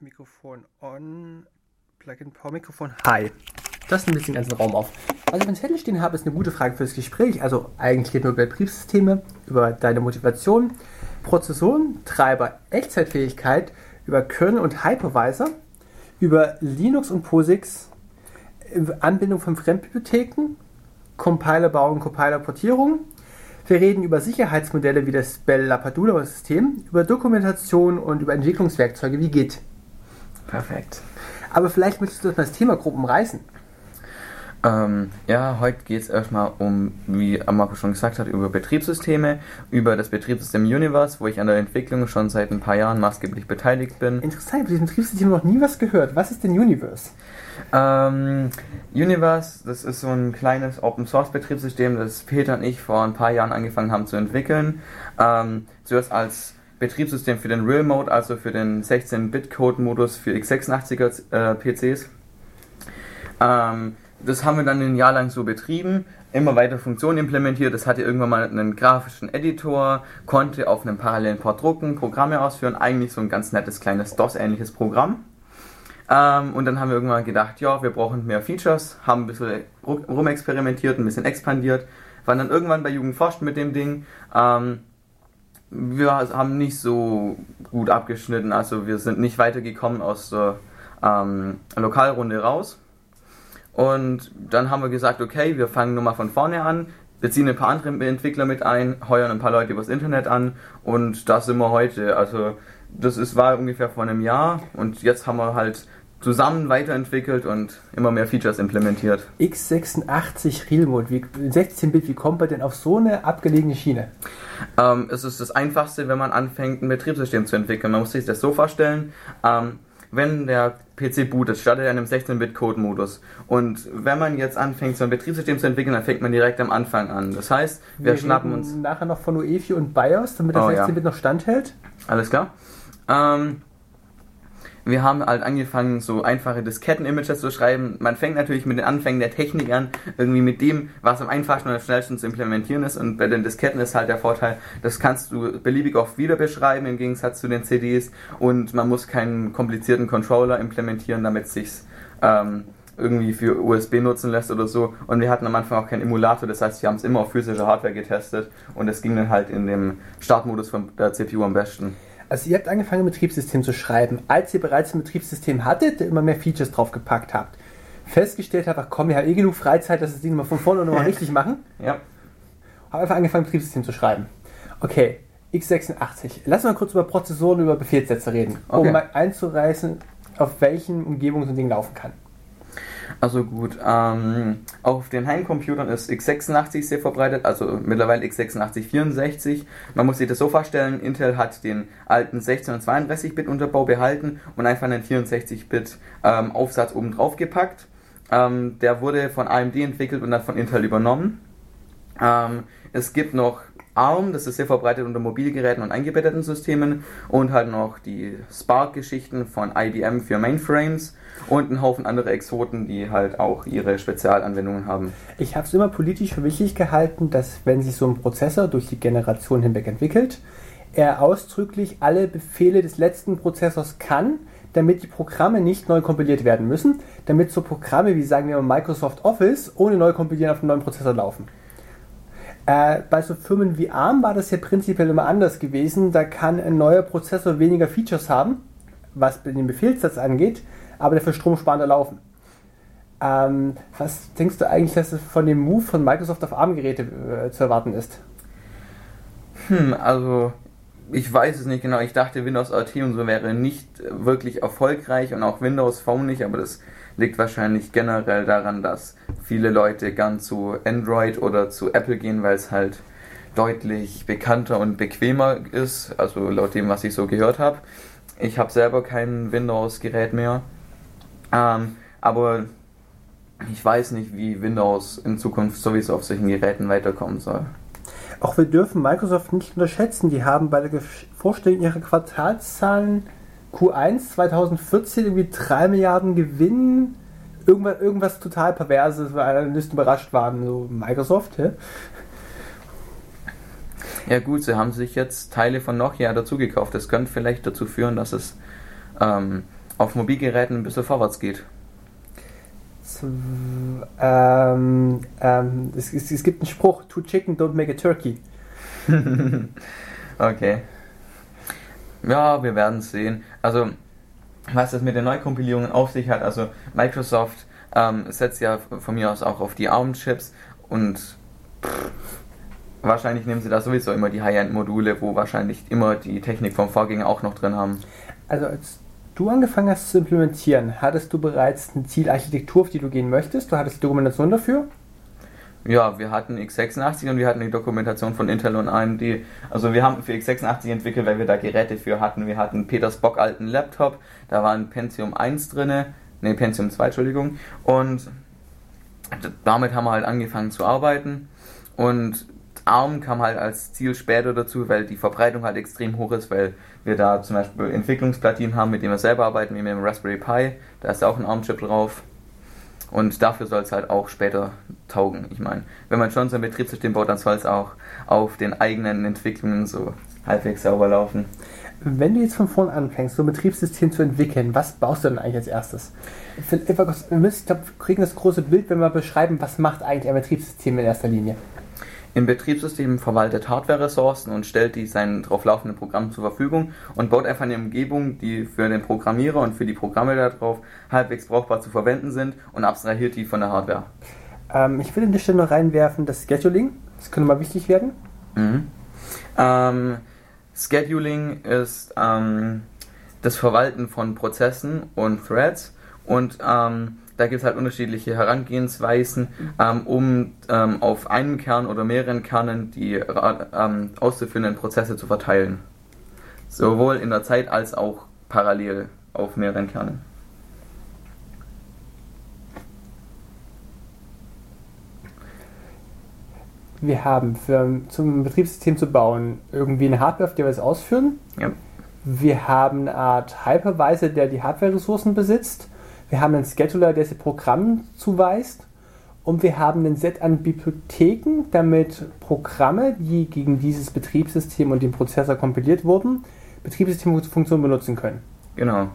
Mikrofon on, Plugin Power Mikrofon Hi. Das nimmt den ganzen Raum auf. Was ich auf dem Zettel stehen habe, ist eine gute Frage fürs Gespräch. Also eigentlich geht nur über Betriebssysteme, über deine Motivation, Prozessoren, Treiber, Echtzeitfähigkeit, über Kernel und Hypervisor, über Linux und POSIX, Anbindung von Fremdbibliotheken, Compilerbau und Compiler-Portierung. Wir reden über Sicherheitsmodelle wie das Bell Lapadula System, über Dokumentation und über Entwicklungswerkzeuge wie Git. Perfekt. Aber vielleicht möchtest du das Thema grob umreißen. Ähm, ja, heute geht es erstmal um, wie Marco schon gesagt hat, über Betriebssysteme, über das Betriebssystem Universe, wo ich an der Entwicklung schon seit ein paar Jahren maßgeblich beteiligt bin. Interessant, ich habe diesem Betriebssystem noch nie was gehört. Was ist denn Universe? Ähm, Universe, das ist so ein kleines Open Source Betriebssystem, das Peter und ich vor ein paar Jahren angefangen haben zu entwickeln. Ähm, zuerst als Betriebssystem für den Real Mode, also für den 16-Bit-Code-Modus für x86er äh, PCs. Ähm, das haben wir dann ein Jahr lang so betrieben, immer weiter Funktionen implementiert. Das hatte irgendwann mal einen grafischen Editor, konnte auf einem parallelen Port drucken, Programme ausführen, eigentlich so ein ganz nettes kleines DOS-ähnliches Programm. Ähm, und dann haben wir irgendwann gedacht, ja, wir brauchen mehr Features, haben ein bisschen rumexperimentiert, ein bisschen expandiert, waren dann irgendwann bei Jugend mit dem Ding. Ähm, wir haben nicht so gut abgeschnitten, also wir sind nicht weitergekommen aus der ähm, Lokalrunde raus. Und dann haben wir gesagt, okay, wir fangen nur mal von vorne an, wir ziehen ein paar andere Entwickler mit ein, heuern ein paar Leute übers Internet an und da sind wir heute. Also das ist, war ungefähr vor einem Jahr und jetzt haben wir halt zusammen weiterentwickelt und immer mehr Features implementiert. x86 Real Mode, 16-Bit, wie kommt man denn auf so eine abgelegene Schiene? Ähm, es ist das Einfachste, wenn man anfängt, ein Betriebssystem zu entwickeln. Man muss sich das so vorstellen, ähm, wenn der PC bootet, startet er in einem 16-Bit-Code-Modus. Und wenn man jetzt anfängt, so ein Betriebssystem zu entwickeln, dann fängt man direkt am Anfang an. Das heißt, wir, wir schnappen uns. Nachher noch von UEFI und BIOS, damit der oh, 16-Bit ja. noch standhält. Alles klar. Ähm, wir haben halt angefangen, so einfache Disketten-Images zu schreiben. Man fängt natürlich mit den Anfängen der Technik an, irgendwie mit dem, was am einfachsten und am schnellsten zu implementieren ist. Und bei den Disketten ist halt der Vorteil, das kannst du beliebig oft wieder beschreiben, im Gegensatz zu den CDs. Und man muss keinen komplizierten Controller implementieren, damit es sich ähm, irgendwie für USB nutzen lässt oder so. Und wir hatten am Anfang auch keinen Emulator, das heißt, wir haben es immer auf physischer Hardware getestet. Und es ging dann halt in dem Startmodus von der CPU am besten. Also ihr habt angefangen, ein Betriebssystem zu schreiben, als ihr bereits ein Betriebssystem hattet, immer mehr Features drauf gepackt habt. Festgestellt habt, ach komm, ihr habt eh genug Freizeit, dass das Ding mal von vorne nochmal richtig machen. Ja. Hab einfach angefangen, ein Betriebssystem zu schreiben. Okay, x86. Lass mal kurz über Prozessoren, über Befehlssätze reden, okay. um mal einzureißen, auf welchen Umgebungen so ein Ding laufen kann. Also gut, ähm, auf den Heimcomputern ist x86 sehr verbreitet, also mittlerweile x86-64. Man muss sich das so vorstellen, Intel hat den alten 16- und 32-Bit-Unterbau behalten und einfach einen 64-Bit ähm, Aufsatz oben drauf gepackt. Ähm, der wurde von AMD entwickelt und dann von Intel übernommen. Ähm, es gibt noch ARM, das ist sehr verbreitet unter Mobilgeräten und eingebetteten Systemen und halt noch die Spark-Geschichten von IBM für Mainframes und einen Haufen andere Exoten, die halt auch ihre Spezialanwendungen haben. Ich habe es immer politisch für wichtig gehalten, dass wenn sich so ein Prozessor durch die Generation hinweg entwickelt, er ausdrücklich alle Befehle des letzten Prozessors kann, damit die Programme nicht neu kompiliert werden müssen, damit so Programme wie sagen wir mal Microsoft Office ohne neu kompilieren auf dem neuen Prozessor laufen. Äh, bei so Firmen wie ARM war das ja prinzipiell immer anders gewesen. Da kann ein neuer Prozessor weniger Features haben, was den Befehlssatz angeht, aber dafür stromsparender laufen. Ähm, was denkst du eigentlich, dass es von dem Move von Microsoft auf ARM-Geräte äh, zu erwarten ist? Hm, also ich weiß es nicht genau. Ich dachte, Windows RT und so wäre nicht wirklich erfolgreich und auch Windows Phone nicht, aber das liegt wahrscheinlich generell daran, dass viele Leute gern zu Android oder zu Apple gehen, weil es halt deutlich bekannter und bequemer ist, also laut dem, was ich so gehört habe. Ich habe selber kein Windows-Gerät mehr, ähm, aber ich weiß nicht, wie Windows in Zukunft sowieso auf solchen Geräten weiterkommen soll. Auch wir dürfen Microsoft nicht unterschätzen. Die haben bei der Vorstellung ihrer Quartalszahlen Q1 2014 irgendwie 3 Milliarden Gewinn, irgendwas, irgendwas total Perverses, weil Analysten überrascht waren, so Microsoft, ja? Ja gut, sie haben sich jetzt Teile von Nokia dazugekauft. Das könnte vielleicht dazu führen, dass es ähm, auf Mobilgeräten ein bisschen vorwärts geht. Ähm, ähm, es, es, es, gibt einen Spruch, two chicken don't make a turkey. okay. Ja, wir werden es sehen. Also, was das mit den Neukompilierungen auf sich hat, also Microsoft ähm, setzt ja von mir aus auch auf die ARM-Chips und pff, wahrscheinlich nehmen sie da sowieso immer die High-End-Module, wo wahrscheinlich immer die Technik vom Vorgänger auch noch drin haben. Also als du angefangen hast zu implementieren, hattest du bereits eine Zielarchitektur, auf die du gehen möchtest? Du hattest Dokumentation dafür? Ja, wir hatten x86 und wir hatten die Dokumentation von Intel und AMD. Also wir haben für x86 entwickelt, weil wir da Geräte für hatten. Wir hatten Peters Bock alten Laptop, da war ein Pentium 1 drinne, ne Pentium 2, Entschuldigung. Und damit haben wir halt angefangen zu arbeiten. Und ARM kam halt als Ziel später dazu, weil die Verbreitung halt extrem hoch ist, weil wir da zum Beispiel Entwicklungsplatinen haben, mit denen wir selber arbeiten, wie mit dem Raspberry Pi. Da ist auch ein ARM-Chip drauf. Und dafür soll es halt auch später taugen. Ich meine, wenn man schon so ein Betriebssystem baut, dann soll es auch auf den eigenen Entwicklungen so halbwegs sauber laufen. Wenn du jetzt von vorn anfängst, so ein Betriebssystem zu entwickeln, was baust du denn eigentlich als erstes? Ich glaube, wir kriegen das große Bild, wenn wir beschreiben, was macht eigentlich ein Betriebssystem in erster Linie. Im Betriebssystem verwaltet Hardware-Ressourcen und stellt die seinen drauf laufenden Programmen zur Verfügung und baut einfach eine Umgebung, die für den Programmierer und für die Programme darauf halbwegs brauchbar zu verwenden sind und abstrahiert die von der Hardware. Ähm, ich will an der Stelle noch reinwerfen, das Scheduling, das könnte mal wichtig werden. Mhm. Ähm, Scheduling ist ähm, das Verwalten von Prozessen und Threads und ähm, da gibt es halt unterschiedliche Herangehensweisen, ähm, um ähm, auf einem Kern oder mehreren Kernen die ähm, auszuführenden Prozesse zu verteilen. Sowohl in der Zeit als auch parallel auf mehreren Kernen. Wir haben für, zum Betriebssystem zu bauen irgendwie eine Hardware, auf der wir es ausführen. Ja. Wir haben eine Art Hypervisor, der die Hardware-Ressourcen besitzt wir haben einen Scheduler, der sie Programm zuweist. Und wir haben ein Set an Bibliotheken, damit Programme, die gegen dieses Betriebssystem und den Prozessor kompiliert wurden, Betriebssystemfunktionen benutzen können. Genau.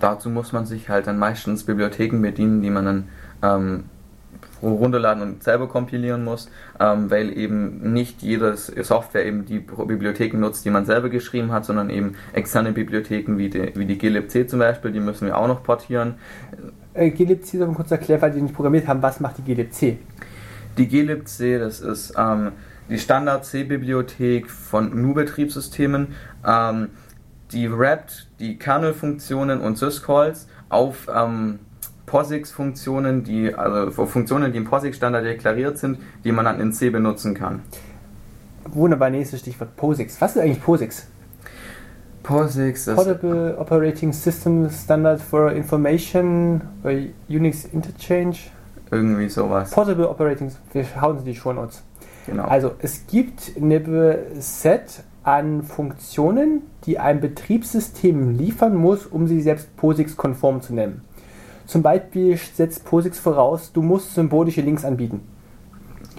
Dazu muss man sich halt dann meistens Bibliotheken bedienen, die man dann ähm, runterladen und selber kompilieren muss, ähm, weil eben nicht jede Software eben die Bibliotheken nutzt, die man selber geschrieben hat, sondern eben externe Bibliotheken wie die, wie die glibc zum Beispiel, die müssen wir auch noch portieren. Äh, glibc, soll man kurz erklären, weil die nicht programmiert haben, was macht die glibc? Die glibc, das ist ähm, die Standard-C-Bibliothek von GNU-Betriebssystemen, ähm, die wrapt die Kernel-Funktionen und syscalls auf ähm, POSIX-Funktionen, die, also Funktionen, die im POSIX-Standard deklariert sind, die man dann in C benutzen kann. Wunderbar, nächstes Stichwort POSIX. Was ist eigentlich POSIX? POSIX ist Portable Operating System Standard for Information or Unix Interchange. Irgendwie sowas. Portable Operating, wir hauen sie die Show Notes. Genau. Also es gibt ein Set an Funktionen, die ein Betriebssystem liefern muss, um sie selbst POSIX-konform zu nennen. Zum Beispiel setzt POSIX voraus, du musst symbolische Links anbieten.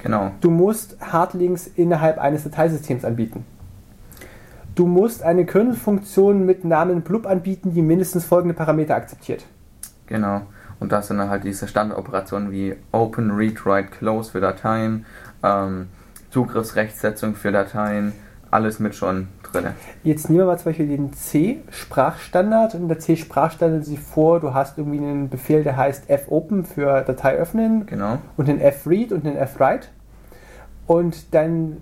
Genau. Du musst Hardlinks innerhalb eines Dateisystems anbieten. Du musst eine Kernel-Funktion mit Namen blub anbieten, die mindestens folgende Parameter akzeptiert. Genau. Und das sind dann halt diese Standardoperationen wie Open, Read, Write, Close für Dateien, ähm, Zugriffsrechtsetzung für Dateien, alles mit schon drin. Jetzt nehmen wir mal zum Beispiel den C-Sprachstandard. Und der C-Sprachstandard sieht vor, du hast irgendwie einen Befehl, der heißt fopen für Datei öffnen. Genau. Und den fread und den fwrite. Und dann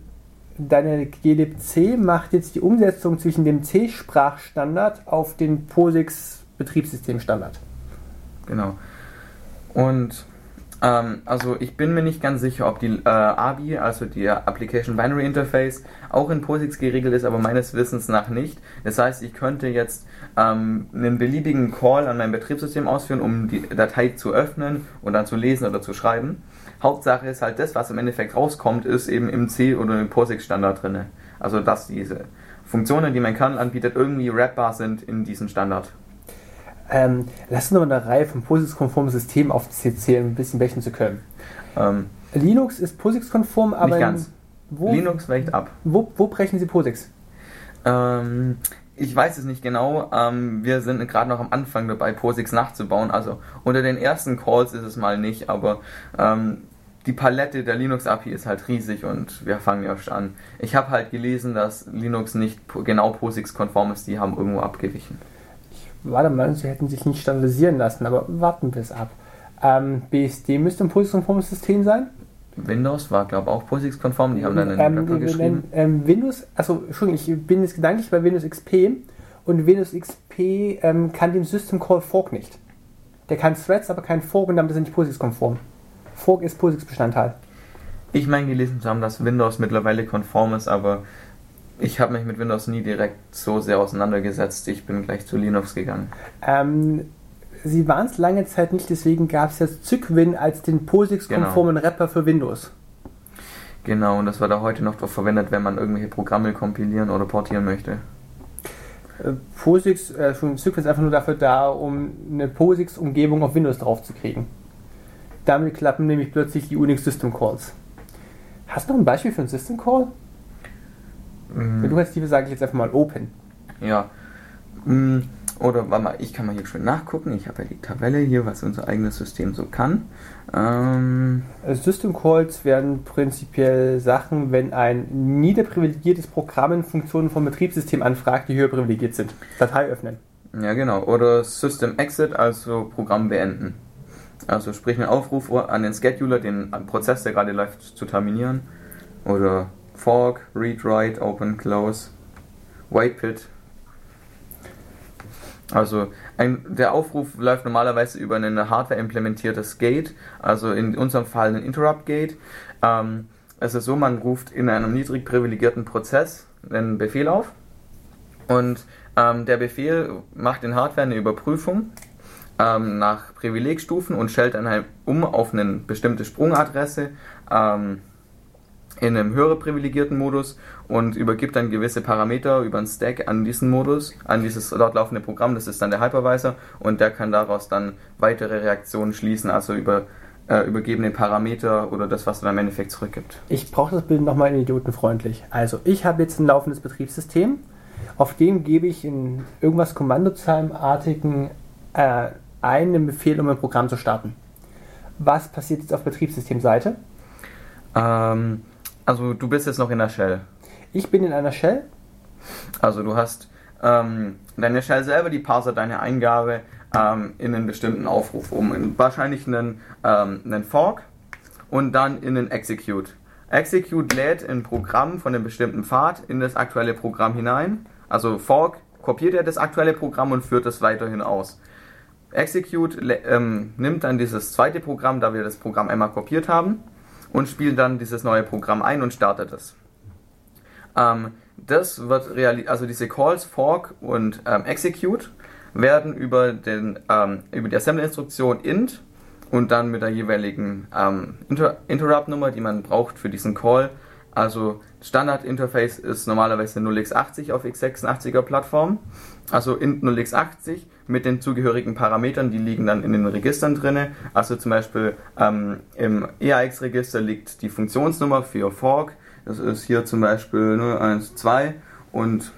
deine glibc macht jetzt die Umsetzung zwischen dem C-Sprachstandard auf den POSIX Betriebssystemstandard. Genau. Und ähm, also ich bin mir nicht ganz sicher, ob die äh, ABI, also die Application Binary Interface, auch in POSIX geregelt ist, aber meines Wissens nach nicht. Das heißt, ich könnte jetzt ähm, einen beliebigen Call an mein Betriebssystem ausführen, um die Datei zu öffnen und dann zu lesen oder zu schreiben. Hauptsache ist halt das, was im Endeffekt rauskommt, ist eben im C oder im POSIX-Standard drin. Also dass diese Funktionen, die mein Kernel anbietet, irgendwie rappbar sind in diesem Standard. Ähm, lass uns noch eine Reihe von POSIX-konformen Systemen aufzählen, um ein bisschen brechen zu können. Ähm, Linux ist POSIX-konform, aber. Nicht ganz. Wo, Linux weicht ab. Wo, wo brechen Sie POSIX? Ähm, ich weiß es nicht genau. Ähm, wir sind gerade noch am Anfang dabei, POSIX nachzubauen. Also unter den ersten Calls ist es mal nicht, aber ähm, die Palette der Linux-API ist halt riesig und wir fangen erst an. Ich habe halt gelesen, dass Linux nicht genau POSIX-konform ist, die haben irgendwo abgewichen. Ich war der Meinung, sie hätten sich nicht standardisieren lassen, aber warten wir es ab. Ähm, BSD müsste ein POSIX-konformes System sein. Windows war, glaube ich, auch POSIX-konform, die haben dann einen ähm, Backup geschrieben. Ähm, Windows, also Entschuldigung, ich bin jetzt gedanklich bei Windows XP und Windows XP ähm, kann dem System Call Fork nicht. Der kann Threads, aber kein Fork und damit ist er nicht POSIX-konform. Fork ist POSIX-Bestandteil. Ich meine gelesen zu haben, dass Windows mittlerweile konform ist, aber ich habe mich mit Windows nie direkt so sehr auseinandergesetzt. Ich bin gleich zu Linux gegangen. Ähm, sie waren es lange Zeit nicht, deswegen gab es jetzt Cygwin als den POSIX-konformen genau. Rapper für Windows. Genau, und das wird da heute noch verwendet, wenn man irgendwelche Programme kompilieren oder portieren möchte. Äh, POSIX, äh, Cygwin ist einfach nur dafür da, um eine POSIX-Umgebung auf Windows drauf zu kriegen. Damit klappen nämlich plötzlich die Unix System Calls. Hast du noch ein Beispiel für einen System Call? Mm. Wenn du jetzt lieber sage ich jetzt einfach mal Open. Ja. Mm. Oder warte mal, ich kann mal hier schön nachgucken. Ich habe ja die Tabelle hier, was unser eigenes System so kann. Ähm also System Calls werden prinzipiell Sachen, wenn ein niederprivilegiertes Programm in Funktionen vom Betriebssystem anfragt, die höher privilegiert sind. Datei öffnen. Ja, genau. Oder System Exit, also Programm beenden. Also sprich einen Aufruf an den Scheduler, den Prozess, der gerade läuft, zu terminieren. Oder Fork, Read, Write, Open, Close, Whitepit. Also ein, der Aufruf läuft normalerweise über ein Hardware implementiertes Gate, also in unserem Fall ein Interrupt Gate. Ähm, es ist so, man ruft in einem niedrig privilegierten Prozess einen Befehl auf und ähm, der Befehl macht in Hardware eine Überprüfung ähm, nach Privilegstufen und stellt dann halt um auf eine bestimmte Sprungadresse ähm, in einem höher privilegierten Modus und übergibt dann gewisse Parameter über einen Stack an diesen Modus, an dieses dort laufende Programm, das ist dann der Hypervisor und der kann daraus dann weitere Reaktionen schließen, also über äh, übergebene Parameter oder das, was dann im Endeffekt zurückgibt. Ich brauche das Bild nochmal idiotenfreundlich. Also ich habe jetzt ein laufendes Betriebssystem, auf dem gebe ich in irgendwas Kommandozeilenartigen äh, einen Befehl, um ein Programm zu starten. Was passiert jetzt auf Betriebssystemseite? Ähm, also du bist jetzt noch in der Shell. Ich bin in einer Shell. Also du hast ähm, deine Shell selber, die parsert deine Eingabe ähm, in einen bestimmten Aufruf um. In wahrscheinlich einen, ähm, einen Fork und dann in einen Execute. Execute lädt ein Programm von einem bestimmten Pfad in das aktuelle Programm hinein. Also Fork kopiert er das aktuelle Programm und führt es weiterhin aus. Execute ähm, nimmt dann dieses zweite Programm, da wir das Programm einmal kopiert haben, und spielt dann dieses neue Programm ein und startet es. Ähm, das wird also diese Calls, Fork und ähm, Execute werden über, den, ähm, über die Assembly-Instruktion int und dann mit der jeweiligen ähm, Inter Interrupt-Nummer, die man braucht für diesen Call. Also Standard-Interface ist normalerweise 0x80 auf x86er Plattform. Also int 0x80 mit den zugehörigen Parametern, die liegen dann in den Registern drin. Also zum Beispiel ähm, im EAX-Register liegt die Funktionsnummer für Fork. Das ist hier zum Beispiel 012 und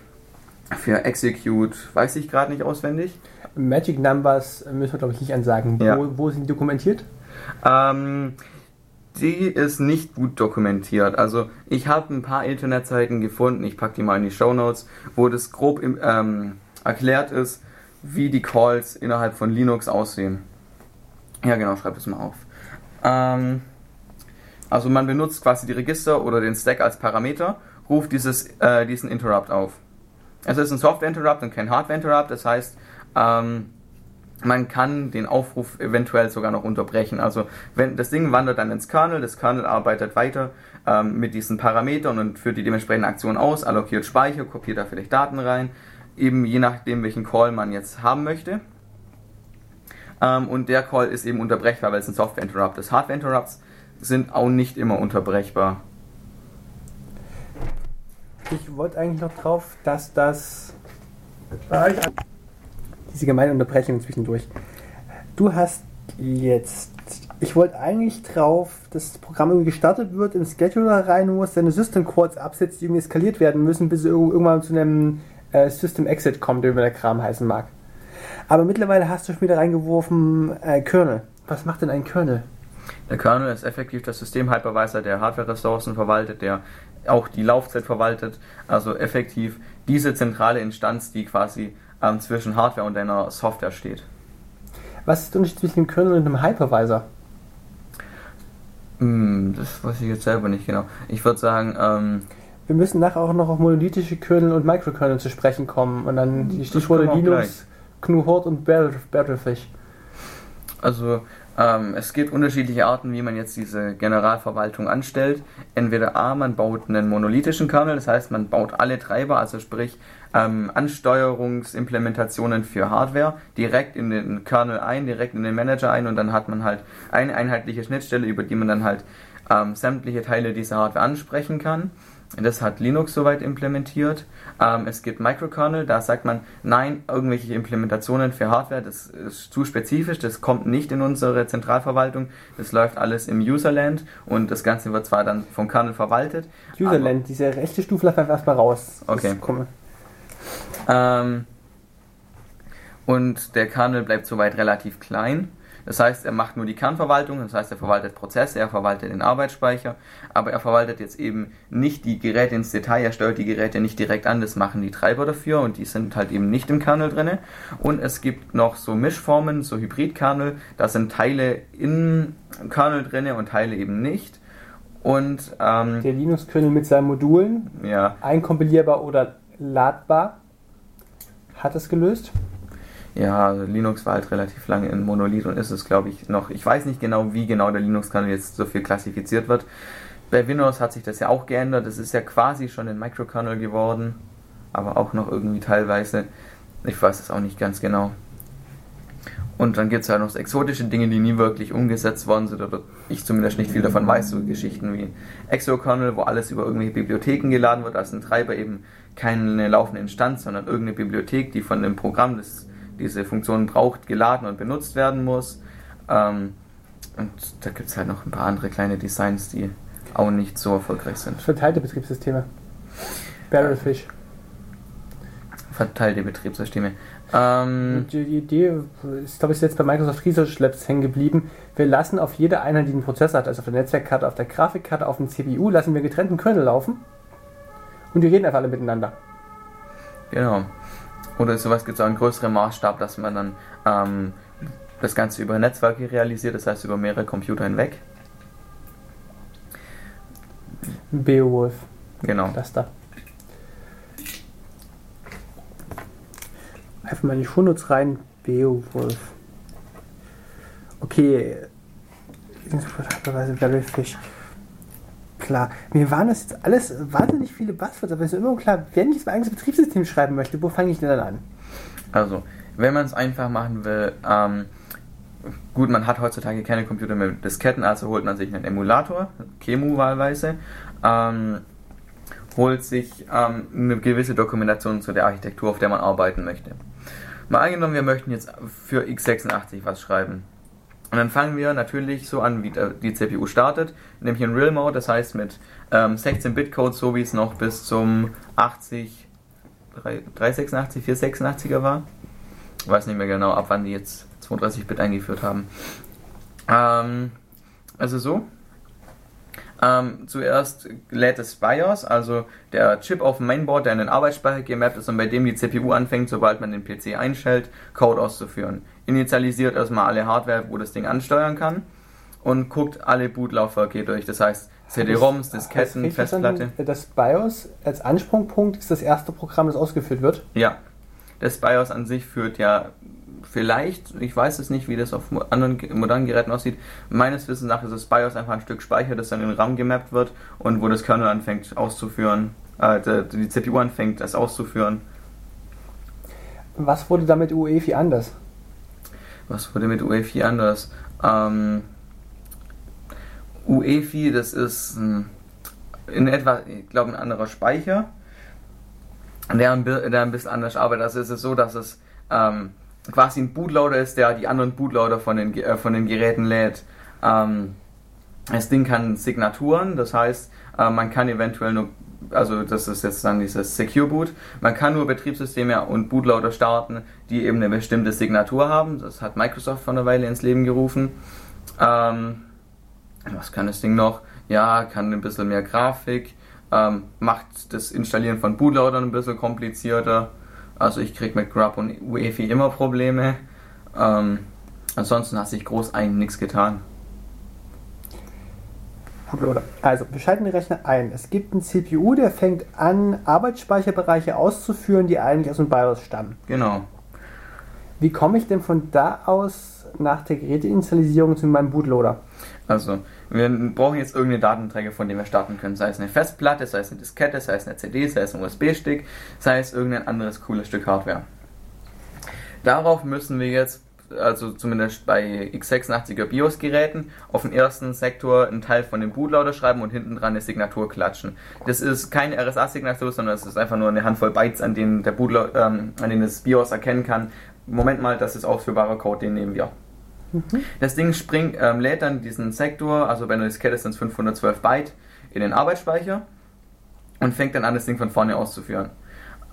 für Execute weiß ich gerade nicht auswendig. Magic Numbers müssen wir glaube ich nicht ansagen. Ja. Wo, wo, sind die dokumentiert? Ähm, die ist nicht gut dokumentiert. Also ich habe ein paar Internetseiten gefunden, ich packe die mal in die Show Notes, wo das grob ähm, erklärt ist, wie die Calls innerhalb von Linux aussehen. Ja, genau, schreib das mal auf. Ähm, also man benutzt quasi die Register oder den Stack als Parameter, ruft dieses, äh, diesen Interrupt auf. Es ist ein Software-Interrupt und kein Hardware-Interrupt, das heißt, ähm, man kann den Aufruf eventuell sogar noch unterbrechen. Also wenn das Ding wandert dann ins Kernel, das Kernel arbeitet weiter ähm, mit diesen Parametern und führt die dementsprechende Aktion aus, allokiert Speicher, kopiert da vielleicht Daten rein, eben je nachdem, welchen Call man jetzt haben möchte. Ähm, und der Call ist eben unterbrechbar, weil es ein Software-Interrupt ist. Hardware-Interrupts sind auch nicht immer unterbrechbar. Ich wollte eigentlich noch drauf, dass das. Diese gemeine Unterbrechung zwischendurch. Du hast jetzt. Ich wollte eigentlich drauf, dass das Programm irgendwie gestartet wird, im Scheduler rein muss, seine System Calls absetzt, die irgendwie eskaliert werden müssen, bis sie irgendwann zu einem äh, System Exit kommt, wie der Kram heißen mag. Aber mittlerweile hast du schon wieder reingeworfen äh, Kernel. Was macht denn ein Kernel? Der Kernel ist effektiv das System-Hypervisor, der Hardware-Ressourcen verwaltet, der auch die Laufzeit verwaltet. Also effektiv diese zentrale Instanz, die quasi ähm, zwischen Hardware und einer Software steht. Was ist der Unterschied zwischen einem Kernel und einem Hypervisor? Hm, das weiß ich jetzt selber nicht genau. Ich würde sagen, ähm, wir müssen nachher auch noch auf monolithische Kernel und Microkernel zu sprechen kommen und dann die Stichworte Linux, GNU Hort und Battlefish. Also ähm, es gibt unterschiedliche Arten, wie man jetzt diese Generalverwaltung anstellt. Entweder A, man baut einen monolithischen Kernel, das heißt, man baut alle Treiber, also sprich ähm, Ansteuerungsimplementationen für Hardware direkt in den Kernel ein, direkt in den Manager ein und dann hat man halt eine einheitliche Schnittstelle, über die man dann halt ähm, sämtliche Teile dieser Hardware ansprechen kann. Das hat Linux soweit implementiert. Ähm, es gibt Microkernel, da sagt man, nein, irgendwelche Implementationen für Hardware, das ist zu spezifisch, das kommt nicht in unsere Zentralverwaltung, das läuft alles im Userland und das Ganze wird zwar dann vom Kernel verwaltet. Userland, diese rechte Stufe lassen wir erstmal raus. Okay. Ähm, und der Kernel bleibt soweit relativ klein. Das heißt, er macht nur die Kernverwaltung, das heißt, er verwaltet Prozesse, er verwaltet den Arbeitsspeicher, aber er verwaltet jetzt eben nicht die Geräte ins Detail, er steuert die Geräte nicht direkt an, das machen die Treiber dafür und die sind halt eben nicht im Kernel drin. Und es gibt noch so Mischformen, so Hybridkernel, da sind Teile im Kernel drin und Teile eben nicht. Und ähm, der Linux-Kernel mit seinen Modulen, ja. einkompilierbar oder ladbar, hat es gelöst. Ja, also Linux war halt relativ lange in Monolith und ist es, glaube ich, noch. Ich weiß nicht genau, wie genau der Linux-Kernel jetzt so viel klassifiziert wird. Bei Windows hat sich das ja auch geändert. Das ist ja quasi schon ein Microkernel geworden, aber auch noch irgendwie teilweise. Ich weiß es auch nicht ganz genau. Und dann gibt es ja noch so exotische Dinge, die nie wirklich umgesetzt worden sind, oder ich zumindest nicht viel davon weiß, so Geschichten wie Exokernel, wo alles über irgendwelche Bibliotheken geladen wird, als ein Treiber eben keine laufende Instanz, sondern irgendeine Bibliothek, die von dem Programm des diese Funktion braucht, geladen und benutzt werden muss. Ähm, und da gibt es halt noch ein paar andere kleine Designs, die auch nicht so erfolgreich sind. Verteilte Betriebssysteme. Barrelfish. Verteilte Betriebssysteme. Ähm, die, die, Idee ist, glaube ich, jetzt bei Microsoft Research Labs hängen geblieben. Wir lassen auf jeder Einheit, die einen Prozessor hat, also auf der Netzwerkkarte, auf der Grafikkarte, auf dem CPU, lassen wir getrennten Kernel laufen. Und die reden einfach alle miteinander. Genau. Oder sowas gibt es auch einen größeren Maßstab, dass man dann ähm, das Ganze über Netzwerke realisiert, das heißt über mehrere Computer hinweg. Beowulf. Genau. Das da. Einfach mal in die Shownotes rein. Beowulf. Okay. Fisch. Klar. Mir waren das jetzt alles wahnsinnig viele Buzzwords, aber es ist immer klar, wenn ich mein eigenes Betriebssystem schreiben möchte, wo fange ich denn dann an? Also, wenn man es einfach machen will, ähm, gut, man hat heutzutage keine Computer mehr mit Disketten, also holt man sich einen Emulator, Kemu wahlweise, ähm, holt sich ähm, eine gewisse Dokumentation zu der Architektur, auf der man arbeiten möchte. Mal angenommen, wir möchten jetzt für x86 was schreiben. Und dann fangen wir natürlich so an, wie die CPU startet, nämlich in Real Mode, das heißt mit ähm, 16-Bit-Code, so wie es noch bis zum 80, 386, 486er war. Ich weiß nicht mehr genau, ab wann die jetzt 32-Bit eingeführt haben. Ähm, also so. Ähm, zuerst lädt es BIOS, also der Chip auf dem Mainboard, der in den Arbeitsspeicher gemappt ist und bei dem die CPU anfängt, sobald man den PC einstellt, Code auszuführen. Initialisiert erstmal alle Hardware, wo das Ding ansteuern kann und guckt alle Bootlaufwerke durch. Das heißt CD-ROMs, Disketten, Festplatte. Das BIOS als Ansprungpunkt ist das erste Programm, das ausgeführt wird? Ja. Das BIOS an sich führt ja vielleicht, ich weiß es nicht, wie das auf anderen modernen Geräten aussieht, meines Wissens nach ist das BIOS einfach ein Stück Speicher, das dann in den RAM gemappt wird und wo das Kernel anfängt auszuführen, äh, die CPU anfängt, das auszuführen. Was wurde damit UEFI anders? Was wurde mit UEFI anders? Ähm, UEFI, das ist ein, in etwa, ich glaube, ein anderer Speicher, der ein, der ein bisschen anders arbeitet. Also ist es so, dass es ähm, quasi ein Bootloader ist, der die anderen Bootloader von den, äh, von den Geräten lädt. Ähm, das Ding kann Signaturen, das heißt, äh, man kann eventuell nur also das ist jetzt dann dieses Secure Boot. Man kann nur Betriebssysteme und Bootloader starten, die eben eine bestimmte Signatur haben. Das hat Microsoft vor einer Weile ins Leben gerufen. Ähm, was kann das Ding noch? Ja, kann ein bisschen mehr Grafik, ähm, macht das Installieren von Bootloadern ein bisschen komplizierter. Also ich kriege mit Grub und UEFI immer Probleme. Ähm, ansonsten hat sich groß eigentlich nichts getan. Also, wir schalten den Rechner ein. Es gibt einen CPU, der fängt an, Arbeitsspeicherbereiche auszuführen, die eigentlich aus dem BIOS stammen. Genau. Wie komme ich denn von da aus nach der Geräteinitialisierung zu meinem Bootloader? Also, wir brauchen jetzt irgendeine Datenträger, von dem wir starten können. Sei es eine Festplatte, sei es eine Diskette, sei es eine CD, sei es ein USB-Stick, sei es irgendein anderes cooles Stück Hardware. Darauf müssen wir jetzt, also zumindest bei x86er BIOS-Geräten, auf dem ersten Sektor einen Teil von dem Bootloader schreiben und hinten dran eine Signatur klatschen. Das ist keine RSA-Signatur, sondern es ist einfach nur eine Handvoll Bytes, an denen der Bootloader, ähm, an denen das BIOS erkennen kann. Moment mal, das ist ausführbarer Code, den nehmen wir. Mhm. Das Ding springt, ähm, lädt dann diesen Sektor, also bei einer Diskette sind es 512 Byte, in den Arbeitsspeicher und fängt dann an, das Ding von vorne auszuführen.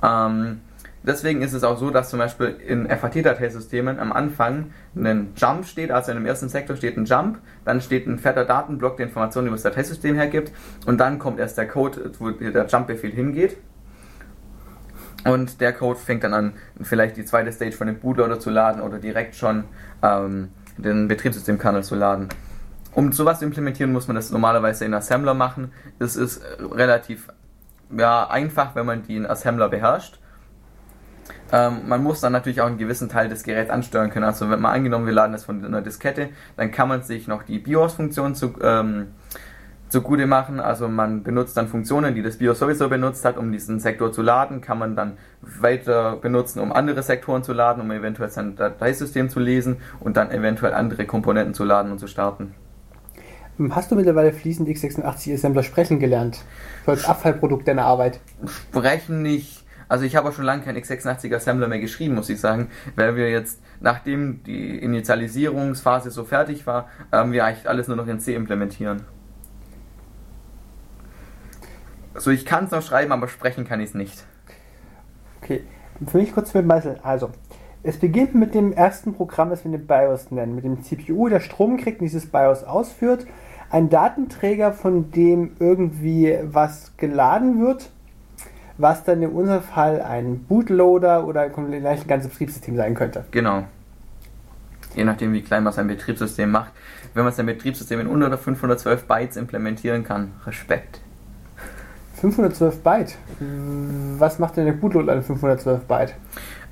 Ähm, deswegen ist es auch so, dass zum Beispiel in FAT-Dateisystemen am Anfang ein Jump steht, also in dem ersten Sektor steht ein Jump, dann steht ein fetter Datenblock, der Informationen über das Dateisystem hergibt und dann kommt erst der Code, wo der Jump-Befehl hingeht. Und der Code fängt dann an, vielleicht die zweite Stage von dem Bootloader zu laden oder direkt schon ähm, den Betriebssystemkernel zu laden. Um sowas zu implementieren, muss man das normalerweise in Assembler machen. Das ist relativ ja, einfach, wenn man den Assembler beherrscht. Ähm, man muss dann natürlich auch einen gewissen Teil des Geräts ansteuern können. Also wenn man angenommen, wir laden das von einer Diskette, dann kann man sich noch die BIOS-Funktion zu, ähm, zugute machen. Also man benutzt dann Funktionen, die das BIOS sowieso benutzt hat, um diesen Sektor zu laden, kann man dann weiter benutzen, um andere Sektoren zu laden, um eventuell sein Dateisystem zu lesen und dann eventuell andere Komponenten zu laden und zu starten. Hast du mittlerweile fließend x86 Assembler sprechen gelernt? So als Abfallprodukt deiner Arbeit? Sprechen nicht. Also ich habe auch schon lange kein x86 Assembler mehr geschrieben, muss ich sagen, weil wir jetzt, nachdem die Initialisierungsphase so fertig war, ähm, wir eigentlich alles nur noch in C implementieren. Also ich kann es noch schreiben, aber sprechen kann ich es nicht. Okay, für mich kurz mit Meißel. Also, es beginnt mit dem ersten Programm, das wir den BIOS nennen, mit dem CPU, der Strom kriegt dieses BIOS ausführt. Ein Datenträger, von dem irgendwie was geladen wird, was dann in unserem Fall ein Bootloader oder gleich ein ganzes Betriebssystem sein könnte. Genau. Je nachdem, wie klein man sein Betriebssystem macht. Wenn man sein Betriebssystem in unter 512 Bytes implementieren kann, Respekt. 512 Byte. Was macht denn der Bootloader an 512 Byte?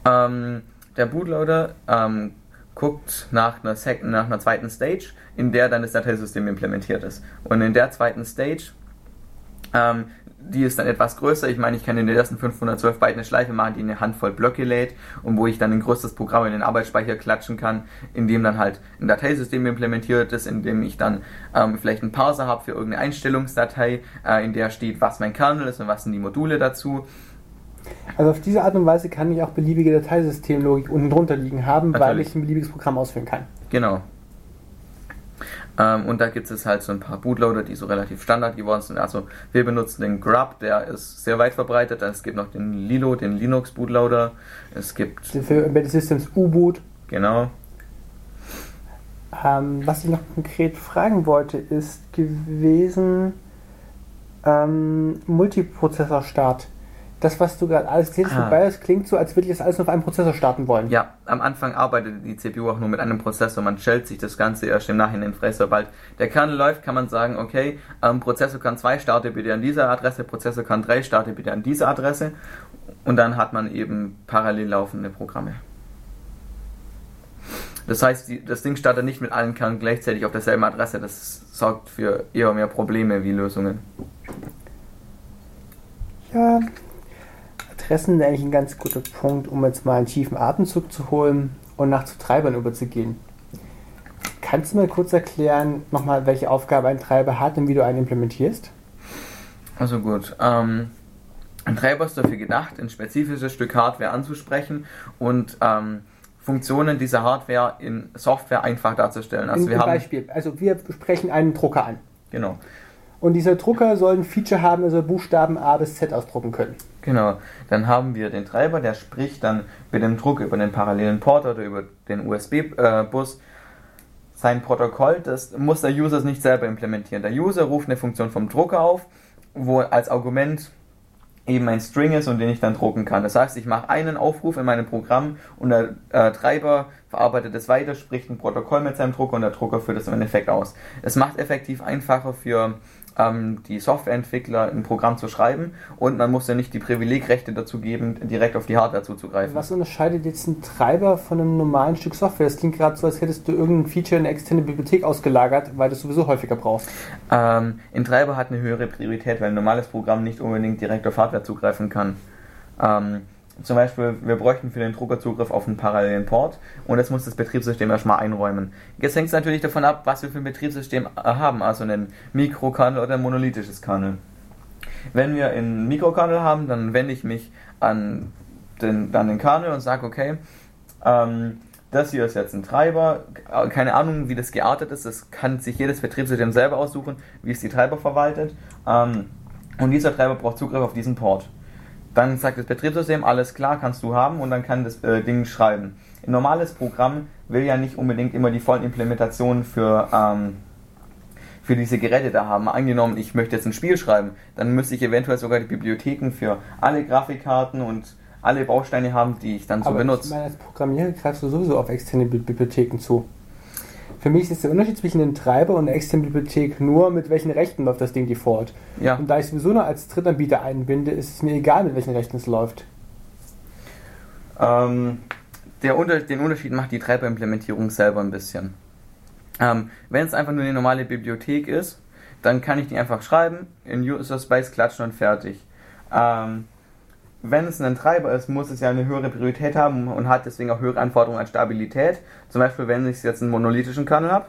Ähm, der Bootloader ähm, guckt nach einer, nach einer zweiten Stage, in der dann das Dateisystem implementiert ist. Und in der zweiten Stage ähm, die ist dann etwas größer. Ich meine, ich kann in den ersten 512 Byte eine Schleife machen, die eine Handvoll Blöcke lädt und wo ich dann ein größeres Programm in den Arbeitsspeicher klatschen kann, in dem dann halt ein Dateisystem implementiert ist, in dem ich dann ähm, vielleicht einen Parser habe für irgendeine Einstellungsdatei, äh, in der steht, was mein Kernel ist und was sind die Module dazu. Also auf diese Art und Weise kann ich auch beliebige Dateisystemlogik unten drunter liegen haben, Natürlich. weil ich ein beliebiges Programm ausführen kann. Genau. Ähm, und da gibt es halt so ein paar Bootloader, die so relativ Standard geworden sind. Also wir benutzen den Grub, der ist sehr weit verbreitet. Es gibt noch den Lilo, den Linux Bootloader. Es gibt für Embedded Systems U-Boot. Genau. Ähm, was ich noch konkret fragen wollte, ist gewesen ähm, Multiprozessor-Start das, was du gerade alles erzählst ah. vorbei ist, klingt so, als würde ich das alles nur auf einem Prozessor starten wollen. Ja, am Anfang arbeitet die CPU auch nur mit einem Prozessor. Man stellt sich das Ganze erst im Nachhinein frei. Sobald der Kernel läuft, kann man sagen, okay, ähm, Prozessor kann 2, starte bitte an dieser Adresse, Prozessor kann 3, starte bitte an dieser Adresse. Und dann hat man eben parallel laufende Programme. Das heißt, die, das Ding startet nicht mit allen Kernen gleichzeitig auf derselben Adresse. Das sorgt für eher mehr Probleme wie Lösungen. Ja, Adressen eigentlich ein ganz guter Punkt, um jetzt mal einen tiefen Atemzug zu holen und nach zu Treibern überzugehen. Kannst du mir kurz erklären, nochmal, welche Aufgabe ein Treiber hat und wie du einen implementierst? Also gut, ähm, ein Treiber ist dafür gedacht, ein spezifisches Stück Hardware anzusprechen und ähm, Funktionen dieser Hardware in Software einfach darzustellen. Also in, wir haben Beispiel, also wir sprechen einen Drucker an. Genau. Und dieser Drucker soll ein Feature haben, also Buchstaben A bis Z ausdrucken können. Genau, dann haben wir den Treiber, der spricht dann mit dem Druck über den parallelen Port oder über den USB-Bus sein Protokoll. Das muss der User nicht selber implementieren. Der User ruft eine Funktion vom Drucker auf, wo als Argument eben ein String ist und den ich dann drucken kann. Das heißt, ich mache einen Aufruf in meinem Programm und der äh, Treiber verarbeitet es weiter, spricht ein Protokoll mit seinem Drucker und der Drucker führt es im Endeffekt aus. Es macht effektiv einfacher für ähm, die Softwareentwickler ein Programm zu schreiben und man muss ja nicht die Privilegrechte dazu geben, direkt auf die Hardware zuzugreifen. Was unterscheidet jetzt ein Treiber von einem normalen Stück Software? Das klingt gerade so, als hättest du irgendein Feature in eine externe Bibliothek ausgelagert, weil du es sowieso häufiger brauchst. Ähm, ein Treiber hat eine höhere Priorität, weil ein normales Programm nicht unbedingt direkt auf Hardware zugreifen kann. Ähm, zum Beispiel, wir bräuchten für den Drucker Zugriff auf einen parallelen Port und das muss das Betriebssystem erstmal einräumen. Jetzt hängt es natürlich davon ab, was wir für ein Betriebssystem haben, also einen Mikrokernel oder ein monolithisches Kernel. Wenn wir einen Mikrokernel haben, dann wende ich mich an den, an den Kernel und sage, okay, ähm, das hier ist jetzt ein Treiber, keine Ahnung, wie das geartet ist, das kann sich jedes Betriebssystem selber aussuchen, wie es die Treiber verwaltet. Ähm, und dieser Treiber braucht Zugriff auf diesen Port. Dann sagt das Betriebssystem, alles klar, kannst du haben und dann kann das äh, Ding schreiben. Ein normales Programm will ja nicht unbedingt immer die vollen Implementationen für, ähm, für diese Geräte da haben. Angenommen, ich möchte jetzt ein Spiel schreiben, dann müsste ich eventuell sogar die Bibliotheken für alle Grafikkarten und alle Bausteine haben, die ich dann so Aber benutze. Ich meine, als Programmierer greifst du sowieso auf externe Bibliotheken zu. Für mich ist der Unterschied zwischen einem Treiber und einer externen Bibliothek nur, mit welchen Rechten läuft das Ding default. Ja. Und da ich sowieso nur als Drittanbieter einbinde, ist es mir egal, mit welchen Rechten es läuft. Ähm, der Unter den Unterschied macht die Treiberimplementierung selber ein bisschen. Ähm, wenn es einfach nur eine normale Bibliothek ist, dann kann ich die einfach schreiben, in User Space klatschen und fertig. Ähm, wenn es ein Treiber ist, muss es ja eine höhere Priorität haben und hat deswegen auch höhere Anforderungen an Stabilität. Zum Beispiel, wenn ich jetzt einen monolithischen Kernel habe,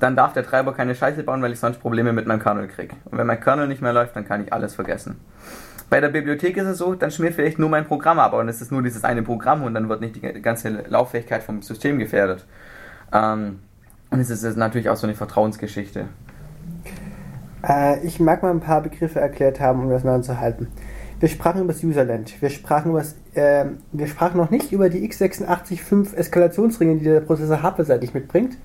dann darf der Treiber keine Scheiße bauen, weil ich sonst Probleme mit meinem Kernel kriege. Und wenn mein Kernel nicht mehr läuft, dann kann ich alles vergessen. Bei der Bibliothek ist es so, dann schmiert vielleicht nur mein Programm ab und es ist nur dieses eine Programm und dann wird nicht die ganze Lauffähigkeit vom System gefährdet. Ähm, und es ist natürlich auch so eine Vertrauensgeschichte. Äh, ich mag mal ein paar Begriffe erklärt haben, um das mal zu halten. Wir sprachen über das Userland. Wir sprachen, über das, äh, wir sprachen noch nicht über die x86-5 Eskalationsringe, die der Prozessor hardware-seitig mitbringt.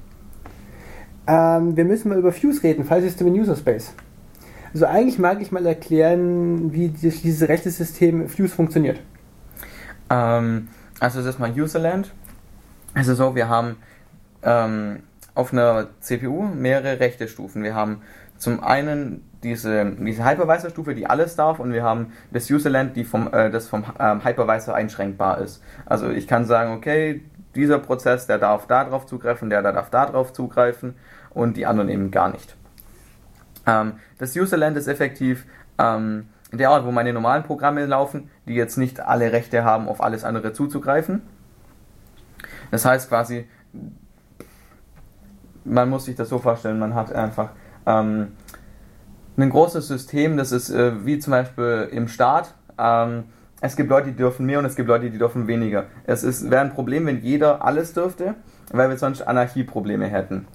Ähm, wir müssen mal über Fuse reden, Filesystem in User Space. Also eigentlich mag ich mal erklären, wie dieses Rechtesystem Fuse funktioniert. Ähm, also das ist mal Userland. Also so, wir haben ähm, auf einer CPU mehrere rechte Stufen. Wir haben zum einen diese, diese Hypervisor-Stufe, die alles darf, und wir haben das Userland, die vom, äh, das vom ähm, Hypervisor einschränkbar ist. Also ich kann sagen, okay, dieser Prozess, der darf da drauf zugreifen, der, darf da drauf zugreifen und die anderen eben gar nicht. Ähm, das Userland ist effektiv ähm, der Ort, wo meine normalen Programme laufen, die jetzt nicht alle Rechte haben, auf alles andere zuzugreifen. Das heißt quasi, man muss sich das so vorstellen, man hat einfach ähm, ein großes System, das ist äh, wie zum Beispiel im Staat. Ähm, es gibt Leute, die dürfen mehr und es gibt Leute, die dürfen weniger. Es wäre ein Problem, wenn jeder alles dürfte, weil wir sonst Anarchieprobleme hätten.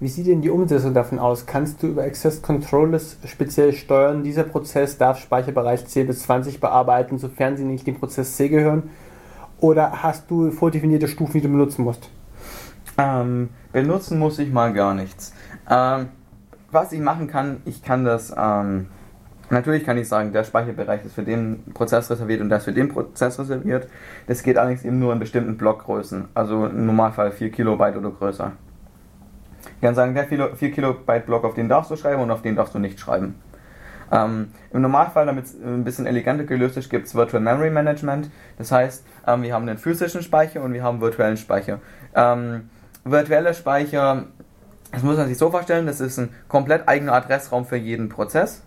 Wie sieht denn die Umsetzung davon aus? Kannst du über Access Controllers speziell steuern, dieser Prozess darf Speicherbereich C bis 20 bearbeiten, sofern sie nicht dem Prozess C gehören? Oder hast du vordefinierte Stufen, die du benutzen musst? Ähm, benutzen muss ich mal gar nichts. Ähm, was ich machen kann, ich kann das, ähm, natürlich kann ich sagen, der Speicherbereich ist für den Prozess reserviert und das für den Prozess reserviert. Das geht allerdings eben nur in bestimmten Blockgrößen, also im Normalfall 4 Kilobyte oder größer. Ich kann sagen, der 4 Kilobyte Block, auf den darfst du schreiben und auf den darfst du nicht schreiben. Ähm, Im Normalfall, damit es ein bisschen eleganter gelöst ist, gibt es Virtual Memory Management. Das heißt, ähm, wir haben den physischen Speicher und wir haben virtuellen Speicher. Ähm, virtueller Speicher das muss man sich so vorstellen, das ist ein komplett eigener Adressraum für jeden Prozess.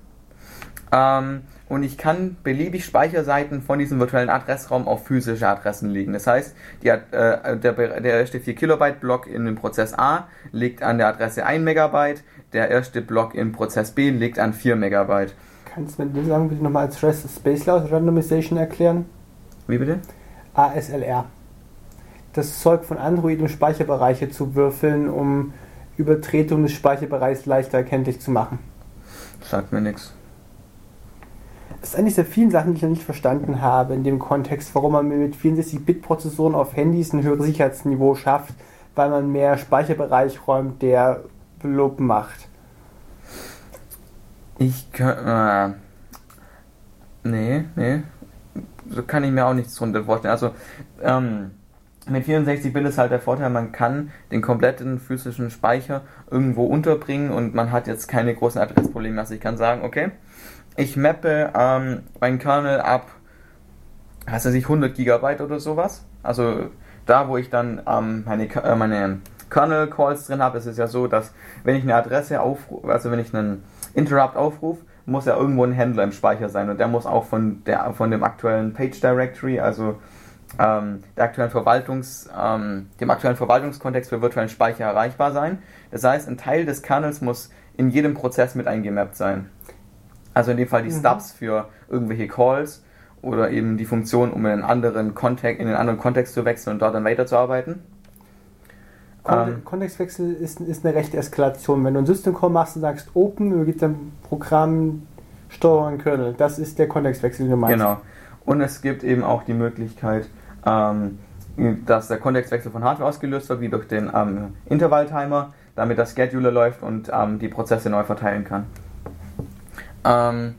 Ähm, und ich kann beliebig Speicherseiten von diesem virtuellen Adressraum auf physische Adressen legen. Das heißt, die, äh, der, der erste 4 Kilobyte Block in dem Prozess A liegt an der Adresse 1 Megabyte, der erste Block im Prozess B liegt an 4 Megabyte. Kannst du mir den sagen, bitte nochmal als Space Loss Randomization erklären? Wie bitte? ASLR. Das Zeug von Android, um Speicherbereiche zu würfeln, um Übertretung des Speicherbereichs leichter erkenntlich zu machen. Sagt mir nichts. Das ist eigentlich sehr vielen Sachen, die ich noch nicht verstanden habe in dem Kontext, warum man mit 64-Bit-Prozessoren auf Handys ein höheres Sicherheitsniveau schafft, weil man mehr Speicherbereich räumt, der Blub macht. Ich kann. Äh, nee, nee. So kann ich mir auch nichts drunter vorstellen. Also, ähm, mit 64-Bit ist halt der Vorteil, man kann den kompletten physischen Speicher irgendwo unterbringen und man hat jetzt keine großen Adressprobleme. Also ich kann sagen, okay, ich mappe ähm, meinen Kernel ab, was weiß ich, 100 Gigabyte oder sowas. Also da, wo ich dann ähm, meine, äh, meine Kernel-Calls drin habe, ist es ja so, dass wenn ich eine Adresse aufrufe, also wenn ich einen Interrupt aufrufe, muss ja irgendwo ein Händler im Speicher sein und der muss auch von, der, von dem aktuellen Page Directory, also ähm, aktuellen ähm, dem aktuellen Verwaltungskontext für virtuellen Speicher erreichbar sein. Das heißt, ein Teil des Kernels muss in jedem Prozess mit eingemappt sein. Also in dem Fall die mhm. Stubs für irgendwelche Calls oder eben die Funktion, um in einen anderen Kontext, in einen anderen Kontext zu wechseln und dort dann weiterzuarbeiten. Kont ähm, Kontextwechsel ist, ist eine rechte Eskalation. Wenn du ein System Call machst und sagst Open, übergibt dein Programm Steuerung Kernel. Das ist der Kontextwechsel, den du meinst. Genau. Und es gibt eben auch die Möglichkeit, ähm, dass der Kontextwechsel von Hardware ausgelöst wird, wie durch den ähm, Intervalltimer, damit der Scheduler läuft und ähm, die Prozesse neu verteilen kann. Ähm,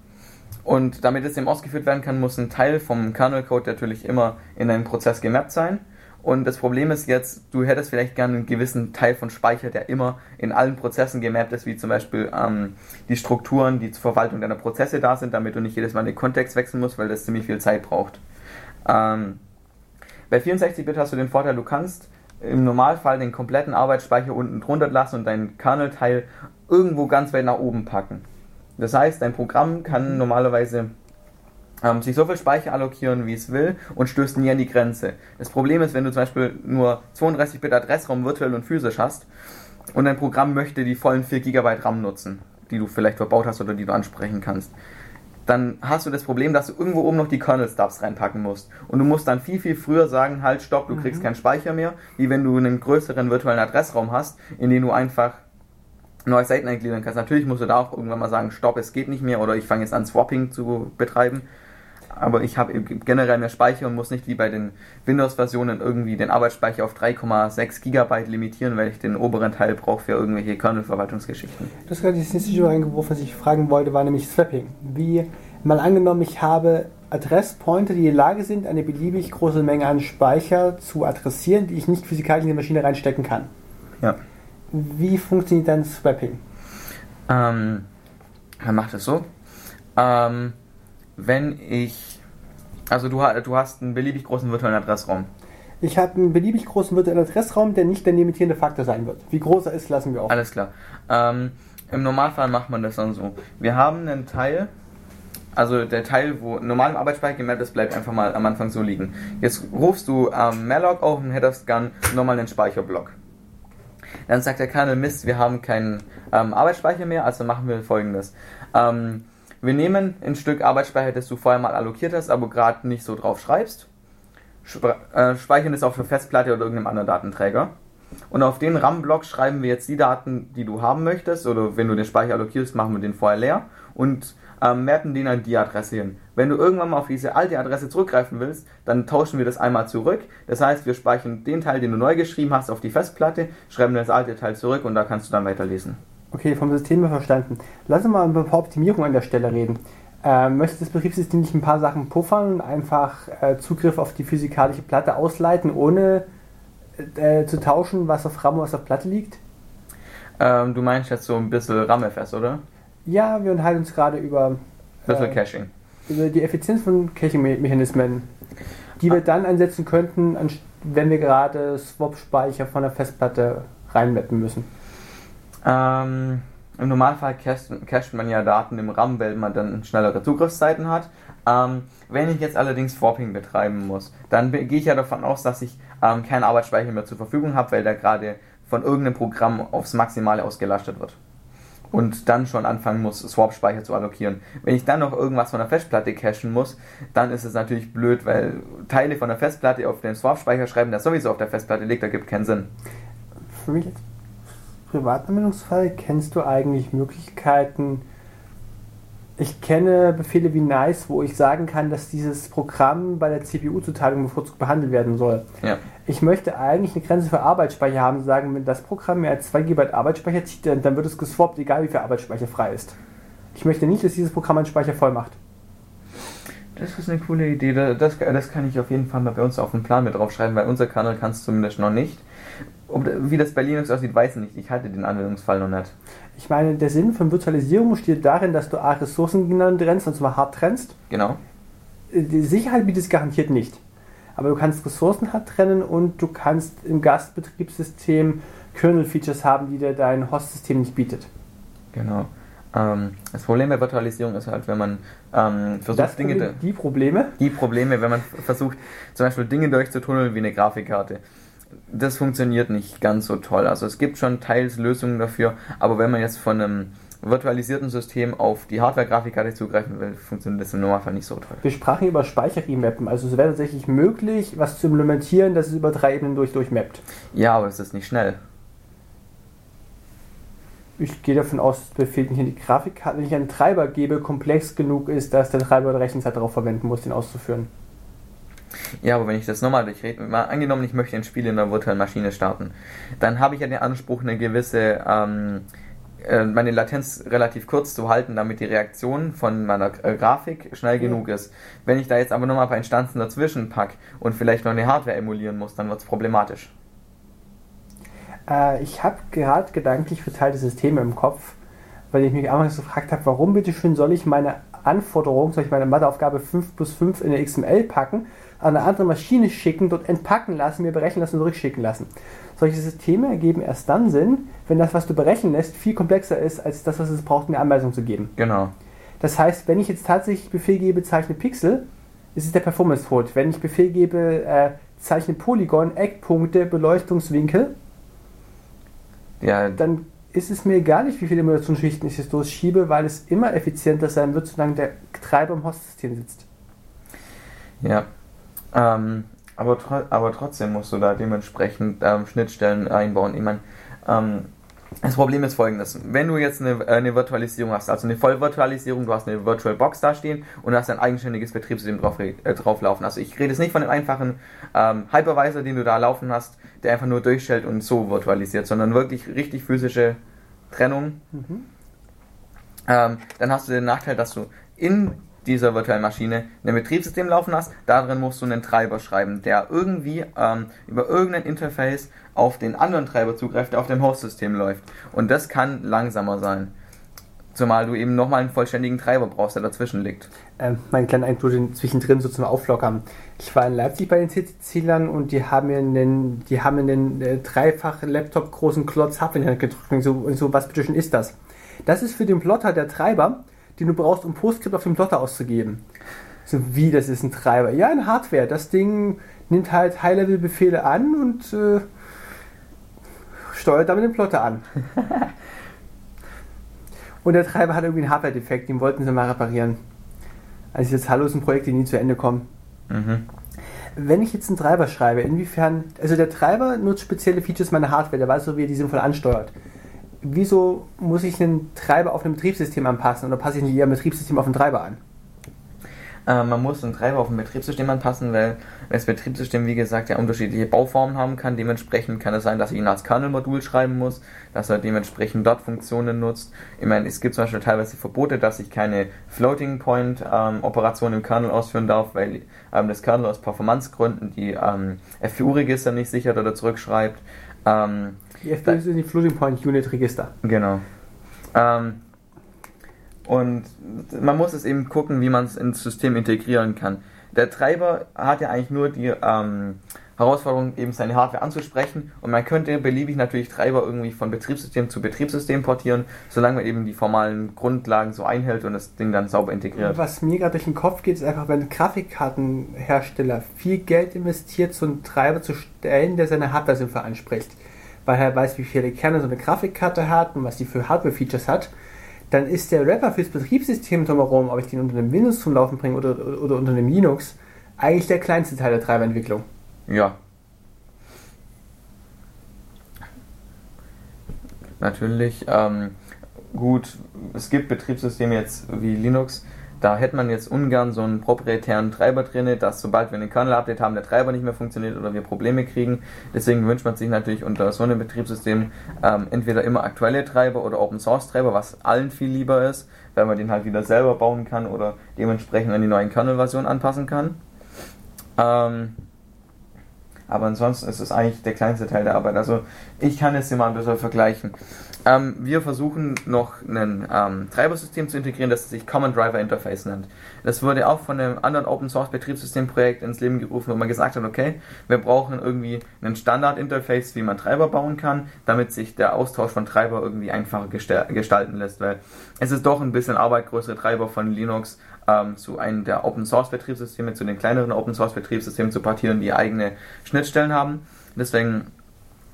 und damit es eben ausgeführt werden kann, muss ein Teil vom Kernel-Code natürlich immer in einen Prozess gemappt sein. Und das Problem ist jetzt, du hättest vielleicht gerne einen gewissen Teil von Speicher, der immer in allen Prozessen gemappt ist, wie zum Beispiel ähm, die Strukturen, die zur Verwaltung deiner Prozesse da sind, damit du nicht jedes Mal den Kontext wechseln musst, weil das ziemlich viel Zeit braucht. Ähm, bei 64-Bit hast du den Vorteil, du kannst im Normalfall den kompletten Arbeitsspeicher unten drunter lassen und deinen Kernel-Teil irgendwo ganz weit nach oben packen. Das heißt, dein Programm kann normalerweise ähm, sich so viel Speicher allokieren, wie es will und stößt nie an die Grenze. Das Problem ist, wenn du zum Beispiel nur 32-Bit Adressraum virtuell und physisch hast und dein Programm möchte die vollen 4 GB RAM nutzen, die du vielleicht verbaut hast oder die du ansprechen kannst, dann hast du das Problem, dass du irgendwo oben noch die Kernel-Stubs reinpacken musst. Und du musst dann viel, viel früher sagen, halt, stopp, du mhm. kriegst keinen Speicher mehr, wie wenn du einen größeren virtuellen Adressraum hast, in den du einfach neue Seiten eingliedern kannst. Natürlich musst du da auch irgendwann mal sagen, stopp, es geht nicht mehr oder ich fange jetzt an Swapping zu betreiben aber ich habe generell mehr Speicher und muss nicht wie bei den Windows-Versionen irgendwie den Arbeitsspeicher auf 3,6 GB limitieren, weil ich den oberen Teil brauche für irgendwelche Kernel-Verwaltungsgeschichten. Das gerade das nächste Thema eingeworfen, was ich fragen wollte, war nämlich Swapping. Wie, mal angenommen, ich habe Adresspointer, die in der Lage sind, eine beliebig große Menge an Speicher zu adressieren, die ich nicht physikalisch in die Maschine reinstecken kann. Ja. Wie funktioniert dann Swapping? Ähm, man macht es so. Ähm, wenn ich. Also du, du hast einen beliebig großen virtuellen Adressraum. Ich habe einen beliebig großen virtuellen Adressraum, der nicht der limitierende Faktor sein wird. Wie groß er ist, lassen wir auch. Alles klar. Ähm, Im Normalfall macht man das dann so. Wir haben einen Teil, also der Teil, wo normal im Arbeitsspeicher gemappt ist, bleibt einfach mal am Anfang so liegen. Jetzt rufst du ähm, malloc auf und hättest gern nochmal einen Speicherblock. Dann sagt der Kernel, Mist, wir haben keinen ähm, Arbeitsspeicher mehr, also machen wir folgendes. Ähm, wir nehmen ein Stück Arbeitsspeicher, das du vorher mal allokiert hast, aber gerade nicht so drauf schreibst, äh, speichern es auf eine Festplatte oder irgendeinem anderen Datenträger. Und auf den RAM-Block schreiben wir jetzt die Daten, die du haben möchtest, oder wenn du den Speicher allokierst, machen wir den vorher leer und ähm, mappen den an die Adresse hin. Wenn du irgendwann mal auf diese alte Adresse zurückgreifen willst, dann tauschen wir das einmal zurück. Das heißt, wir speichern den Teil, den du neu geschrieben hast, auf die Festplatte, schreiben das alte Teil zurück und da kannst du dann weiterlesen. Okay, vom System her verstanden. Lass uns mal über Optimierung an der Stelle reden. Äh, möchte das Betriebssystem nicht ein paar Sachen puffern und einfach äh, Zugriff auf die physikalische Platte ausleiten, ohne äh, zu tauschen, was auf RAM und was auf Platte liegt? Ähm, du meinst jetzt so ein bisschen RAM-FS, oder? Ja, wir unterhalten uns gerade über. Bisschen äh, Caching. Über die Effizienz von Caching-Mechanismen, die wir ah. dann einsetzen könnten, wenn wir gerade Swap-Speicher von der Festplatte reinmappen müssen. Ähm, Im Normalfall cached man ja Daten im RAM, weil man dann schnellere Zugriffszeiten hat. Ähm, wenn ich jetzt allerdings Swapping betreiben muss, dann gehe ich ja davon aus, dass ich ähm, keinen Arbeitsspeicher mehr zur Verfügung habe, weil der gerade von irgendeinem Programm aufs Maximale ausgelastet wird. Und dann schon anfangen muss, Swap-Speicher zu allokieren. Wenn ich dann noch irgendwas von der Festplatte cachen muss, dann ist es natürlich blöd, weil Teile von der Festplatte auf den Swap-Speicher schreiben, der sowieso auf der Festplatte liegt, da gibt keinen Sinn. Für mich jetzt Privatanwendungsfall kennst du eigentlich Möglichkeiten, Ich kenne Befehle wie nice, wo ich sagen kann, dass dieses Programm bei der CPU-Zuteilung bevorzugt behandelt werden soll. Ja. Ich möchte eigentlich eine Grenze für Arbeitsspeicher haben, sagen, wenn das Programm mehr als 2 GB Arbeitsspeicher zieht, dann, wird es geswappt, egal wie viel Arbeitsspeicher frei ist. Ich möchte nicht, dass dieses Programm meinen Speicher voll macht. Das ist eine coole Idee. Das, das kann ich auf jeden Fall mal bei uns auf den Plan mit draufschreiben, weil unser Kanal kann es zumindest noch nicht. Ob, wie das bei Linux aussieht, weiß ich nicht. Ich halte den Anwendungsfall noch nicht. Ich meine, der Sinn von Virtualisierung steht darin, dass du A, Ressourcen genannt trennst, und zwar hart trennst. Genau. Die Sicherheit bietet es garantiert nicht. Aber du kannst Ressourcen hart trennen und du kannst im Gastbetriebssystem Kernel-Features haben, die dir dein Host-System nicht bietet. Genau. Ähm, das Problem bei Virtualisierung ist halt, wenn man ähm, versucht, das Dinge. Problem, die Probleme? Die Probleme, wenn man versucht, zum Beispiel Dinge durchzutunneln wie eine Grafikkarte das funktioniert nicht ganz so toll. Also es gibt schon teils Lösungen dafür, aber wenn man jetzt von einem virtualisierten System auf die Hardware-Grafikkarte zugreifen will, funktioniert das im Normalfall nicht so toll. Wir sprachen über Speicher-Remappen, also es wäre tatsächlich möglich, was zu implementieren, dass es über drei Ebenen durch durchmappt. Ja, aber es ist nicht schnell. Ich gehe davon aus, dass Befehl nicht in die Grafikkarte, wenn ich einen Treiber gebe, komplex genug ist, dass der Treiber die Rechenzeit darauf verwenden muss, den auszuführen. Ja, aber wenn ich das nochmal durchrede, mal angenommen, ich möchte ein Spiel in einer virtuellen Maschine starten, dann habe ich ja den Anspruch, eine gewisse, ähm, äh, meine Latenz relativ kurz zu halten, damit die Reaktion von meiner äh, Grafik schnell ja. genug ist. Wenn ich da jetzt aber nochmal ein paar Instanzen dazwischen packe und vielleicht noch eine Hardware emulieren muss, dann wird es problematisch. Äh, ich habe gerade gedanklich verteilte Systeme im Kopf, weil ich mich einmal gefragt habe, warum bitteschön soll ich meine Anforderungen, soll ich meine Matheaufgabe 5 plus 5 in der XML packen, an eine andere Maschine schicken, dort entpacken lassen, mir berechnen lassen und zurückschicken lassen. Solche Systeme ergeben erst dann Sinn, wenn das, was du berechnen lässt, viel komplexer ist, als das, was es braucht, mir Anweisung zu geben. Genau. Das heißt, wenn ich jetzt tatsächlich Befehl gebe, zeichne Pixel, ist es der Performance-Code. Wenn ich Befehl gebe, äh, zeichne Polygon, Eckpunkte, Beleuchtungswinkel, ja. dann ist es mir egal nicht, wie viele Emulationsschichten ich jetzt durchschiebe, weil es immer effizienter sein wird, solange der Treiber im Host-System sitzt. Ja, ähm, aber, tro aber trotzdem musst du da dementsprechend ähm, Schnittstellen einbauen. Ich meine, ähm, das Problem ist folgendes. Wenn du jetzt eine, eine Virtualisierung hast, also eine Vollvirtualisierung, du hast eine Virtual Box da stehen und hast ein eigenständiges Betriebssystem drauf, äh, drauf laufen. Also ich rede jetzt nicht von dem einfachen ähm, Hypervisor, den du da laufen hast, der einfach nur durchstellt und so virtualisiert, sondern wirklich richtig physische Trennung. Mhm. Ähm, dann hast du den Nachteil, dass du in dieser virtuellen Maschine ein Betriebssystem laufen hast. Darin musst du einen Treiber schreiben, der irgendwie ähm, über irgendein Interface auf den anderen Treiber zugreift, der auf dem Host-System läuft. Und das kann langsamer sein. Zumal du eben nochmal einen vollständigen Treiber brauchst, der dazwischen liegt. Ähm, mein kleiner Eindruck zwischendrin so zum Auflockern. Ich war in Leipzig bei den CC-Zielern und die haben mir einen, die haben einen äh, dreifach Laptop großen Klotz Hardware gedrückt und so, und so, was bitte schon ist das? Das ist für den Plotter der Treiber, den du brauchst, um PostScript auf dem Plotter auszugeben. So wie, das ist ein Treiber. Ja, ein Hardware. Das Ding nimmt halt High-Level-Befehle an und äh, steuert damit den Plotter an. und der Treiber hat irgendwie einen Hardware-Defekt, den wollten sie mal reparieren. Also jetzt Hallo ist ein Projekt, die nie zu Ende kommen. Mhm. Wenn ich jetzt einen Treiber schreibe, inwiefern, also der Treiber nutzt spezielle Features meiner Hardware, der weiß so, wie er die sinnvoll ansteuert wieso muss ich einen Treiber auf ein Betriebssystem anpassen oder passe ich nicht eher ein Betriebssystem auf einen Treiber an? Äh, man muss einen Treiber auf ein Betriebssystem anpassen, weil das Betriebssystem, wie gesagt, ja unterschiedliche Bauformen haben kann. Dementsprechend kann es sein, dass ich ihn als Kernel-Modul schreiben muss, dass er dementsprechend dort Funktionen nutzt. Ich meine, es gibt zum Beispiel teilweise Verbote, dass ich keine Floating-Point-Operation ähm, im Kernel ausführen darf, weil ähm, das Kernel aus Performancegründen die ähm, FPU-Register nicht sichert oder zurückschreibt. Ähm, die FPU sind die Floating Point Unit Register. Genau. Ähm, und man muss es eben gucken, wie man es ins System integrieren kann. Der Treiber hat ja eigentlich nur die ähm, Herausforderung, eben seine Hardware anzusprechen und man könnte beliebig natürlich Treiber irgendwie von Betriebssystem zu Betriebssystem portieren, solange man eben die formalen Grundlagen so einhält und das Ding dann sauber integriert. Was mir gerade durch den Kopf geht, ist einfach, wenn Grafikkartenhersteller viel Geld investiert, so einen Treiber zu stellen, der seine Hardware sinnvoll anspricht weil er weiß, wie viele Kerne so eine Grafikkarte hat und was die für Hardware-Features hat, dann ist der Rapper fürs Betriebssystem drumherum, ob ich den unter einem Windows zum Laufen bringe oder, oder, oder unter einem Linux, eigentlich der kleinste Teil der Treiberentwicklung. Ja. Natürlich, ähm, gut, es gibt Betriebssysteme jetzt wie Linux, da hätte man jetzt ungern so einen proprietären Treiber drin, dass sobald wir einen Kernel-Update haben, der Treiber nicht mehr funktioniert oder wir Probleme kriegen. Deswegen wünscht man sich natürlich unter so einem Betriebssystem ähm, entweder immer aktuelle Treiber oder Open-Source-Treiber, was allen viel lieber ist, weil man den halt wieder selber bauen kann oder dementsprechend an die neuen Kernel-Version anpassen kann. Ähm, aber ansonsten ist es eigentlich der kleinste Teil der Arbeit. Also ich kann es hier mal ein bisschen vergleichen. Ähm, wir versuchen noch ein ähm, Treibersystem zu integrieren, das sich Common Driver Interface nennt. Das wurde auch von einem anderen Open Source Betriebssystemprojekt ins Leben gerufen, wo man gesagt hat, okay, wir brauchen irgendwie ein Standard Interface, wie man Treiber bauen kann, damit sich der Austausch von Treiber irgendwie einfacher gestalten lässt, weil es ist doch ein bisschen Arbeit, größere Treiber von Linux ähm, zu einem der Open Source Betriebssysteme, zu den kleineren Open Source Betriebssystemen zu portieren, die eigene Schnittstellen haben. Deswegen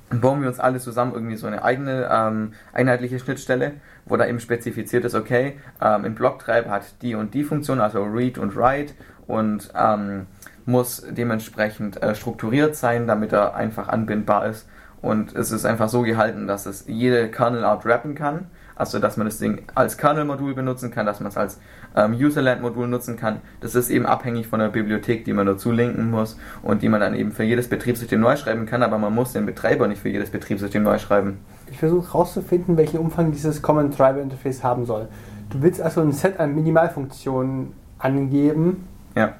bauen wir uns alle zusammen irgendwie so eine eigene ähm, einheitliche Schnittstelle, wo da eben spezifiziert ist, okay, ähm, ein Blocktreiber hat die und die Funktion, also Read und Write und ähm, muss dementsprechend äh, strukturiert sein, damit er einfach anbindbar ist. Und es ist einfach so gehalten, dass es jede Kernel-Art rappen kann also dass man das Ding als Kernel-Modul benutzen kann, dass man es als ähm, Userland-Modul nutzen kann. Das ist eben abhängig von der Bibliothek, die man dazu linken muss und die man dann eben für jedes Betriebssystem neu schreiben kann, aber man muss den Betreiber nicht für jedes Betriebssystem neu schreiben. Ich versuche herauszufinden, welchen Umfang dieses Common Driver Interface haben soll. Du willst also ein Set an Minimalfunktionen angeben. Ja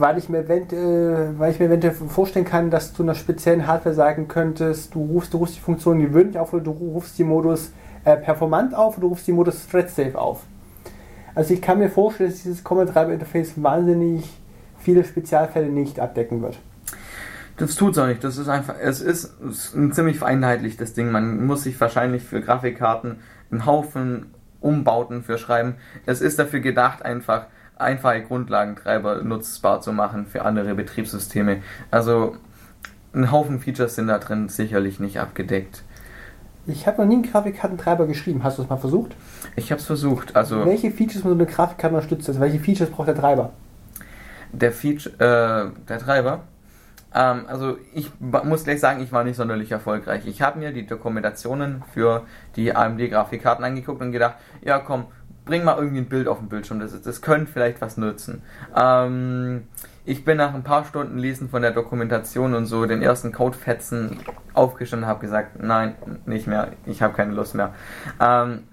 weil ich, mir eventuell, weil ich mir eventuell vorstellen kann, dass du einer speziellen Hardware sagen könntest, du rufst, du rufst die Funktion gewöhnlich auf oder du rufst die Modus äh, performant auf oder du rufst die Modus thread safe auf. Also ich kann mir vorstellen, dass dieses Command Treiber Interface wahnsinnig viele Spezialfälle nicht abdecken wird. Das tut es auch nicht. Das ist einfach, es ist ein ziemlich vereinheitlichtes Ding. Man muss sich wahrscheinlich für Grafikkarten einen Haufen Umbauten für schreiben. Es ist dafür gedacht, einfach einfache Grundlagentreiber nutzbar zu machen für andere Betriebssysteme. Also ein Haufen Features sind da drin sicherlich nicht abgedeckt. Ich habe noch nie einen Grafikkartentreiber geschrieben. Hast du es mal versucht? Ich habe es versucht. Also welche Features muss eine Grafikkarte unterstützen? Also welche Features braucht der Treiber? Der Feature, äh, der Treiber. Ähm, also ich muss gleich sagen, ich war nicht sonderlich erfolgreich. Ich habe mir die Dokumentationen für die AMD-Grafikkarten angeguckt und gedacht, ja komm, bring mal irgendwie ein Bild auf den Bildschirm, das, das könnte vielleicht was nutzen. Ähm, ich bin nach ein paar Stunden Lesen von der Dokumentation und so den ersten Codefetzen aufgestanden und habe gesagt, nein, nicht mehr, ich habe keine Lust mehr. Ähm,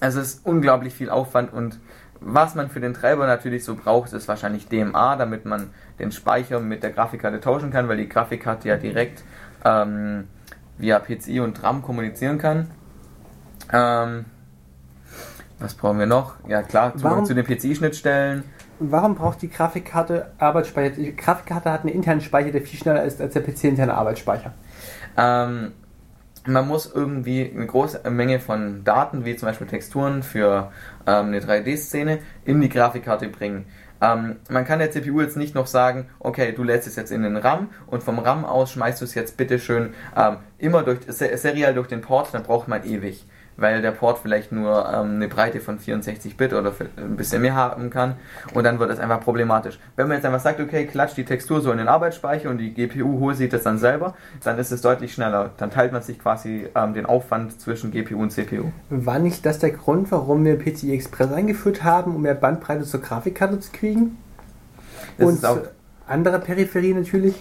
es ist unglaublich viel Aufwand und was man für den Treiber natürlich so braucht, ist wahrscheinlich DMA, damit man den Speicher mit der Grafikkarte tauschen kann, weil die Grafikkarte ja direkt ähm, via PCI und RAM kommunizieren kann. Ähm, was brauchen wir noch? Ja klar, Zugang zu den PCI-Schnittstellen. Warum braucht die Grafikkarte Arbeitsspeicher? Die Grafikkarte hat einen internen Speicher, der viel schneller ist als der PC-interne Arbeitsspeicher. Ähm, man muss irgendwie eine große Menge von Daten, wie zum Beispiel Texturen für ähm, eine 3D-Szene, in die Grafikkarte bringen. Ähm, man kann der CPU jetzt nicht noch sagen, okay, du lädst es jetzt in den RAM und vom RAM aus schmeißt du es jetzt bitteschön ähm, immer durch, seriell durch den Port, dann braucht man ewig weil der Port vielleicht nur ähm, eine Breite von 64 Bit oder ein bisschen mehr haben kann und dann wird es einfach problematisch. Wenn man jetzt einfach sagt, okay, klatscht die Textur so in den Arbeitsspeicher und die GPU holt sich das dann selber, dann ist es deutlich schneller. Dann teilt man sich quasi ähm, den Aufwand zwischen GPU und CPU. War nicht das der Grund, warum wir PCI Express eingeführt haben, um mehr Bandbreite zur Grafikkarte zu kriegen? Das und andere Peripherie natürlich?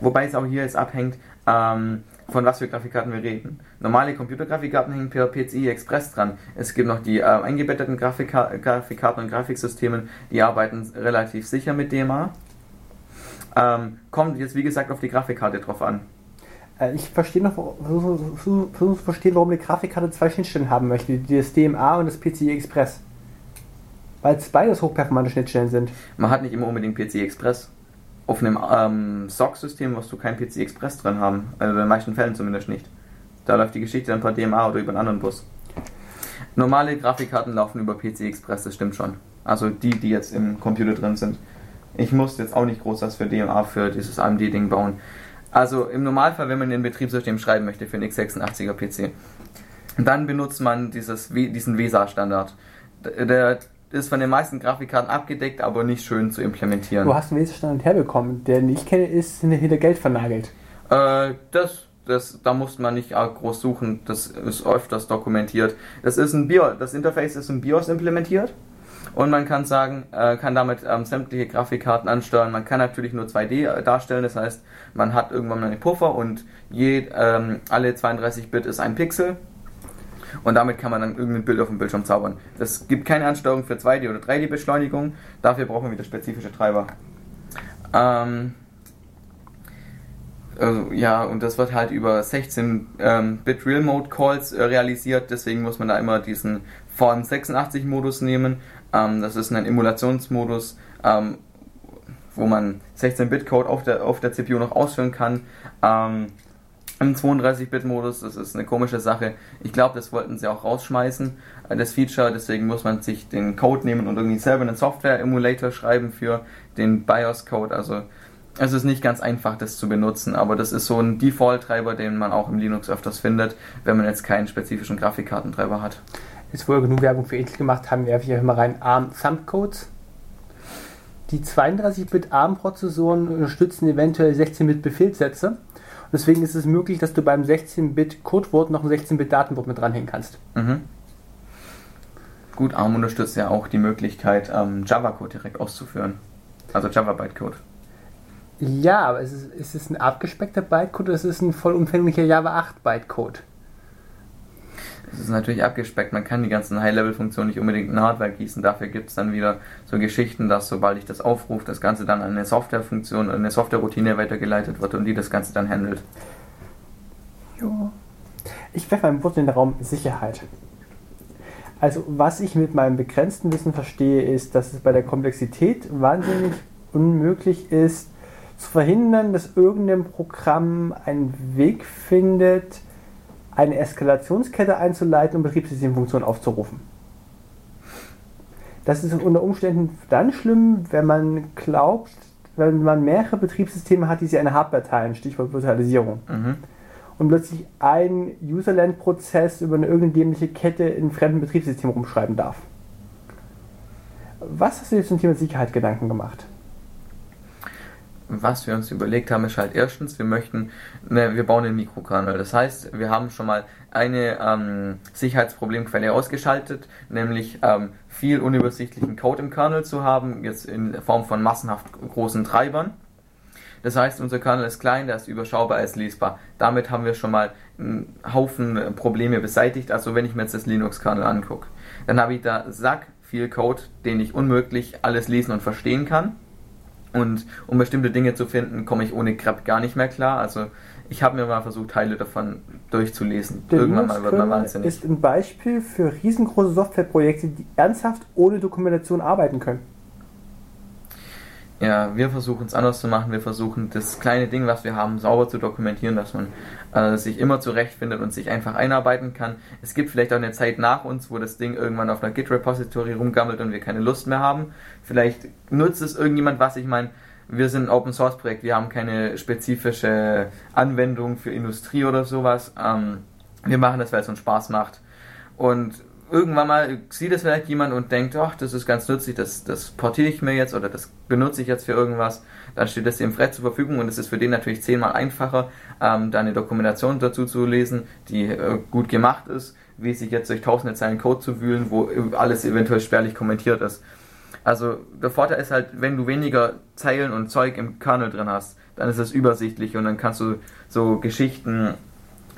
Wobei es auch hier jetzt abhängt, ähm, von was für Grafikkarten wir reden. Normale Computergrafikkarten hängen per PCI Express dran. Es gibt noch die äh, eingebetteten Grafika Grafikkarten und Grafiksystemen, die arbeiten relativ sicher mit DMA. Ähm, kommt jetzt wie gesagt auf die Grafikkarte drauf an. Äh, ich verstehe noch, versuche zu verstehen, warum eine Grafikkarte zwei Schnittstellen haben möchte, das DMA und das PCI Express. Weil es beides hochperformante Schnittstellen sind. Man hat nicht immer unbedingt PCI Express auf einem ähm, SOC-System wirst du kein PC Express drin haben. Also in den meisten Fällen zumindest nicht. Da läuft die Geschichte dann per DMA oder über einen anderen Bus. Normale Grafikkarten laufen über PC Express, das stimmt schon. Also die, die jetzt im Computer drin sind. Ich muss jetzt auch nicht groß was für DMA für dieses AMD-Ding bauen. Also im Normalfall, wenn man ein Betriebssystem schreiben möchte für einen x86er PC, dann benutzt man dieses, diesen VESA-Standard. Der ist von den meisten Grafikkarten abgedeckt, aber nicht schön zu implementieren. Wo hast du den Standard herbekommen? Der, den ich kenne, ist hinter Geld vernagelt. Äh, das das, da muss man nicht groß suchen, das ist öfters dokumentiert. Das ist ein BIOS, das Interface ist in BIOS implementiert und man kann sagen, äh, kann damit ähm, sämtliche Grafikkarten ansteuern. Man kann natürlich nur 2D äh, darstellen, das heißt, man hat irgendwann mal einen Puffer und je, ähm, alle 32 Bit ist ein Pixel und damit kann man dann irgendein Bild auf dem Bildschirm zaubern. Es gibt keine Ansteuerung für 2D oder 3D Beschleunigung, dafür brauchen wir wieder spezifische Treiber. Ähm, also, ja, und das wird halt über 16 ähm, Real Mode Calls äh, realisiert, deswegen muss man da immer diesen VM86 Modus nehmen. Ähm, das ist ein Emulationsmodus, ähm, wo man 16 Bit Code auf der, auf der CPU noch ausführen kann. Ähm, Im 32-Bit-Modus, das ist eine komische Sache. Ich glaube, das wollten sie auch rausschmeißen, äh, das Feature. Deswegen muss man sich den Code nehmen und irgendwie selber einen Software-Emulator schreiben für den BIOS-Code. Also es ist nicht ganz einfach, das zu benutzen, aber das ist so ein Default-Treiber, den man auch im Linux öfters findet, wenn man jetzt keinen spezifischen Grafikkartentreiber hat. Jetzt, wo wir genug Werbung für Intel gemacht haben, werfe ich einfach mal rein ARM Thumbcodes. Die 32-Bit ARM-Prozessoren unterstützen eventuell 16-Bit Befehlssätze. Und deswegen ist es möglich, dass du beim 16-Bit Codewort noch ein 16-Bit Datenwort mit dranhängen kannst. Mhm. Gut, ARM unterstützt ja auch die Möglichkeit, ähm, Java-Code direkt auszuführen. Also Java-Bytecode. Ja, aber ist es, ist es ein abgespeckter Bytecode oder ist es ein vollumfänglicher Java 8 Bytecode? Es ist natürlich abgespeckt, man kann die ganzen High-Level-Funktionen nicht unbedingt in Hardware gießen. Dafür gibt es dann wieder so Geschichten, dass sobald ich das aufrufe, das Ganze dann an eine Software-Funktion, eine Software-Routine weitergeleitet wird und die das Ganze dann handelt. Ja. Ich werfe ein Wort in den Raum Sicherheit. Also, was ich mit meinem begrenzten Wissen verstehe, ist, dass es bei der Komplexität wahnsinnig unmöglich ist, zu verhindern, dass irgendein Programm einen Weg findet, eine Eskalationskette einzuleiten und Betriebssystemfunktionen aufzurufen. Das ist unter Umständen dann schlimm, wenn man glaubt, wenn man mehrere Betriebssysteme hat, die sich eine Hardware teilen, Stichwort Virtualisierung. Mhm. Und plötzlich ein Userland-Prozess über eine irgendeine Kette in einem fremden Betriebssystem rumschreiben darf. Was hast du dir zum Thema Sicherheit Gedanken gemacht? Was wir uns überlegt haben, ist halt erstens, wir möchten, ne, wir bauen einen Mikrokernel. Das heißt, wir haben schon mal eine ähm, Sicherheitsproblemquelle ausgeschaltet, nämlich ähm, viel unübersichtlichen Code im Kernel zu haben, jetzt in Form von massenhaft großen Treibern. Das heißt, unser Kernel ist klein, der ist überschaubar, er ist lesbar. Damit haben wir schon mal einen Haufen Probleme beseitigt. Also wenn ich mir jetzt das Linux-Kernel angucke, dann habe ich da Sack viel Code, den ich unmöglich alles lesen und verstehen kann und um bestimmte Dinge zu finden, komme ich ohne Grep gar nicht mehr klar. Also ich habe mir mal versucht, Teile davon durchzulesen. Der Irgendwann mal wird man wahnsinnig. ist ein Beispiel für riesengroße Softwareprojekte, die ernsthaft ohne Dokumentation arbeiten können. Ja, wir versuchen es anders zu machen. Wir versuchen das kleine Ding, was wir haben, sauber zu dokumentieren, dass man äh, sich immer zurechtfindet und sich einfach einarbeiten kann. Es gibt vielleicht auch eine Zeit nach uns, wo das Ding irgendwann auf einer Git-Repository rumgammelt und wir keine Lust mehr haben. Vielleicht nutzt es irgendjemand was. Ich meine, wir sind ein Open Source Projekt, wir haben keine spezifische Anwendung für Industrie oder sowas. Ähm, wir machen das, weil es uns Spaß macht. Und irgendwann mal sieht es vielleicht jemand und denkt, ach, das ist ganz nützlich, das, das portiere ich mir jetzt oder das benutze ich jetzt für irgendwas, dann steht das dem frei zur Verfügung und es ist für den natürlich zehnmal einfacher, ähm, da eine Dokumentation dazu zu lesen, die äh, gut gemacht ist, wie sich jetzt durch tausende Zeilen Code zu wühlen, wo alles eventuell spärlich kommentiert ist. Also der Vorteil ist halt, wenn du weniger Zeilen und Zeug im Kernel drin hast, dann ist es übersichtlich und dann kannst du so Geschichten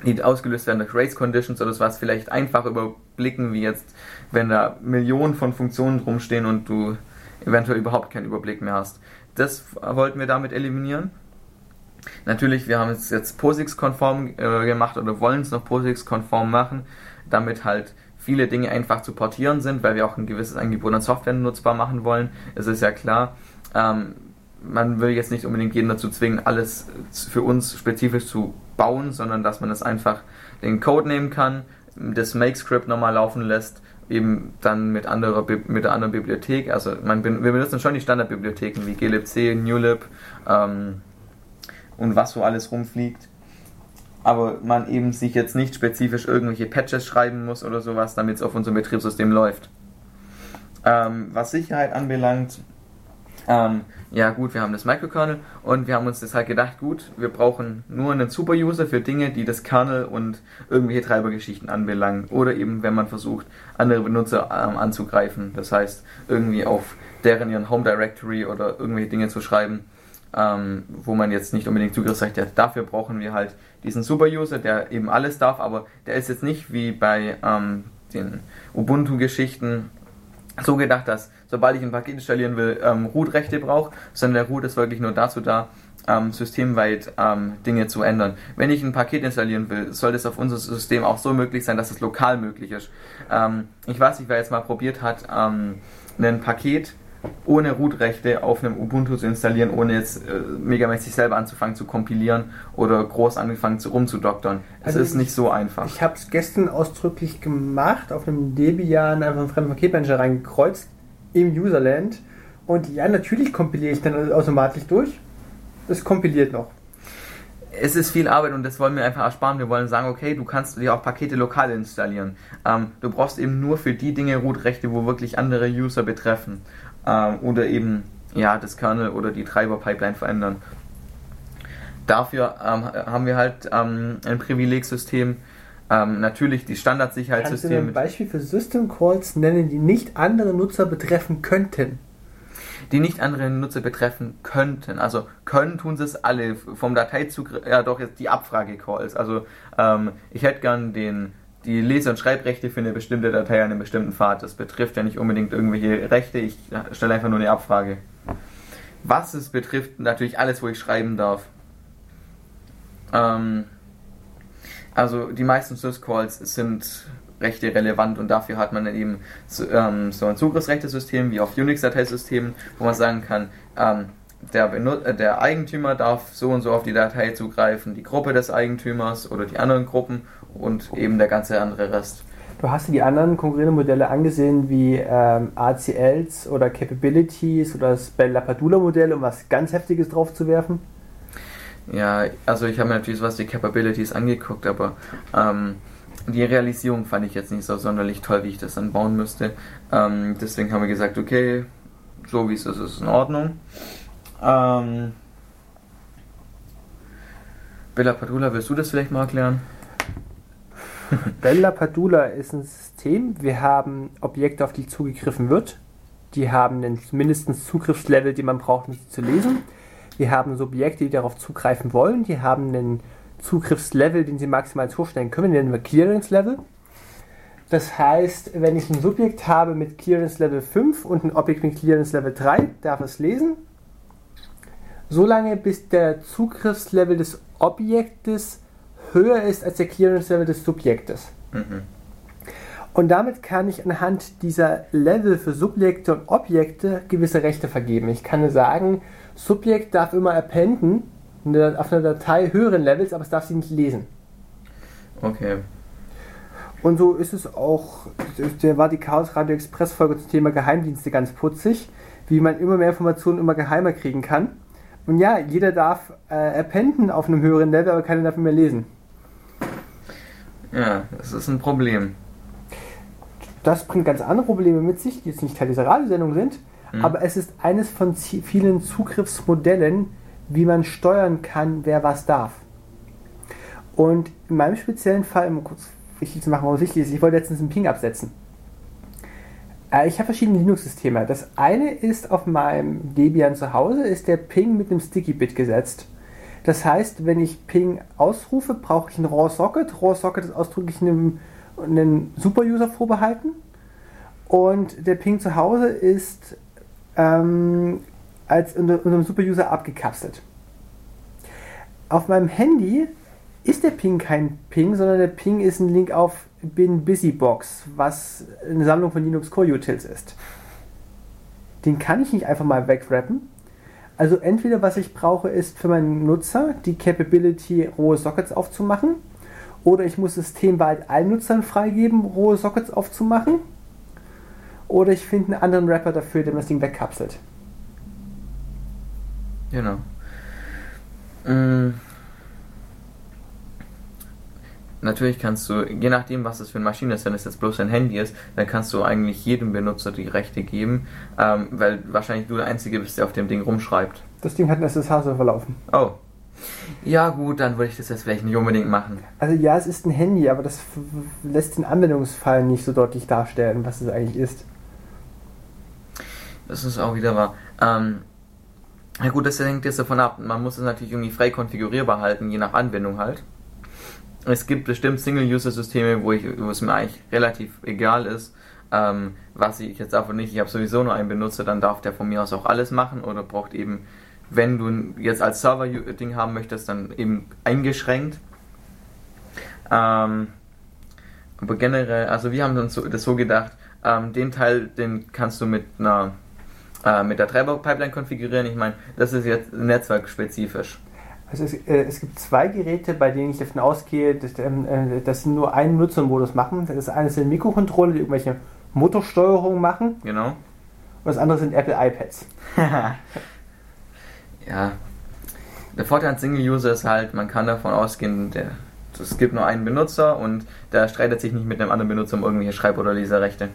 die ausgelöst werden durch Race Conditions oder sowas, vielleicht einfach überblicken, wie jetzt, wenn da Millionen von Funktionen rumstehen und du eventuell überhaupt keinen Überblick mehr hast. Das wollten wir damit eliminieren. Natürlich, wir haben es jetzt POSIX-konform äh, gemacht oder wollen es noch POSIX-konform machen, damit halt viele Dinge einfach zu portieren sind, weil wir auch ein gewisses Angebot an Software nutzbar machen wollen. Es ist ja klar, ähm, man will jetzt nicht unbedingt jeden dazu zwingen, alles für uns spezifisch zu bauen, sondern dass man das einfach den Code nehmen kann, das Make-Script nochmal laufen lässt, eben dann mit, anderer, mit der anderen Bibliothek. Also man, wir benutzen schon die Standardbibliotheken wie glibc, newlib ähm, und was so alles rumfliegt. Aber man eben sich jetzt nicht spezifisch irgendwelche Patches schreiben muss oder sowas, damit es auf unserem Betriebssystem läuft. Ähm, was Sicherheit anbelangt, Ähm, ja gut, wir haben das Microkernel und wir haben uns das halt gedacht, gut, wir brauchen nur einen Super-User für Dinge, die das Kernel und irgendwelche Treibergeschichten anbelangen. Oder eben, wenn man versucht, andere Benutzer ähm, anzugreifen. Das heißt, irgendwie auf deren ihren Home Directory oder irgendwelche Dinge zu schreiben, ähm, wo man jetzt nicht unbedingt Zugriffsrechte hat. Dafür brauchen wir halt diesen Super-User, der eben alles darf, aber der ist jetzt nicht wie bei ähm, den Ubuntu-Geschichten so gedacht, dass sobald ich ein Paket installieren will, ähm, Root-Rechte brauche, sondern der Root ist wirklich nur dazu da, ähm, systemweit ähm, Dinge zu ändern. Wenn ich ein Paket installieren will, sollte es auf unserem System auch so möglich sein, dass es lokal möglich ist. Ähm, ich weiß nicht, wer jetzt mal probiert hat, ähm, ein Paket ohne Root-Rechte auf einem Ubuntu zu installieren, ohne jetzt äh, megamäßig selber anzufangen zu kompilieren oder groß angefangen zu rumzudoktern. Es also ist nicht so einfach. Ich habe es gestern ausdrücklich gemacht, auf einem Debian einfach einen fremden Paketmanager reingekreuzt im Userland und ja, natürlich kompiliere ich dann automatisch durch. Es kompiliert noch. Es ist viel Arbeit und das wollen wir einfach ersparen. Wir wollen sagen, okay, du kannst dir auch Pakete lokal installieren. Ähm, du brauchst eben nur für die Dinge Root-Rechte, wo wirklich andere User betreffen ähm, oder eben ja, das Kernel oder die Treiber-Pipeline verändern. Dafür ähm, haben wir halt ähm, ein Privilegsystem. Ähm, natürlich die Standardsicherheitssysteme. Kannst du ein Beispiel für System Calls nennen, die nicht andere Nutzer betreffen könnten? Die nicht andere Nutzer betreffen könnten. Also können tun sie es alle vom Dateizugriff, ja doch jetzt die Abfrage-Calls. Also ähm, ich hätte gern den die Lese- und Schreibrechte für eine bestimmte Datei an einem bestimmten Pfad. Das betrifft ja nicht unbedingt irgendwelche Rechte, ich stelle einfach nur eine Abfrage. Was es betrifft, natürlich alles, wo ich schreiben darf. Ähm, also die meisten Syscalls sind Rechte relevant und dafür hat man dann eben so, ähm, so ein Zugriffsrechtesystem wie auf Unix-Dateisystemen, wo man sagen kann, ähm, der, äh, der Eigentümer darf so und so auf die Datei zugreifen, die Gruppe des Eigentümers oder die anderen Gruppen und eben der ganze andere Rest. Du hast dir die anderen konkurrierenden Modelle angesehen, wie ähm, ACLs oder Capabilities oder das Bell Lapadula Modell, um was ganz Heftiges drauf zu werfen? Ja, also ich habe mir natürlich was die Capabilities angeguckt, aber ähm, die Realisierung fand ich jetzt nicht so sonderlich toll, wie ich das dann bauen müsste. Ähm, deswegen haben wir gesagt, okay, so wie es ist, ist es in Ordnung. Ähm, Bella Padula, willst du das vielleicht mal erklären? Bella Padula ist ein System. Wir haben Objekte, auf die zugegriffen wird. Die haben einen mindestens Zugriffslevel, den man braucht, um sie zu lesen. Wir haben Subjekte, die darauf zugreifen wollen. Die haben einen Zugriffslevel, den sie maximal hochstellen können. Den nennen wir Clearance Level. Das heißt, wenn ich ein Subjekt habe mit Clearance Level 5 und ein Objekt mit Clearance Level 3, darf es lesen. Solange bis der Zugriffslevel des Objektes höher ist als der Clearance-Level des Subjektes. Mhm. Und damit kann ich anhand dieser Level für Subjekte und Objekte gewisse Rechte vergeben. Ich kann sagen, Subjekt darf immer appenden auf einer Datei höheren Levels, aber es darf sie nicht lesen. Okay. Und so ist es auch, der war die Chaos Radio Express Folge zum Thema Geheimdienste ganz putzig, wie man immer mehr Informationen immer geheimer kriegen kann. Und ja, jeder darf äh, appenden auf einem höheren Level, aber keiner darf mehr lesen. Ja, das ist ein Problem. Das bringt ganz andere Probleme mit sich, die jetzt nicht Teil dieser Radiosendung sind, mhm. aber es ist eines von vielen Zugriffsmodellen, wie man steuern kann, wer was darf. Und in meinem speziellen Fall, um kurz wichtig zu machen, warum es wichtig ist, ich wollte letztens einen Ping absetzen. Äh, ich habe verschiedene Linux-Systeme. Das eine ist auf meinem Debian zu Hause, ist der Ping mit einem Sticky-Bit gesetzt. Das heißt, wenn ich Ping ausrufe, brauche ich ein RAW Socket. RAW Socket ist ausdrücklich einem, einem Super-User vorbehalten. Und der Ping zu Hause ist ähm, als unter, unter Super-User abgekapselt. Auf meinem Handy ist der Ping kein Ping, sondern der Ping ist ein Link auf Bin Busybox, was eine Sammlung von Linux Core Utils ist. Den kann ich nicht einfach mal wegrappen, also entweder was ich brauche ist für meinen Nutzer die Capability, rohe Sockets aufzumachen, oder ich muss systemweit allen Nutzern freigeben, rohe Sockets aufzumachen, oder ich finde einen anderen Rapper dafür, der das Ding wegkapselt. Genau. Mm. natürlich kannst du, je nachdem, was das für eine Maschine ist, wenn es jetzt bloß ein Handy ist, dann kannst du eigentlich jedem Benutzer die Rechte geben, ähm, weil wahrscheinlich du der Einzige bist, der auf dem Ding rumschreibt. Das Ding hat einen SSH-Server laufen. Oh. Ja, gut, dann würde ich das jetzt vielleicht nicht unbedingt machen. Also ja, es ist ein Handy, aber das lässt den Anwendungsfall nicht so deutlich darstellen, was es eigentlich ist. Das ist auch wieder wahr. Ähm, ja gut, das hängt jetzt davon ab. Man muss es natürlich irgendwie frei konfigurierbar halten, je nach Anwendung halt. Es gibt bestimmt Single-User-Systeme, wo, wo es mir eigentlich relativ egal ist, ähm, was ich jetzt davon nicht. Ich habe sowieso nur einen Benutzer, dann darf der von mir aus auch alles machen oder braucht eben, wenn du jetzt als Server-Ding haben möchtest, dann eben eingeschränkt. Ähm, aber generell, also wir haben uns so, das so gedacht, ähm, den Teil, den kannst du mit einer äh, mit der Treiber-Pipeline konfigurieren. Ich meine, das ist jetzt netzwerkspezifisch. Also es, äh, es gibt zwei Geräte, bei denen ich davon ausgehe, dass, ähm, äh, dass sie nur einen Nutzermodus machen. Das eine sind Mikrocontroller, die irgendwelche Motorsteuerung machen. Genau. Und das andere sind Apple iPads. ja. Der Vorteil an Single-User ist halt, man kann davon ausgehen, der, es gibt nur einen Benutzer und der streitet sich nicht mit einem anderen Benutzer um irgendwelche Schreib- oder Leserechte.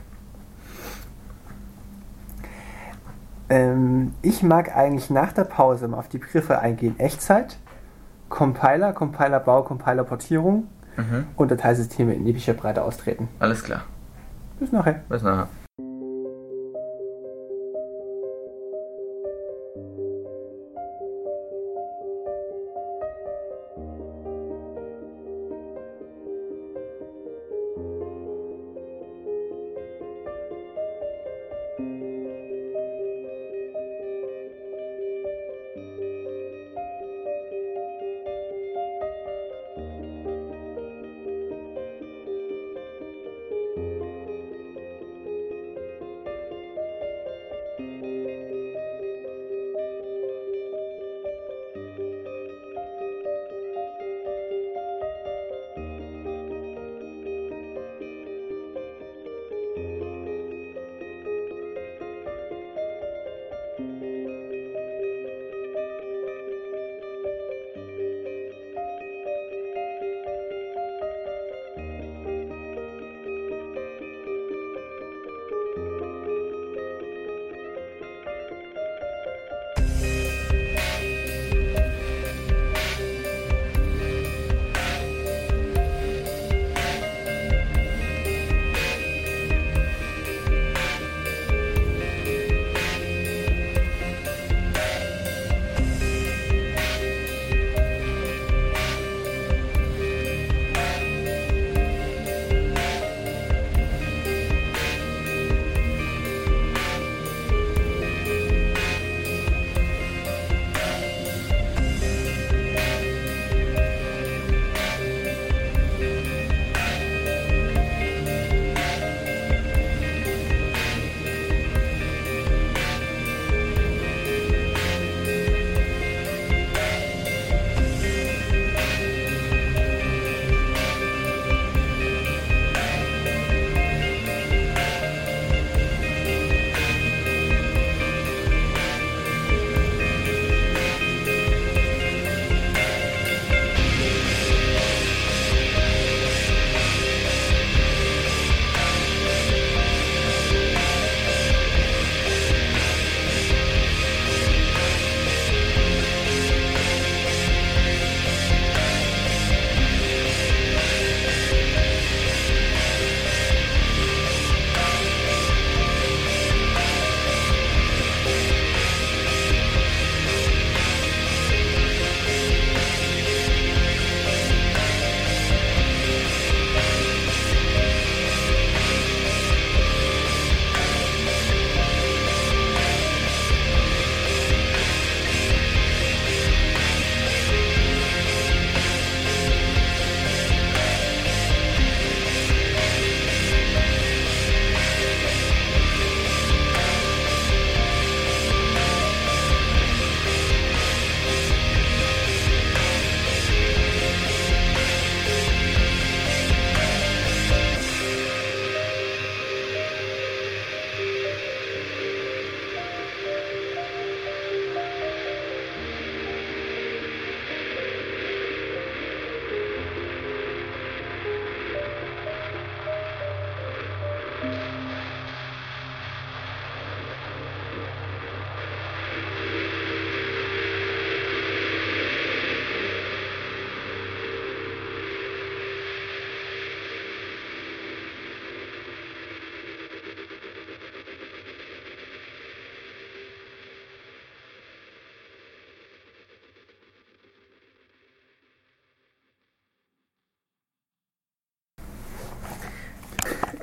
Ähm, ich mag eigentlich nach der Pause mal auf die Begriffe eingehen. Echtzeit, Compiler, Compilerbau, Compilerportierung Mhm. und Dateisysteme in epischer Breite austreten. Alles klar. Bis nachher. Bis nachher.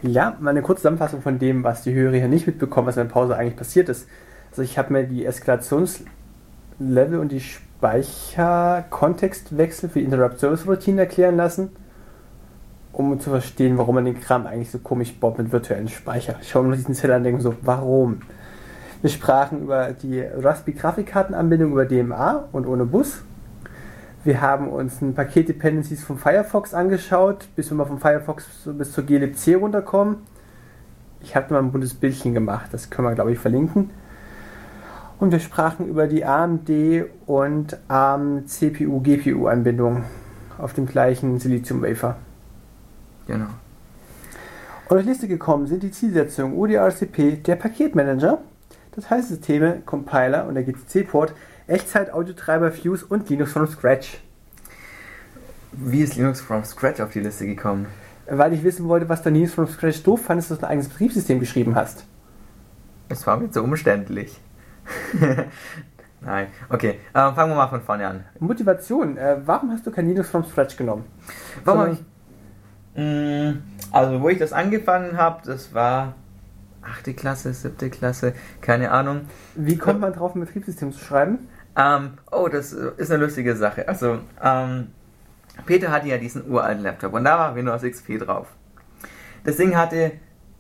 Ja, mal eine kurze Zusammenfassung von dem, was die Hörer hier nicht mitbekommen, was in der Pause eigentlich passiert ist. Also ich habe mir die Eskalationslevel und die Speicherkontextwechsel für die Interrupt Service Routine erklären lassen, um zu verstehen, warum man den Kram eigentlich so komisch baut mit virtuellen Speicher. Ich schaue mir diesen Zeller an und denke so, warum? Wir sprachen über die Raspberry Grafikkartenanbindung über DMA und ohne Bus. Wir haben uns ein Paket Dependencies von Firefox angeschaut, bis wir mal vom Firefox bis zur glibc runterkommen. Ich habe mal ein buntes Bildchen gemacht, das können wir glaube ich verlinken. Und wir sprachen über die AMD und ARM CPU GPU Anbindung auf dem gleichen Silizium Wafer. Genau. Und als Liste gekommen sind die Zielsetzungen UDRCP, der Paketmanager, Dateisysteme, Compiler und der GCC-Port, Echtzeit-Audiotreiber, Fuse und Linux from Scratch. Wie ist Linux from Scratch auf die Liste gekommen? Weil ich wissen wollte, was du Linux from Scratch doof fandest, dass du ein eigenes Betriebssystem geschrieben hast. Es war mir zu umständlich. Nein, okay. Äh, fangen wir mal von vorne an. Motivation. Äh, warum hast du kein Linux from Scratch genommen? Warum habe ich. Mh, mm, also, wo ich das angefangen habe, das war 8. Klasse, 7. Klasse, keine Ahnung. Wie kommt man drauf, ein Betriebssystem zu schreiben? Ähm, oh, das ist eine lustige Sache. Also, ähm, Peter hatte ja diesen uralten Laptop und da war Windows XP drauf. Das Ding hatte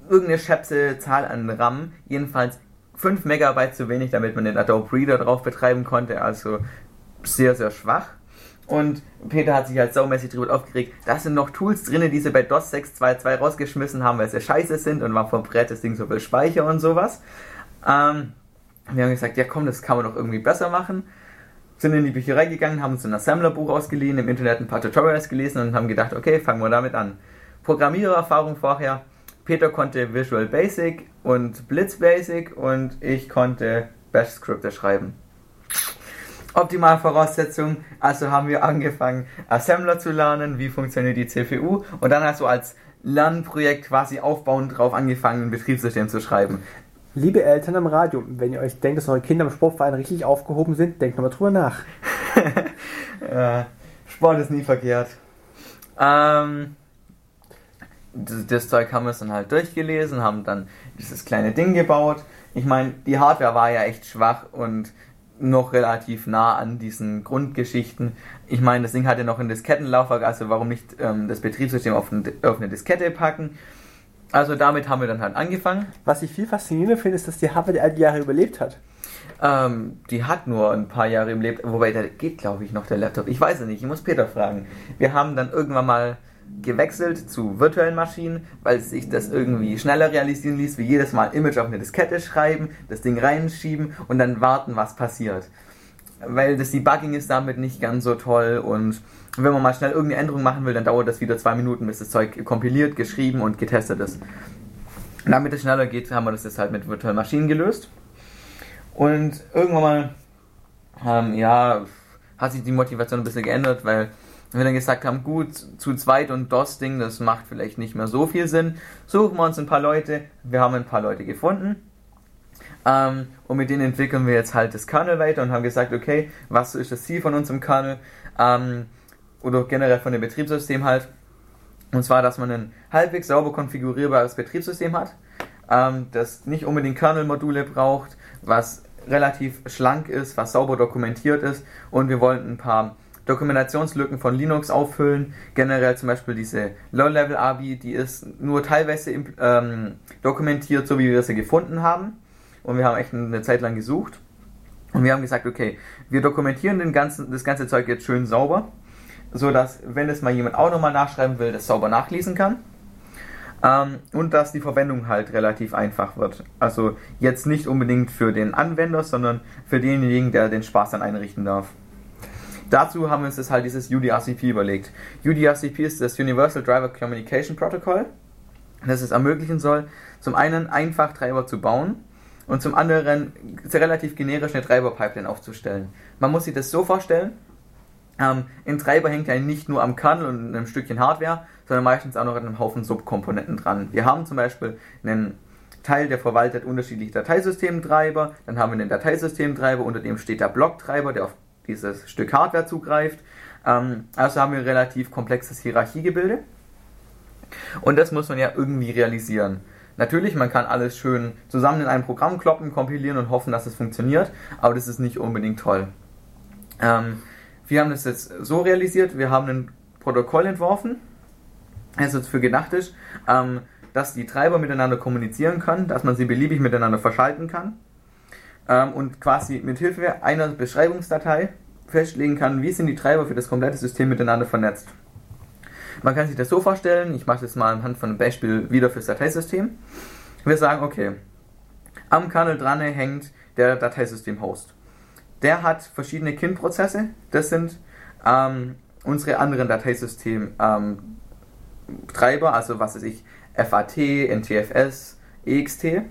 irgendeine schäpse Zahl an RAM, jedenfalls 5 Megabyte zu wenig, damit man den Adobe Reader drauf betreiben konnte, also sehr, sehr schwach. Und Peter hat sich halt saumäßig drüber aufgeregt. Da sind noch Tools drin, die sie bei DOS 6.2.2 rausgeschmissen haben, weil sie scheiße sind und war vom Brett das Ding so viel Speicher und sowas. Ähm, wir haben gesagt, ja komm, das kann man doch irgendwie besser machen. Sind in die Bücherei gegangen, haben uns ein Assembler-Buch ausgeliehen, im Internet ein paar Tutorials gelesen und haben gedacht, okay, fangen wir damit an. Programmiererfahrung vorher. Peter konnte Visual Basic und Blitz Basic und ich konnte Bash-Skripte schreiben optimale Voraussetzungen. Also haben wir angefangen, Assembler zu lernen, wie funktioniert die CPU und dann hast du als Lernprojekt quasi aufbauend drauf angefangen, ein Betriebssystem zu schreiben. Liebe Eltern am Radio, wenn ihr euch denkt, dass eure Kinder im Sportverein richtig aufgehoben sind, denkt nochmal drüber nach. ja, Sport ist nie verkehrt. Ähm, das, das, Zeug haben wir dann halt durchgelesen, haben dann dieses kleine Ding gebaut. Ich meine, die Hardware war ja echt schwach und noch relativ nah an diesen Grundgeschichten. Ich meine, das Ding hat ja noch ein Diskettenlaufwerk, also warum nicht ähm, das Betriebssystem auf, ein, auf, eine Diskette packen? Also damit haben wir dann halt angefangen. Was ich viel faszinierender finde, ist, dass die Hardware die all die Jahre überlebt hat. Ähm, die hat nur ein paar Jahre überlebt, wobei da geht, glaube ich, noch der Laptop. Ich weiß es nicht, ich muss Peter fragen. Wir haben dann irgendwann mal gewechselt zu virtuellen Maschinen, weil sich das irgendwie schneller realisieren ließ, wie jedes Mal Image auf eine Diskette schreiben, das Ding reinschieben und dann warten, was passiert. Weil das Debugging ist damit nicht ganz so toll und wenn man mal schnell irgendeine Änderung machen will, dann dauert das wieder zwei Minuten, bis das Zeug kompiliert, geschrieben und getestet ist. Und damit es schneller geht, haben wir das jetzt halt mit virtuellen Maschinen gelöst. Und irgendwann mal, ähm, ja, hat sich die Motivation ein bisschen geändert, weil wir dann gesagt haben, gut, zu zweit und DOS-Ding, das macht vielleicht nicht mehr so viel Sinn. Suchen wir uns ein paar Leute. Wir haben ein paar Leute gefunden. Ähm, und mit denen entwickeln wir jetzt halt das Kernel weiter und haben gesagt, okay, was ist das Ziel von unserem Kernel? Ähm, oder generell von dem Betriebssystem halt. Und zwar, dass man ein halbwegs sauber konfigurierbares Betriebssystem hat, ähm, das nicht unbedingt Kernel-Module braucht, was relativ schlank ist, was sauber dokumentiert ist. Und wir wollten ein paar Dokumentationslücken von Linux auffüllen. Generell zum Beispiel diese Low-Level-ABI, die ist nur teilweise ähm, dokumentiert, so wie wir sie gefunden haben. Und wir haben echt eine Zeit lang gesucht. Und wir haben gesagt, okay, wir dokumentieren den ganzen, das ganze Zeug jetzt schön sauber, so dass, wenn es mal jemand auch nochmal nachschreiben will, das sauber nachlesen kann. Ähm, und dass die Verwendung halt relativ einfach wird. Also jetzt nicht unbedingt für den Anwender, sondern für denjenigen, der den Spaß dann einrichten darf. Dazu haben wir uns das halt dieses UDRCP überlegt. UDRCP ist das Universal Driver Communication Protocol, das es ermöglichen soll, zum einen einfach Treiber zu bauen und zum anderen relativ generisch eine Treiber-Pipeline aufzustellen. Man muss sich das so vorstellen, ähm, ein Treiber hängt ja nicht nur am Kernel und einem Stückchen Hardware, sondern meistens auch noch an einem Haufen Subkomponenten dran. Wir haben zum Beispiel einen Teil, der verwaltet unterschiedliche Dateisystemtreiber, dann haben wir einen Dateisystemtreiber, unter dem steht der Blocktreiber, der auf dieses Stück Hardware zugreift. Ähm, also haben wir ein relativ komplexes Hierarchiegebilde. Und das muss man ja irgendwie realisieren. Natürlich, man kann alles schön zusammen in ein Programm kloppen, kompilieren und hoffen, dass es funktioniert, aber das ist nicht unbedingt toll. Ähm, wir haben das jetzt so realisiert, wir haben ein Protokoll entworfen, das jetzt für gedacht ist, ähm, dass die Treiber miteinander kommunizieren können, dass man sie beliebig miteinander verschalten kann ähm, und quasi mit Hilfe einer Beschreibungsdatei festlegen kann, wie sind die Treiber für das komplette System miteinander vernetzt. Man kann sich das so vorstellen, ich mache das mal anhand von einem Beispiel wieder fürs Dateisystem. Wir sagen, okay, am Kernel dran hängt der Dateisystem-Host. Der hat verschiedene Kindprozesse, das sind ähm, unsere anderen Dateisystem-Treiber, ähm, also was weiß ich, FAT, NTFS, EXT.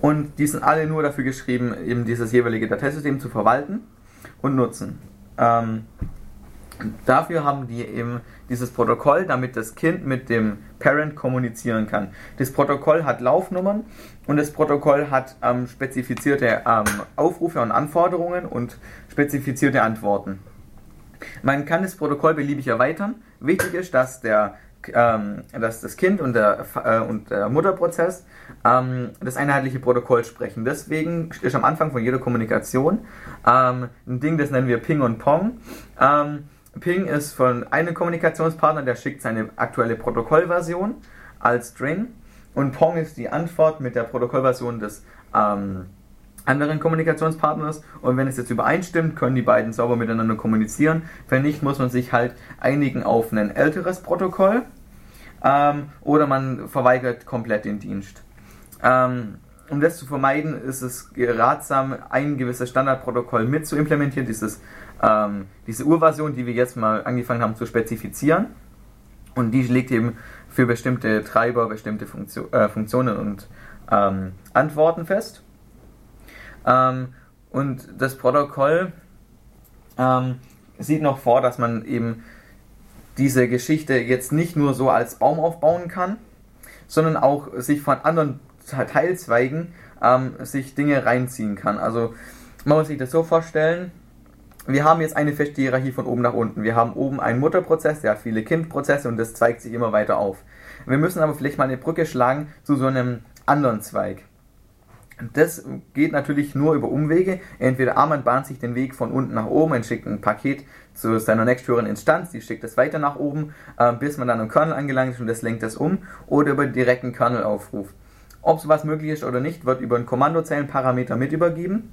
Und die sind alle nur dafür geschrieben, eben dieses jeweilige Dateisystem zu verwalten und nutzen. Ähm, dafür haben die eben dieses Protokoll, damit das Kind mit dem Parent kommunizieren kann. Das Protokoll hat Laufnummern und das Protokoll hat ähm, spezifizierte ähm, Aufrufe und Anforderungen und spezifizierte Antworten. Man kann das Protokoll beliebig erweitern. Wichtig ist, dass der ähm, dass das Kind und der, äh, und der Mutterprozess ähm, das einheitliche Protokoll sprechen. Deswegen ist am Anfang von jeder Kommunikation ähm, ein Ding, das nennen wir Ping und Pong. Ähm, Ping ist von einem Kommunikationspartner, der schickt seine aktuelle Protokollversion als String und Pong ist die Antwort mit der Protokollversion des ähm, anderen Kommunikationspartners und wenn es jetzt übereinstimmt, können die beiden sauber miteinander kommunizieren. Wenn nicht, muss man sich halt einigen auf ein älteres Protokoll ähm, oder man verweigert komplett den Dienst. Ähm, um das zu vermeiden, ist es ratsam, ein gewisses Standardprotokoll mit zu implementieren, dieses, ähm, diese Urversion, die wir jetzt mal angefangen haben zu spezifizieren. Und die legt eben für bestimmte Treiber bestimmte Funktion, äh, Funktionen und ähm, Antworten fest. Ähm, und das Protokoll ähm, sieht noch vor, dass man eben diese Geschichte jetzt nicht nur so als Baum aufbauen kann, sondern auch sich von anderen Teilzweigen ähm, sich Dinge reinziehen kann. Also man muss sich das so vorstellen, wir haben jetzt eine feste Hierarchie von oben nach unten. Wir haben oben einen Mutterprozess, der hat viele Kindprozesse und das zweigt sich immer weiter auf. Wir müssen aber vielleicht mal eine Brücke schlagen zu so einem anderen Zweig. Das geht natürlich nur über Umwege. Entweder Armand bahnt sich den Weg von unten nach oben und schickt ein Paket zu seiner nächsthöheren Instanz, die schickt es weiter nach oben, äh, bis man dann am Kernel angelangt ist und das lenkt das um, oder über direkten Kernelaufruf. Ob sowas möglich ist oder nicht, wird über einen Kommandozeilenparameter mit übergeben.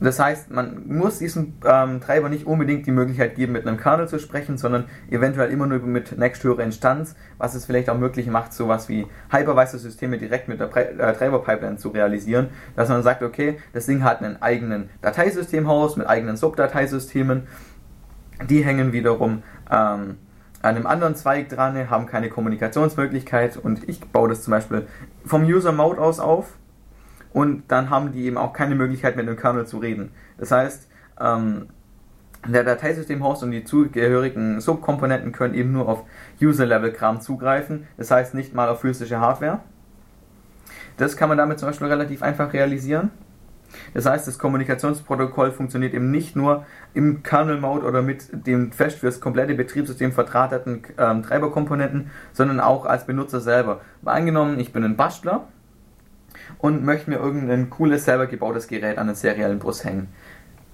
Das heißt, man muss diesem ähm, Treiber nicht unbedingt die Möglichkeit geben, mit einem Kernel zu sprechen, sondern eventuell immer nur mit nächsthöherer Instanz, was es vielleicht auch möglich macht, sowas wie Hypervisor-Systeme direkt mit der äh, Treiber-Pipeline zu realisieren, dass man sagt, okay, das Ding hat einen eigenen Dateisystemhaus mit eigenen Subdateisystemen, die hängen wiederum ähm, an einem anderen Zweig dran, haben keine Kommunikationsmöglichkeit. Und ich baue das zum Beispiel vom User-Mode aus auf und dann haben die eben auch keine Möglichkeit mit dem Kernel zu reden. Das heißt, ähm, der Dateisystem-Host und die zugehörigen Subkomponenten können eben nur auf User-Level-Kram zugreifen, das heißt nicht mal auf physische Hardware. Das kann man damit zum Beispiel relativ einfach realisieren. Das heißt, das Kommunikationsprotokoll funktioniert eben nicht nur im Kernel-Mode oder mit dem fest fürs komplette Betriebssystem verdrahteten ähm, Treiberkomponenten, sondern auch als Benutzer selber. Mal angenommen, ich bin ein Bastler und möchte mir irgendein cooles, selber gebautes Gerät an einen seriellen Bus hängen.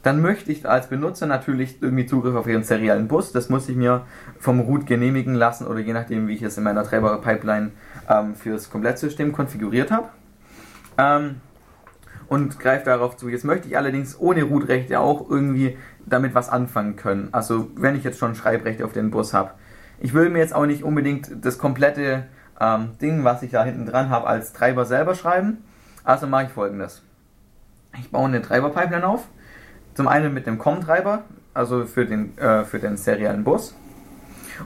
Dann möchte ich als Benutzer natürlich irgendwie Zugriff auf ihren seriellen Bus. Das muss ich mir vom Root genehmigen lassen oder je nachdem, wie ich es in meiner Treiber-Pipeline ähm, fürs Komplettsystem konfiguriert habe. Ähm, und greife darauf zu. Jetzt möchte ich allerdings ohne Root-Rechte auch irgendwie damit was anfangen können. Also wenn ich jetzt schon Schreibrechte auf den Bus habe. Ich will mir jetzt auch nicht unbedingt das komplette ähm, Ding, was ich da hinten dran habe, als Treiber selber schreiben. Also mache ich folgendes. Ich baue eine Treiber-Pipeline auf. Zum einen mit dem COM-Treiber, also für den, äh, für den seriellen Bus.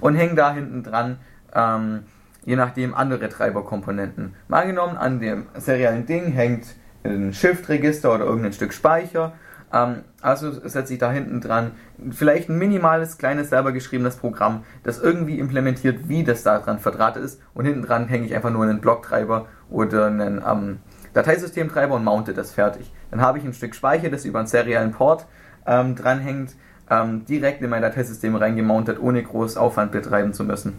Und hänge da hinten dran, ähm, je nachdem, andere Treiberkomponenten. Mal genommen, an dem seriellen Ding hängt ein Shift-Register oder irgendein Stück Speicher. Ähm, also setze ich da hinten dran vielleicht ein minimales, kleines, selber geschriebenes Programm, das irgendwie implementiert, wie das da dran verdrahtet ist. Und hinten dran hänge ich einfach nur einen Blocktreiber oder einen ähm, Dateisystemtreiber und mounte das fertig. Dann habe ich ein Stück Speicher, das über einen seriellen Port ähm, dranhängt, ähm, direkt in mein Dateisystem reingemountet, ohne groß Aufwand betreiben zu müssen.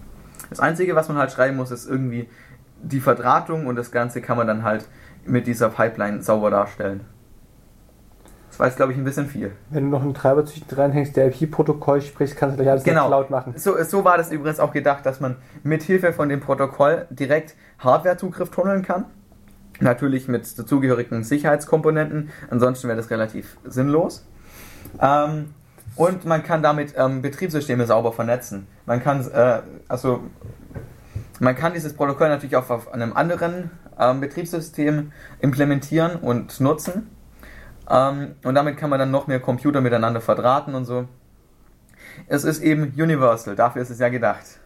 Das Einzige, was man halt schreiben muss, ist irgendwie die Verdrahtung und das Ganze kann man dann halt mit dieser Pipeline sauber darstellen. Das war jetzt, glaube ich, ein bisschen viel. Wenn du noch einen Treiber zwischen reinhängst, der IP-Protokoll spricht, kannst du gleich alles Genau. Cloud machen. So, so war das übrigens auch gedacht, dass man mit Hilfe von dem Protokoll direkt Hardware-Zugriff tunneln kann. Natürlich mit dazugehörigen Sicherheitskomponenten, ansonsten wäre das relativ sinnlos. Ähm, und man kann damit ähm, Betriebssysteme sauber vernetzen. Man kann, äh, also, man kann dieses Protokoll natürlich auch auf einem anderen ähm, Betriebssystem implementieren und nutzen. Ähm, und damit kann man dann noch mehr Computer miteinander verdrahten und so. Es ist eben universal, dafür ist es ja gedacht.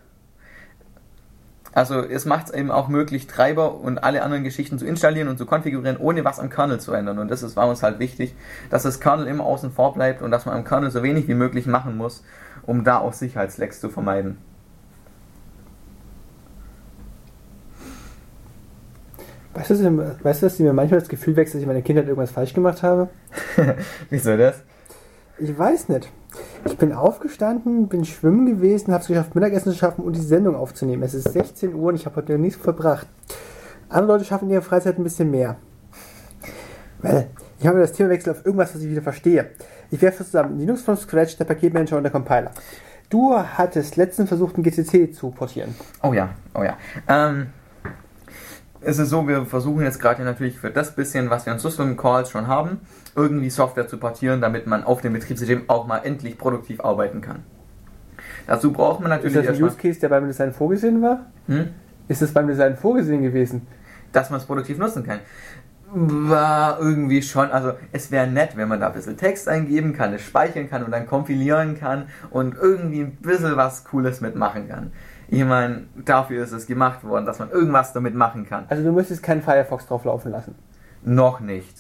Also es macht es eben auch möglich, Treiber und alle anderen Geschichten zu installieren und zu konfigurieren, ohne was am Kernel zu ändern. Und das ist, war uns halt wichtig, dass das Kernel immer außen vor bleibt und dass man am Kernel so wenig wie möglich machen muss, um da auch Sicherheitslecks zu vermeiden. Weißt du, dass- weißt du, dass mir manchmal das Gefühl wächst, dass ich in meiner Kindheit irgendwas falsch gemacht habe? Wieso das? Ich weiß nicht. Ich bin aufgestanden, bin schwimmen gewesen, habe es geschafft, Mittagessen zu schaffen und die Sendung aufzunehmen. Es ist 16 Uhr und ich habe heute noch nichts verbracht. Andere Leute schaffen in ihrer Freizeit ein bisschen mehr. Well, ich habe das Thema wechselt auf irgendwas, was ich wieder verstehe. Ich werfe zusammen Linux from Scratch, der Paketmanager und der Compiler. Du hattest letztens versucht, ein GCC zu portieren. Oh ja, oh ja. Ähm, es ist so, wir versuchen jetzt gerade natürlich für das bisschen, was wir an System Calls schon haben, irgendwie Software zu portieren, damit man auf dem Betriebssystem auch mal endlich produktiv arbeiten kann. Dazu braucht man Ist natürlich das ein Use Case, der beim Design vorgesehen war? hm, Ist das beim Design vorgesehen gewesen? dass man es produktiv nutzen kann. War irgendwie schon, also es wäre nett, wenn man da ein bisschen Text eingeben kann, es speichern kann und dann kompilieren kann und irgendwie ein bisschen was Cooles mitmachen kann. Ich meine, dafür ist es gemacht worden, dass man irgendwas damit machen kann. Also du müsstest keinen Firefox drauf laufen lassen. Noch nicht.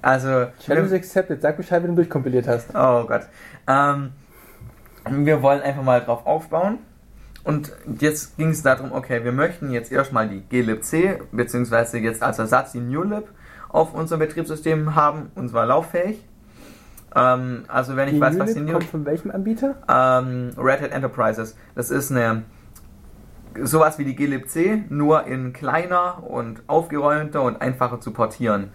Also, Challenge accepted. Sag Bescheid, wenn du durchkompiliert hast. oh Gott. Ähm, wir wollen einfach mal drauf aufbauen. Und jetzt ging es darum, okay, wir möchten jetzt erstmal die glibc, beziehungsweise jetzt als Ersatz die newlib auf unserem Betriebssystem haben, und zwar lauffähig. Ähm, also wenn ich Die weiß, was die Unit kommt von welchem Anbieter? ähm, Red Hat Enterprises. Das ist eine sowas wie die glibc, nur in kleiner und aufgeräumter und einfacher zu portieren.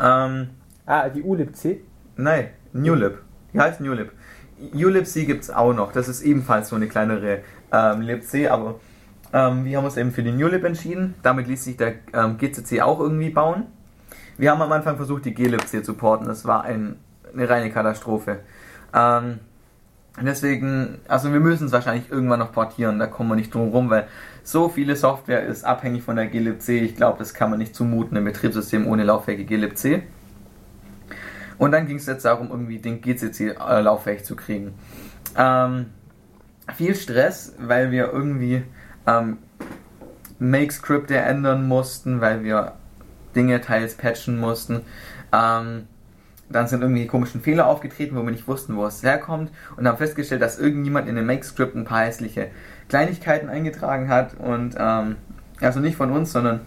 Ähm, Ah, die ulibc. nein, newlib. Die heißt newlib. ulibc gibt es auch noch. Das ist ebenfalls so eine kleinere ähm, libc, aber ähm, wir haben uns eben für die newlib entschieden. Damit ließ sich der ähm, GCC auch irgendwie bauen. Wir haben am Anfang versucht, die glibc zu porten. Das war ein, eine reine Katastrophe. Ähm, Deswegen, also wir müssen es wahrscheinlich irgendwann noch portieren, da kommen wir nicht drum rum, weil so viele Software ist abhängig von der glibc. Ich glaube, das kann man nicht zumuten, ein Betriebssystem ohne lauffähige glibc. Und dann ging es jetzt darum, irgendwie den GCC äh, lauffähig zu kriegen. Ähm, viel Stress, weil wir irgendwie ähm, Make-Skripte ändern mussten, weil wir Dinge teils patchen mussten. Ähm, dann sind irgendwie komischen Fehler aufgetreten, wo wir nicht wussten, wo es herkommt. Und haben festgestellt, dass irgendjemand in dem Make-Script ein paar hässliche Kleinigkeiten eingetragen hat. Und ähm, also nicht von uns, sondern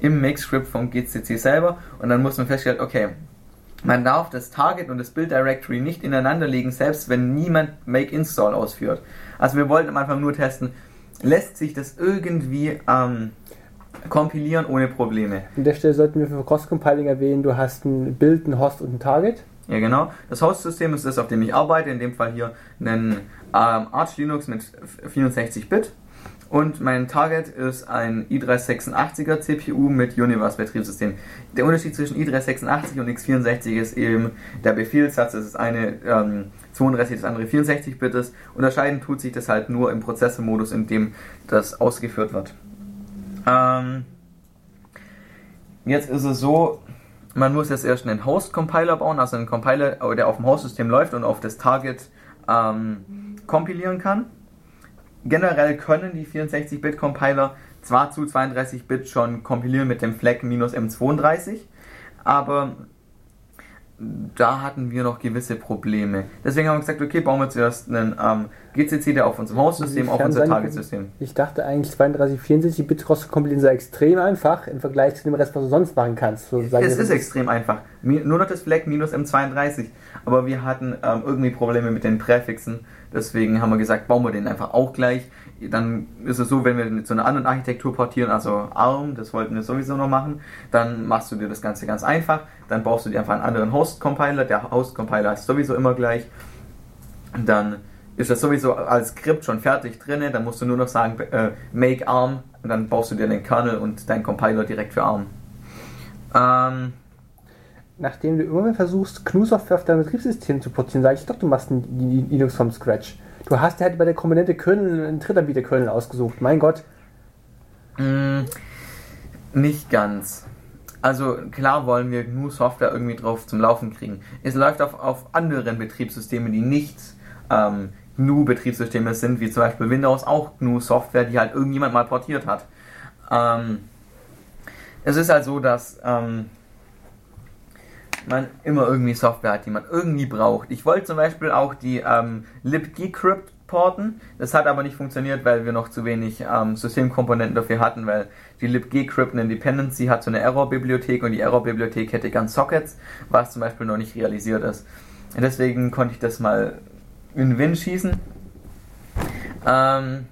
im Make-Script vom GCC selber. Und dann mussten wir feststellen, okay, man darf das Target und das Build Directory nicht ineinander legen, selbst wenn niemand Make Install ausführt. Also wir wollten am Anfang nur testen, lässt sich das irgendwie ähm, kompilieren ohne Probleme. An der Stelle sollten wir für Cross-Compiling erwähnen, du hast ein Bild, ein Host und ein Target. Ja, genau. Das Host-System ist das, auf dem ich arbeite. In dem Fall hier ein ähm, Arch Linux mit 64-Bit. Und mein Target ist ein i386er CPU mit Universe Betriebssystem. Der Unterschied zwischen i386 und x64 ist eben der Befehlssatz. Das ist eine ähm, 32, das andere 64-Bit ist. Unterscheiden tut sich das halt nur im Prozessormodus, in dem das ausgeführt wird. Ähm, jetzt ist es so, man muss jetzt erst einen Host-Compiler bauen, also einen Compiler, der auf dem Host-System läuft und auf das Target ähm, kompilieren kann. Generell können die 64-Bit-Compiler zwar zu 32-Bit schon kompilieren mit dem Flag M32, aber da hatten wir noch gewisse Probleme. Deswegen haben wir gesagt, okay, bauen wir zuerst einen ähm, GCC, der auf unserem Hostsystem, auf unser Target-System. Ich dachte eigentlich 32, 64 Bit kompilieren sei extrem einfach im Vergleich zu dem Rest, was du sonst machen kannst. So es ist extrem einfach. Nur noch das Flag minus M32. Aber wir hatten ähm, irgendwie Probleme mit den Präfixen. Deswegen haben wir gesagt, bauen wir den einfach auch gleich. Dann ist es so, wenn wir zu einer anderen Architektur portieren, also ARM, das wollten wir sowieso noch machen, dann machst du dir das Ganze ganz einfach. Dann baust du dir einfach einen anderen Host-Compiler. Der Host-Compiler ist sowieso immer gleich. Dann ist das sowieso als Skript schon fertig drin. Dann musst du nur noch sagen, äh, make ARM und dann baust du dir den Kernel und deinen Compiler direkt für ARM. Ähm, Nachdem du immer versuchst, GNU-Software auf dein Betriebssystem zu portieren, sage ich doch, du machst Linux vom Scratch. Du hast dir halt bei der Komponente Kernel einen Drittanbieter-Kernel ausgesucht. Mein Gott. Mm, nicht ganz. Also klar wollen wir GNU-Software irgendwie drauf zum Laufen kriegen. Es läuft auf, auf anderen Betriebssystemen, die nicht ähm, GNU-Betriebssysteme sind, wie zum Beispiel Windows, auch GNU-Software, die halt irgendjemand mal portiert hat. Ähm, es ist halt so, dass ähm, man immer irgendwie Software hat, die man irgendwie braucht. Ich wollte zum Beispiel auch die ähm, libdecrypt porten. Das hat aber nicht funktioniert, weil wir noch zu wenig ähm, Systemkomponenten dafür hatten, weil die libgcrypt eine Dependency hat so eine Error-Bibliothek und die Error-Bibliothek hätte ganz Sockets, was zum Beispiel noch nicht realisiert ist. Deswegen konnte ich das mal in den Wind schießen. Ähm,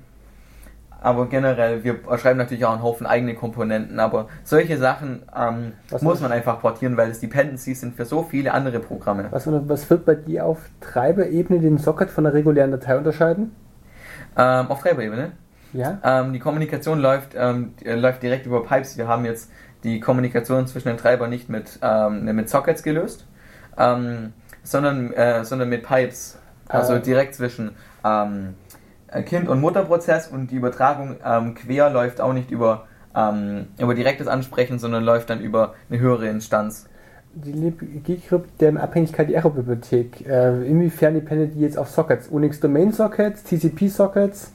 aber generell, wir schreiben natürlich auch einen Haufen eigene Komponenten, aber solche Sachen ähm, muss man einfach portieren, weil es Dependencies sind für so viele andere Programme. Was, was wird bei dir auf Treiberebene den Socket von der regulären Datei unterscheiden? Ähm, auf Treiberebene? Ja. Ähm, die Kommunikation läuft, ähm, läuft direkt über Pipes. Wir haben jetzt die Kommunikation zwischen den Treibern nicht mit, ähm, mit Sockets gelöst, ähm, sondern, äh, sondern mit Pipes. Also äh. direkt zwischen äh, Kind- und Mutterprozess und die Übertragung ähm, quer läuft auch nicht über, ähm, über direktes Ansprechen, sondern läuft dann über eine höhere Instanz. Die libgcrypt der Abhängigkeit die Error-Bibliothek, äh, inwiefern dependet die jetzt auf Sockets? Unix Domain Sockets, TCP Sockets?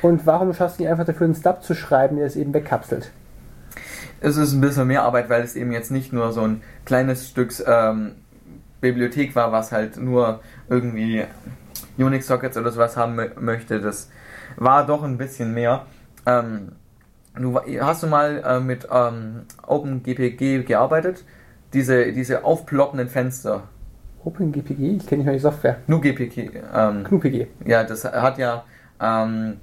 Und warum schaffst du nicht einfach dafür einen Stub zu schreiben, der es eben wegkapselt? Es ist ein bisschen mehr Arbeit, weil es eben jetzt nicht nur so ein kleines Stück ähm, Bibliothek war, was halt nur irgendwie Unix-Sockets oder sowas haben möchte. Das war doch ein bisschen mehr. Ähm, du, hast du mal äh, mit ähm, OpenGPG gearbeitet? Diese, diese aufploppenden Fenster. OpenGPG? Ich kenne nicht mal die Software. Nur GPG. Ähm, GPG. Ja, das hat ja ähm,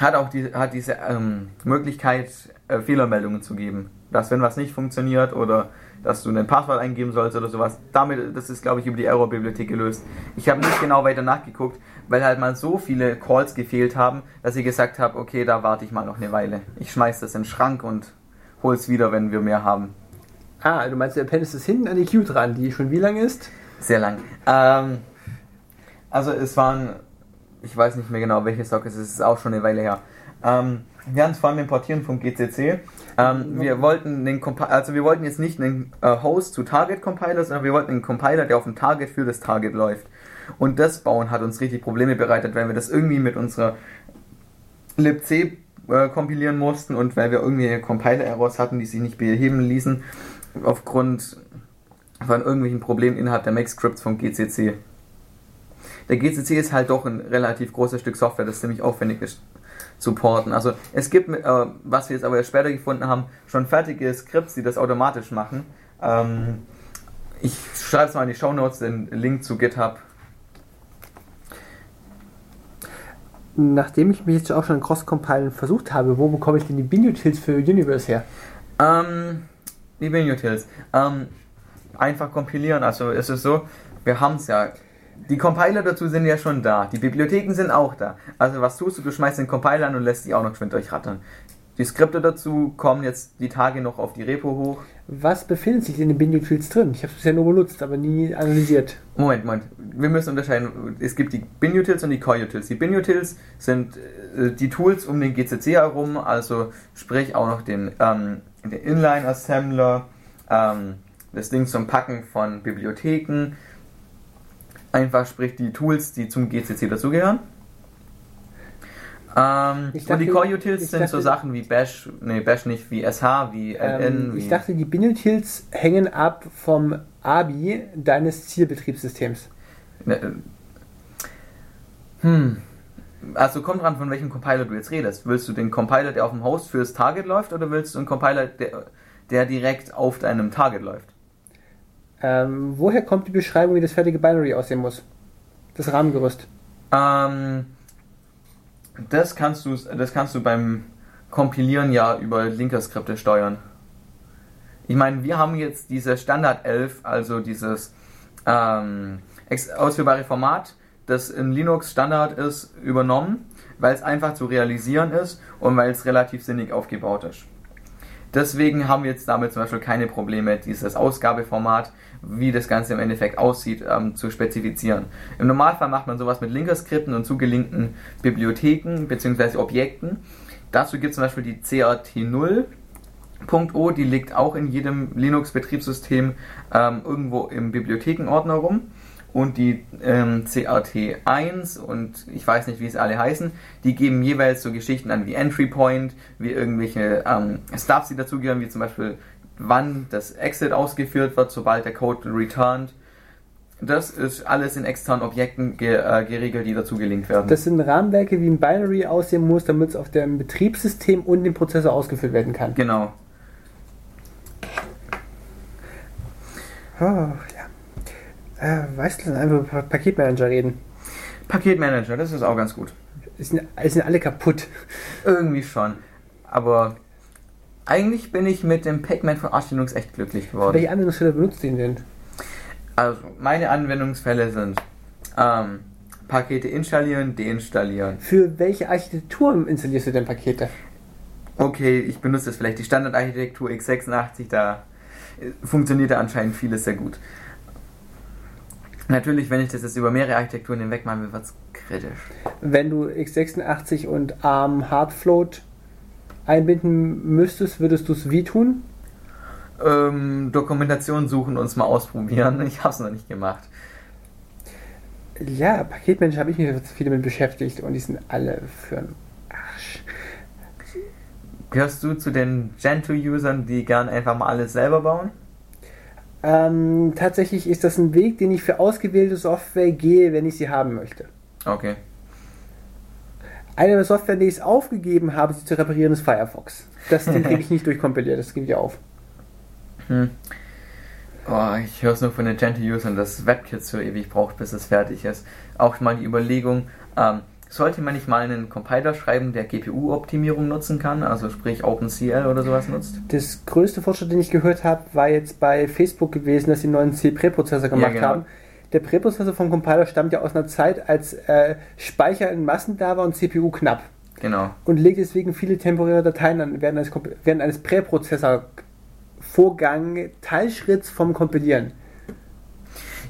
hat auch die, hat diese ähm, Möglichkeit, äh, Fehlermeldungen zu geben. Dass wenn was nicht funktioniert oder dass du ein Passwort eingeben sollst oder sowas. Damit, das ist glaube ich über die Error-Bibliothek gelöst. Ich habe nicht genau weiter nachgeguckt, weil halt mal so viele Calls gefehlt haben, dass ich gesagt habe, okay, da warte ich mal noch eine Weile. Ich schmeiß das in den Schrank und hol's wieder, wenn wir mehr haben. Ah, du meinst, du appendest es hinten an die Queue dran, die schon wie lang ist? Sehr lang. Ähm, also es waren, ich weiß nicht mehr genau, welche Sockets, es ist auch schon eine Weile her. Ähm, wir haben es vor allem importieren vom GCC. Ähm, wir wollten den also wir wollten jetzt nicht einen äh, Host zu Target Compiler, sondern wir wollten einen Compiler, der auf dem Target für das Target läuft. Und das Bauen hat uns richtig Probleme bereitet, weil wir das irgendwie mit unserer libc äh, kompilieren mussten und weil wir irgendwie Compiler-Errors hatten, die sich nicht beheben ließen, aufgrund von irgendwelchen Problemen innerhalb der Make-Scripts vom GCC. Der GCC ist halt doch ein relativ großes Stück Software, das ziemlich aufwendig ist supporten. Also es gibt, äh, was wir jetzt aber später gefunden haben, schon fertige Skripts, die das automatisch machen. Ähm, ich schreibe es mal in die Show Notes, den Link zu GitHub. Nachdem ich mich jetzt auch schon Cross-Compilen versucht habe, wo bekomme ich denn die Bin-Utils für Universe her? Ähm, die Bin-Utils. Ähm, einfach kompilieren. Also es ist so, wir haben es ja die Compiler dazu sind ja schon da. Die Bibliotheken sind auch da. Also was tust du? Du schmeißt den Compiler an und lässt die auch noch geschwind durchrattern. Die Skripte dazu kommen jetzt die Tage noch auf die Repo hoch. Was befindet sich in den Bin-Utils drin? Ich habe es bisher nur benutzt, aber nie analysiert. Moment, Moment. Wir müssen unterscheiden. Es gibt die Bin-Utils und die Core-Utils. Die Bin-Utils sind äh, die Tools um den GCC herum, also sprich auch noch den, ähm, den Inline-Assembler, ähm, das Ding zum Packen von Bibliotheken, einfach sprich die Tools, die zum GCC dazugehören. Ähm, Ich und dachte- die Core-Utils sind so dachte- Sachen wie Bash, nee, Bash nicht, wie SH, wie LN, Ähm, wie... ich dachte, die Binutils hängen ab vom ABI deines Zielbetriebssystems. Ne, äh, Hm. Also kommt dran, von welchem Compiler du jetzt redest. Willst du den Compiler, der auf dem Host fürs Target läuft, oder willst du einen Compiler, der, der direkt auf deinem Target läuft? Ähm, woher kommt die Beschreibung, wie das fertige Binary aussehen muss? Das Rahmengerüst. Ähm, das kannst du, das kannst du beim Kompilieren ja über Linker-Skripte steuern. Ich meine, wir haben jetzt diese Standard 11, also dieses ähm, ausführbare Format, das in Linux Standard ist, übernommen, weil es einfach zu realisieren ist und weil es relativ sinnig aufgebaut ist. Deswegen haben wir jetzt damit zum Beispiel keine Probleme, dieses Ausgabeformat, wie das Ganze im Endeffekt aussieht, ähm, zu spezifizieren. Im Normalfall macht man sowas mit Linker-Skripten und zugelinkten Bibliotheken bzw. Objekten. Dazu gibt es zum Beispiel die CRT0.o, die liegt auch in jedem Linux-Betriebssystem ähm, irgendwo im Bibliothekenordner rum. Und die ähm, CRT1 und ich weiß nicht, wie es alle heißen, die geben jeweils so Geschichten an wie Entry Point, wie irgendwelche ähm, Stubs, die dazugehören, wie zum Beispiel wann das Exit ausgeführt wird, sobald der Code returned. Das ist alles in externen Objekten ge äh, geregelt, die dazu gelinkt werden. Das sind Rahmenwerke, wie ein Binary aussehen muss, damit es auf dem Betriebssystem und dem Prozessor ausgeführt werden kann. genau. Oh, ja. Äh, weißt du, lass einfach über Paketmanager reden. Paketmanager, das ist auch ganz gut. Sind, es sind alle kaputt. Irgendwie schon. Aber eigentlich bin ich mit dem Pac-Man von Arch Linux echt glücklich geworden. Welche Anwendungsfälle benutzt ihr denn? Also, meine Anwendungsfälle sind ähm, Pakete installieren, deinstallieren. Für welche Architektur installierst du denn Pakete? Okay, ich benutze jetzt vielleicht die Standardarchitektur x86, da äh, funktioniert da anscheinend vieles sehr gut. Natürlich, wenn ich das jetzt über mehrere Architekturen hinweg machen will, wird es kritisch. Wenn du x86 und ARM Hardfloat einbinden müsstest, würdest du es wie tun? Ähm, Dokumentation suchen und es mal ausprobieren. Ich habe es noch nicht gemacht. Ja, Paketmanager habe ich mich viel damit beschäftigt und die sind alle für einen Arsch. Gehörst du zu den Gentoo-Usern, die gern einfach mal alles selber bauen? Ähm, tatsächlich ist das ein Weg, den ich für ausgewählte Software gehe, wenn ich sie haben möchte. Okay. Eine der Software, die ich aufgegeben habe, sie zu reparieren, ist Firefox. Das den kriege ich nicht durchkompiliert, das gebe ich auf. Hm. Oh, ich höre es nur von den Gentoo-Usern, dass WebKit so ewig braucht, bis es fertig ist. Auch mal die Überlegung, ähm, sollte man nicht mal einen Compiler schreiben, der GPU-Optimierung nutzen kann, also sprich OpenCL oder sowas nutzt? Das größte Fortschritt, den ich gehört habe, war jetzt bei Facebook gewesen, dass sie einen neuen C-Präprozessor gemacht genau. haben. Der Präprozessor vom Compiler stammt ja aus einer Zeit, als äh, Speicher in Massen da war und CPU knapp. Genau. Und legt deswegen viele temporäre Dateien an während eines, während eines Präprozessor-Vorgang Teilschritts vom Kompilieren.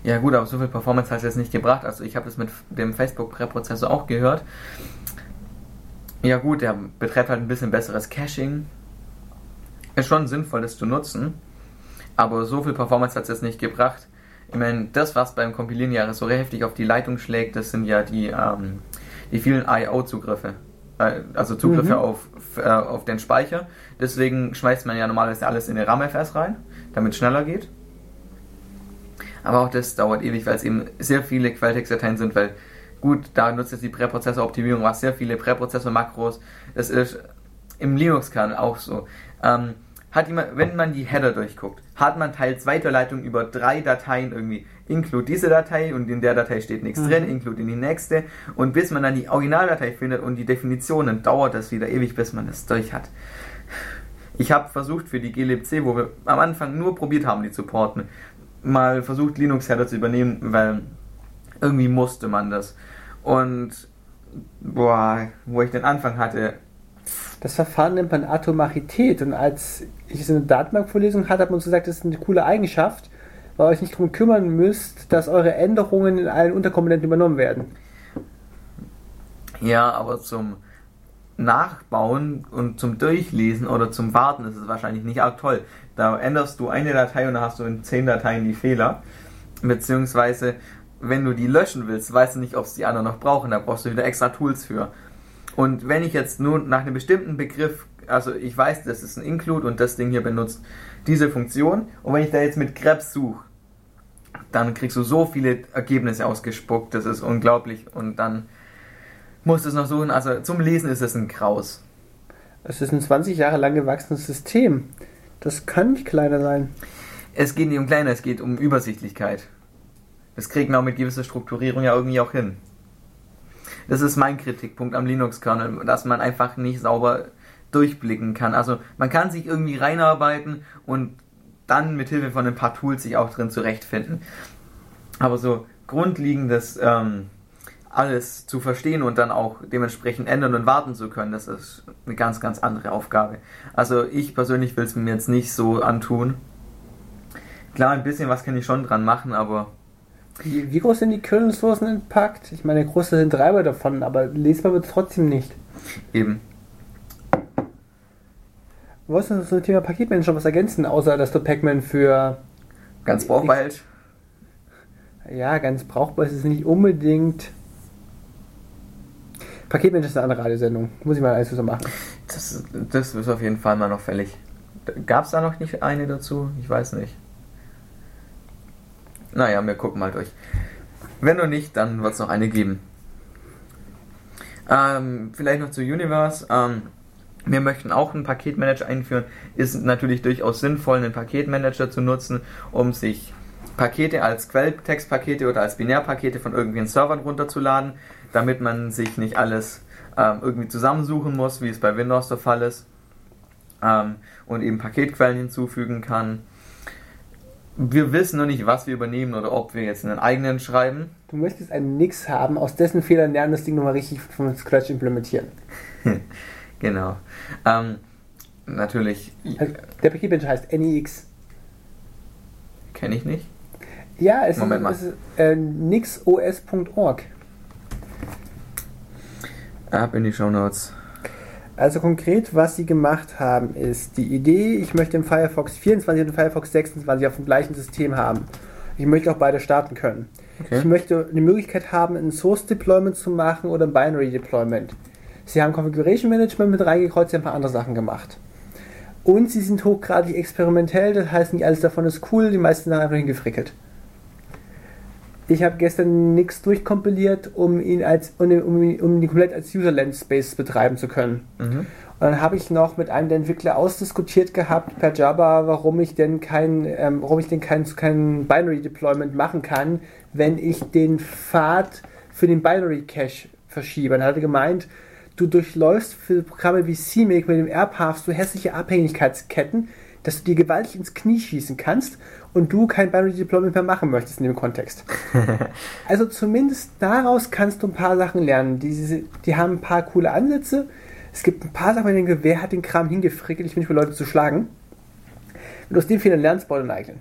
Ja gut, aber so viel Performance hat es jetzt nicht gebracht. Also ich habe das mit dem Facebook-Präprozessor auch gehört. Ja gut, der betreibt halt ein bisschen besseres Caching. Ist schon sinnvoll, das zu nutzen. Aber so viel Performance hat es jetzt nicht gebracht. Ich meine, das, was beim Kompilieren ja so heftig auf die Leitung schlägt, das sind ja die, ähm, die vielen I.O.-Zugriffe. Äh, also Zugriffe Mhm. auf, äh, auf den Speicher. Deswegen schmeißt man ja normalerweise alles in eine RAM-FS rein, damit es schneller geht. Aber auch das dauert ewig, weil es eben sehr viele Quelltextdateien sind, weil gut, da nutzt jetzt die Präprozessoroptimierung, was sehr viele Präprozessor-Makros. Das ist im Linux-Kernel auch so. Ähm, hat jemand, wenn man die Header durchguckt, hat man teils Weiterleitung über drei Dateien irgendwie. Include diese Datei und in der Datei steht nichts Mhm. drin, include in die nächste. Und bis man dann die Originaldatei findet und die Definitionen, dauert das wieder ewig, bis man das durch hat. Ich habe versucht für die glibc, wo wir am Anfang nur probiert haben, die zu porten, mal versucht Linux-Header zu übernehmen, weil irgendwie musste man das. Und boah, wo ich den Anfang hatte, Das Verfahren nennt man Atomarität und als ich es in der Datenbankvorlesung hatte, hat man uns gesagt, das ist eine coole Eigenschaft, weil ihr euch nicht darum kümmern müsst, dass eure Änderungen in allen Unterkomponenten übernommen werden. ja, aber zum Nachbauen und zum Durchlesen oder zum Warten ist es wahrscheinlich nicht arg toll. Da änderst du eine Datei und dann hast du in zehn Dateien die Fehler. Beziehungsweise, wenn du die löschen willst, weißt du nicht, ob es die anderen noch brauchen. Da brauchst du wieder extra Tools für. Und wenn ich jetzt nur nach einem bestimmten Begriff, also ich weiß, das ist ein Include und das Ding hier benutzt diese Funktion, und wenn ich da jetzt mit grep suche, dann kriegst du so viele Ergebnisse ausgespuckt, das ist unglaublich. Und dann musst du es noch suchen. Also zum Lesen ist es ein Kraus. Es ist ein 20 Jahre lang gewachsenes System. Das kann nicht kleiner sein. Es geht nicht um kleiner, es geht um Übersichtlichkeit. Das kriegt man auch mit gewisser Strukturierung ja irgendwie auch hin. Das ist mein Kritikpunkt am Linux-Kernel, dass man einfach nicht sauber durchblicken kann. Also man kann sich irgendwie reinarbeiten und dann mit Hilfe von ein paar Tools sich auch drin zurechtfinden. Aber so grundlegendes ähm, alles zu verstehen und dann auch dementsprechend ändern und warten zu können, das ist eine ganz, ganz andere Aufgabe. Also ich persönlich will es mir jetzt nicht so antun. Klar, ein bisschen was kann ich schon dran machen, aber. Wie, wie groß sind die Kernel-Sourcen entpackt? Ich meine, groß sind Treiber davon, aber lesbar wird es trotzdem nicht. Eben. Wolltest du zum Thema Paketmanager was ergänzen, außer dass du Pacman für. Ganz brauchbar hält? Ja, ganz brauchbar ist es nicht unbedingt. Paketmanager ist eine andere Radiosendung. Muss ich mal alles so machen. Das, das ist auf jeden Fall mal noch fällig. Gab es da noch nicht eine dazu? Ich weiß nicht. Naja, wir gucken mal durch. Wenn noch nicht, dann wird es noch eine geben. Ähm, vielleicht noch zu Universe. Ähm, wir möchten auch einen Paketmanager einführen. Ist natürlich durchaus sinnvoll, einen Paketmanager zu nutzen, um sich Pakete als Quelltextpakete oder als Binärpakete von irgendwelchen Servern runterzuladen, damit man sich nicht alles ähm, irgendwie zusammensuchen muss, wie es bei Windows der Fall ist, ähm, und eben Paketquellen hinzufügen kann. Wir wissen noch nicht, was wir übernehmen oder ob wir jetzt einen eigenen schreiben. Du möchtest einen Nix haben, aus dessen Fehlern lernen, das Ding nochmal richtig von Scratch implementieren. genau. Ähm, natürlich. Also, der Paketmanager heißt NEX. Kenne ich nicht. Ja, es Moment ist, ist äh, nixos.org. Ab in die Show Notes. Also konkret, was sie gemacht haben, ist die Idee, ich möchte im Firefox 24 und im Firefox 26 auf dem gleichen System haben. Ich möchte auch beide starten können. Okay. Ich möchte eine Möglichkeit haben, ein Source Deployment zu machen oder ein Binary Deployment. Sie haben Configuration Management mit reingekreuzt, sie haben ein paar andere Sachen gemacht. Und sie sind hochgradig experimentell, das heißt, nicht alles davon ist cool, die meisten sind einfach hingefrickelt. Ich habe gestern nichts durchkompiliert, um ihn als um, um, um ihn komplett als User Land Space betreiben zu können. Mhm. Und dann habe ich noch mit einem der Entwickler ausdiskutiert gehabt per Java, warum ich denn kein, ähm, warum ich denn kein, kein Binary Deployment machen kann, wenn ich den Pfad für den Binary Cache verschiebe. Dann hat er gemeint, du durchläufst für Programme wie CMake mit dem AirPath so hässliche Abhängigkeitsketten, dass du dir gewaltig ins Knie schießen kannst und du kein Binary Deployment mehr machen möchtest in dem Kontext. also zumindest daraus kannst du ein paar Sachen lernen. Die, die haben ein paar coole Ansätze. Es gibt ein paar Sachen, wo ich denke, wer hat den Kram hingefrickelt? Ich bin nicht für Leute zu schlagen. Wenn du aus dem Fehlern lernst, bau den eigenen.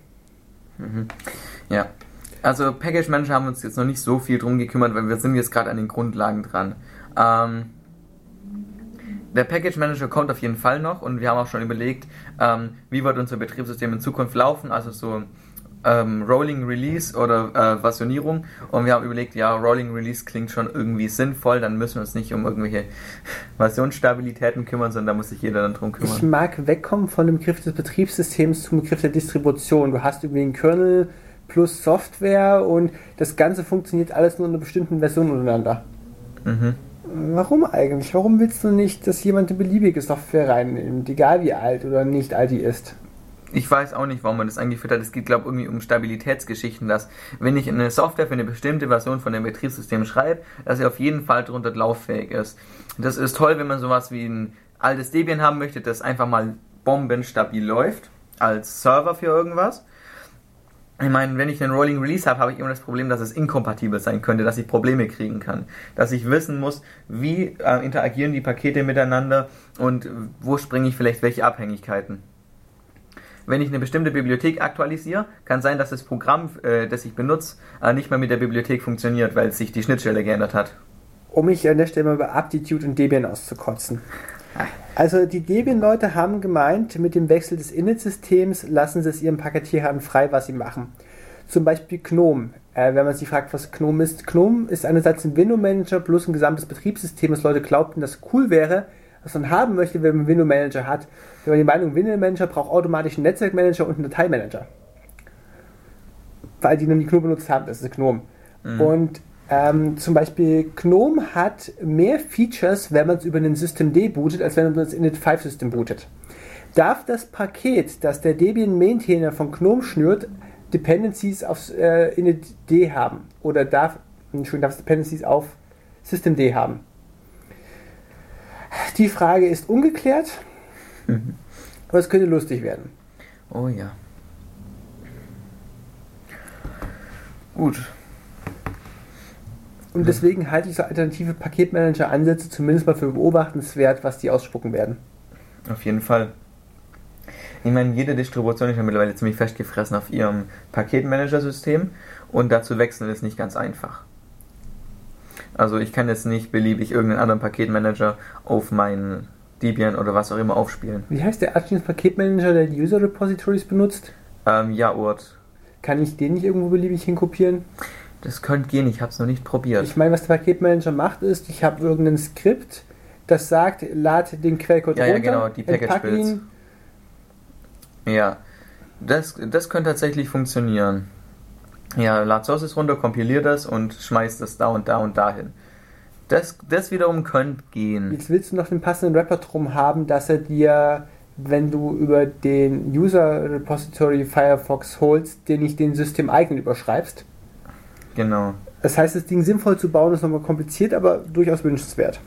Mhm. Ja. Also Package Manager haben uns jetzt noch nicht so viel drum gekümmert, weil wir sind jetzt gerade an den Grundlagen dran. Ähm, der Package Manager kommt auf jeden Fall noch und wir haben auch schon überlegt, ähm, wie wird unser Betriebssystem in Zukunft laufen, also so ähm, Rolling Release oder äh, Versionierung und wir haben überlegt, ja, Rolling Release klingt schon irgendwie sinnvoll, dann müssen wir uns nicht um irgendwelche Versionsstabilitäten kümmern, sondern da muss sich jeder dann drum kümmern. Ich mag wegkommen von dem Begriff des Betriebssystems zum Begriff der Distribution. Du hast irgendwie einen Kernel plus Software und das Ganze funktioniert alles nur in einer bestimmten Version untereinander. Mhm. Warum eigentlich? Warum willst du nicht, dass jemand eine beliebige Software reinnimmt, egal wie alt oder nicht alt die ist? Ich weiß auch nicht, warum man das eingeführt hat. Es geht, glaube ich, irgendwie um Stabilitätsgeschichten, dass wenn ich eine Software für eine bestimmte Version von dem Betriebssystem schreibe, dass sie auf jeden Fall darunter lauffähig ist. Das ist toll, wenn man sowas wie ein altes Debian haben möchte, das einfach mal bombenstabil läuft, als Server für irgendwas ich meine, wenn ich einen Rolling Release habe, habe ich immer das Problem, dass es inkompatibel sein könnte, dass ich Probleme kriegen kann. Dass ich wissen muss, wie äh, interagieren die Pakete miteinander und wo springe ich vielleicht welche Abhängigkeiten. Wenn ich eine bestimmte Bibliothek aktualisiere, kann sein, dass das Programm, äh, das ich benutze, äh, nicht mehr mit der Bibliothek funktioniert, weil sich die Schnittstelle geändert hat. Um mich an der Stelle mal über Aptitude und Debian auszukotzen. Also die Debian-Leute haben gemeint, mit dem Wechsel des Init-Systems lassen sie es ihren Paketierern frei, was sie machen. Zum Beispiel GNOME. Äh, wenn man sich fragt, was GNOME ist. GNOME ist einerseits ein Window Manager plus ein gesamtes Betriebssystem, das Leute glaubten, das cool wäre, was man haben möchte, wenn man einen Window Manager hat. Wenn man die Meinung, Window Manager braucht automatisch einen Netzwerkmanager und einen Dateimanager. Weil die noch nie GNOME benutzt haben, das ist GNOME. Mhm. Und ähm, zum Beispiel GNOME hat mehr Features, wenn man es über einen Systemd bootet, als wenn man das Init 5 System bootet. Darf das Paket, das der Debian Maintainer von GNOME schnürt, Dependencies auf äh, Init haben? Oder darf, Entschuldigung, darf es Dependencies auf Systemd haben? Die Frage ist ungeklärt, mhm. aber es könnte lustig werden. Oh ja. Gut, und deswegen halte ich so alternative Paketmanager-Ansätze zumindest mal für beobachtenswert, was die ausspucken werden. Auf jeden Fall. Ich meine, jede Distribution ist ja mittlerweile ziemlich festgefressen auf ihrem Paketmanager-System und dazu wechseln ist nicht ganz einfach. Also ich kann jetzt nicht beliebig irgendeinen anderen Paketmanager auf meinen Debian oder was auch immer aufspielen. Wie heißt der Atkins Paketmanager, der die User Repositories benutzt? Ähm, ja, Ort. Kann ich den nicht irgendwo beliebig hinkopieren? Das könnte gehen, ich habe es noch nicht probiert. Ich meine, was der Paketmanager macht, ist, ich habe irgendein Skript, das sagt, lad den Quellcode ja, runter, ja, genau, die Package ihn. Ja, das, das könnte tatsächlich funktionieren. Ja, lad Sources runter, kompiliert das und schmeißt das da und da und dahin. Das, das wiederum könnte gehen. Jetzt willst du noch den passenden Wrapper drum haben, dass er dir, wenn du über den User Repository Firefox holst, dir nicht den System eigen überschreibst. Genau. Das heißt, das Ding sinnvoll zu bauen ist nochmal kompliziert, aber durchaus wünschenswert.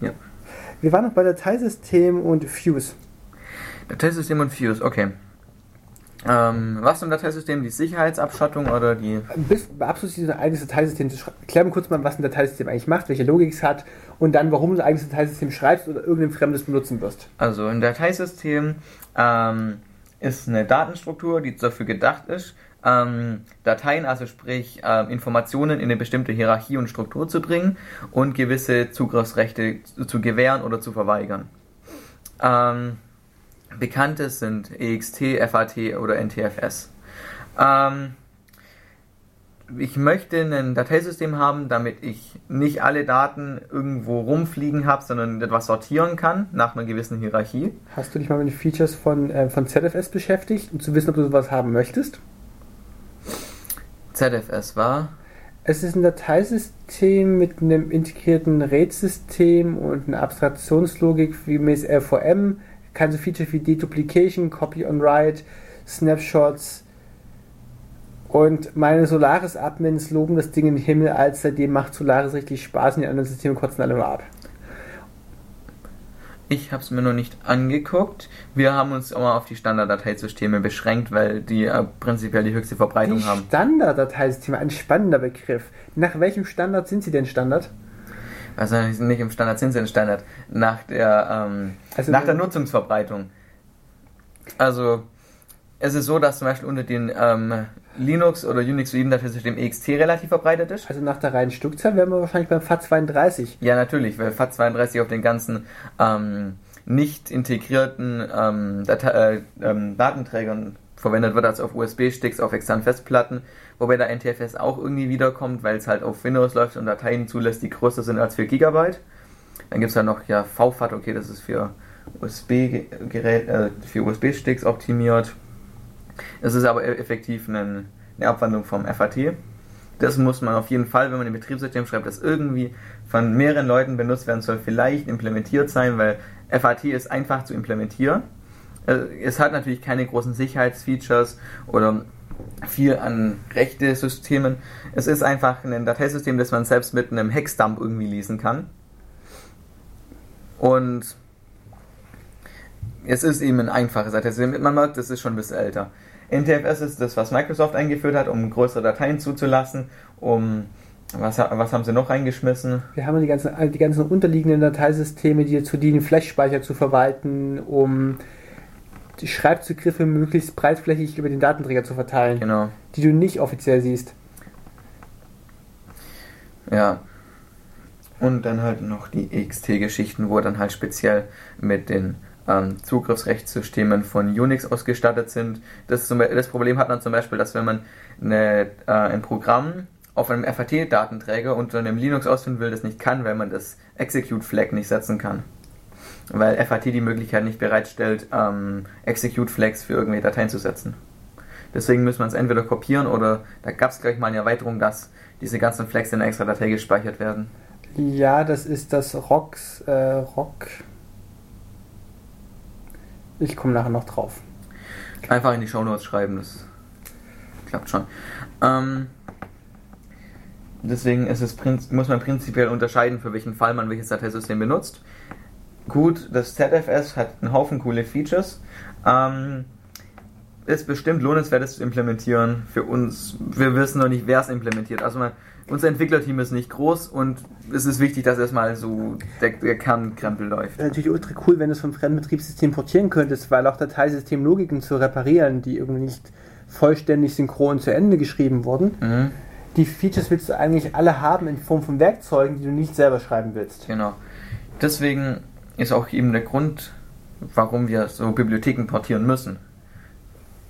Ja. Wir waren noch bei Dateisystem und Fuse. Dateisystem und Fuse, okay. Ähm, was im Dateisystem? Die Sicherheitsabschottung oder die. Bis beabsichtigt ein eigenes Dateisystem zu schreiben. Klär mal kurz mal, was ein Dateisystem eigentlich macht, welche Logik es hat und dann, warum du ein eigenes Dateisystem schreibst oder irgendein fremdes benutzen wirst. Also, ein Dateisystem ähm, ist eine Datenstruktur, die dafür gedacht ist, ähm, Dateien, also sprich ähm, Informationen in eine bestimmte Hierarchie und Struktur zu bringen und gewisse Zugriffsrechte zu gewähren oder zu verweigern. Ähm, Bekannte sind EXT, FAT oder NTFS. Ähm, ich möchte ein Dateisystem haben, damit ich nicht alle Daten irgendwo rumfliegen habe, sondern etwas sortieren kann nach einer gewissen Hierarchie. Hast du dich mal mit den Features von, äh, von ZFS beschäftigt, um zu wissen, ob du sowas haben möchtest? ZFS war? Es ist ein Dateisystem mit einem integrierten RAID-System und einer Abstraktionslogik wie gemäß LVM. Kann so Features wie Deduplication, Copy on Write, Snapshots und meine Solaris-Admins loben das Ding im Himmel, als seitdem macht Solaris richtig Spaß und die anderen Systeme kotzen alle mal ab. Ich habe es mir noch nicht angeguckt. Wir haben uns immer auf die Standarddateisysteme beschränkt, weil die äh, prinzipiell die höchste Verbreitung die haben. Standarddateisysteme, ein spannender Begriff. Nach welchem Standard sind sie denn Standard? Also nicht im Standard sind sie ein Standard. Nach der, ähm, also nach der Nutzungsverbreitung. Also es ist so, dass zum Beispiel unter den ähm, Linux oder Unix 7 Dateisystem EXT relativ verbreitet ist. Also nach der reinen Stückzahl wären wir wahrscheinlich beim FAT32. Ja, natürlich, weil FAT32 auf den ganzen ähm, nicht integrierten ähm, äh, ähm, Datenträgern verwendet wird, als auf USB-Sticks, auf externen Festplatten, wobei der NTFS auch irgendwie wiederkommt, weil es halt auf Windows läuft und Dateien zulässt, die größer sind als 4 GB. Dann gibt es ja noch ja VFAT, okay, das ist für USB-Gerät, äh, für USB-Sticks optimiert. Es ist aber e- effektiv eine, eine Abwandlung vom FAT. Das muss man auf jeden Fall, wenn man ein Betriebssystem schreibt, das irgendwie von mehreren Leuten benutzt werden soll, vielleicht implementiert sein, weil FAT ist einfach zu implementieren. Äh, es hat natürlich keine großen Sicherheitsfeatures oder viel an Rechte-Systemen. Es ist einfach ein Dateisystem, das man selbst mit einem Hexdump irgendwie lesen kann. Und es ist eben ein einfaches Dateisystem. Man merkt, es ist schon ein bisschen älter. NTFS ist das, was Microsoft eingeführt hat, um größere Dateien zuzulassen, um was, was haben sie noch reingeschmissen? Wir haben die ganzen, die ganzen unterliegenden Dateisysteme, die dazu dienen, Flash-Speicher zu verwalten, um die Schreibzugriffe möglichst breitflächig über den Datenträger zu verteilen. Genau. Die du nicht offiziell siehst. Ja. Und dann halt noch die XT-Geschichten, wo dann halt speziell mit den ähm, Zugriffsrechtssystemen von Unix ausgestattet sind. Das, zum, das, Problem hat man zum Beispiel, dass wenn man eine, äh, ein Programm auf einem FAT-Datenträger unter einem Linux ausführen will, das nicht kann, weil man das Execute-Flag nicht setzen kann. Weil FAT die Möglichkeit nicht bereitstellt, ähm, Execute-Flags für irgendwelche Dateien zu setzen. Deswegen muss man es entweder kopieren oder da gab es gleich mal eine Erweiterung, dass diese ganzen Flags in einer extra Datei gespeichert werden. Ja, das ist das ROX, äh, ROC. Ich komme nachher noch drauf. Einfach in die Shownotes schreiben, das klappt schon. Ähm, deswegen ist es, muss man prinzipiell unterscheiden, für welchen Fall man welches Dateisystem benutzt. Gut, das ZFS hat einen Haufen coole Features. Ähm, ist bestimmt lohnenswert, es zu implementieren. Für uns, wir wissen noch nicht, wer es implementiert. Also man, unser Entwicklerteam ist nicht groß und es ist wichtig, dass erstmal so der, der Kernkrempel läuft. Natürlich ultra cool, wenn du es vom Fremdbetriebssystem portieren könntest, weil auch Dateisystemlogiken zu reparieren, die irgendwie nicht vollständig synchron zu Ende geschrieben wurden. Mhm. Die Features willst du eigentlich alle haben in Form von Werkzeugen, die du nicht selber schreiben willst. Genau. Deswegen ist auch eben der Grund, warum wir so Bibliotheken portieren müssen.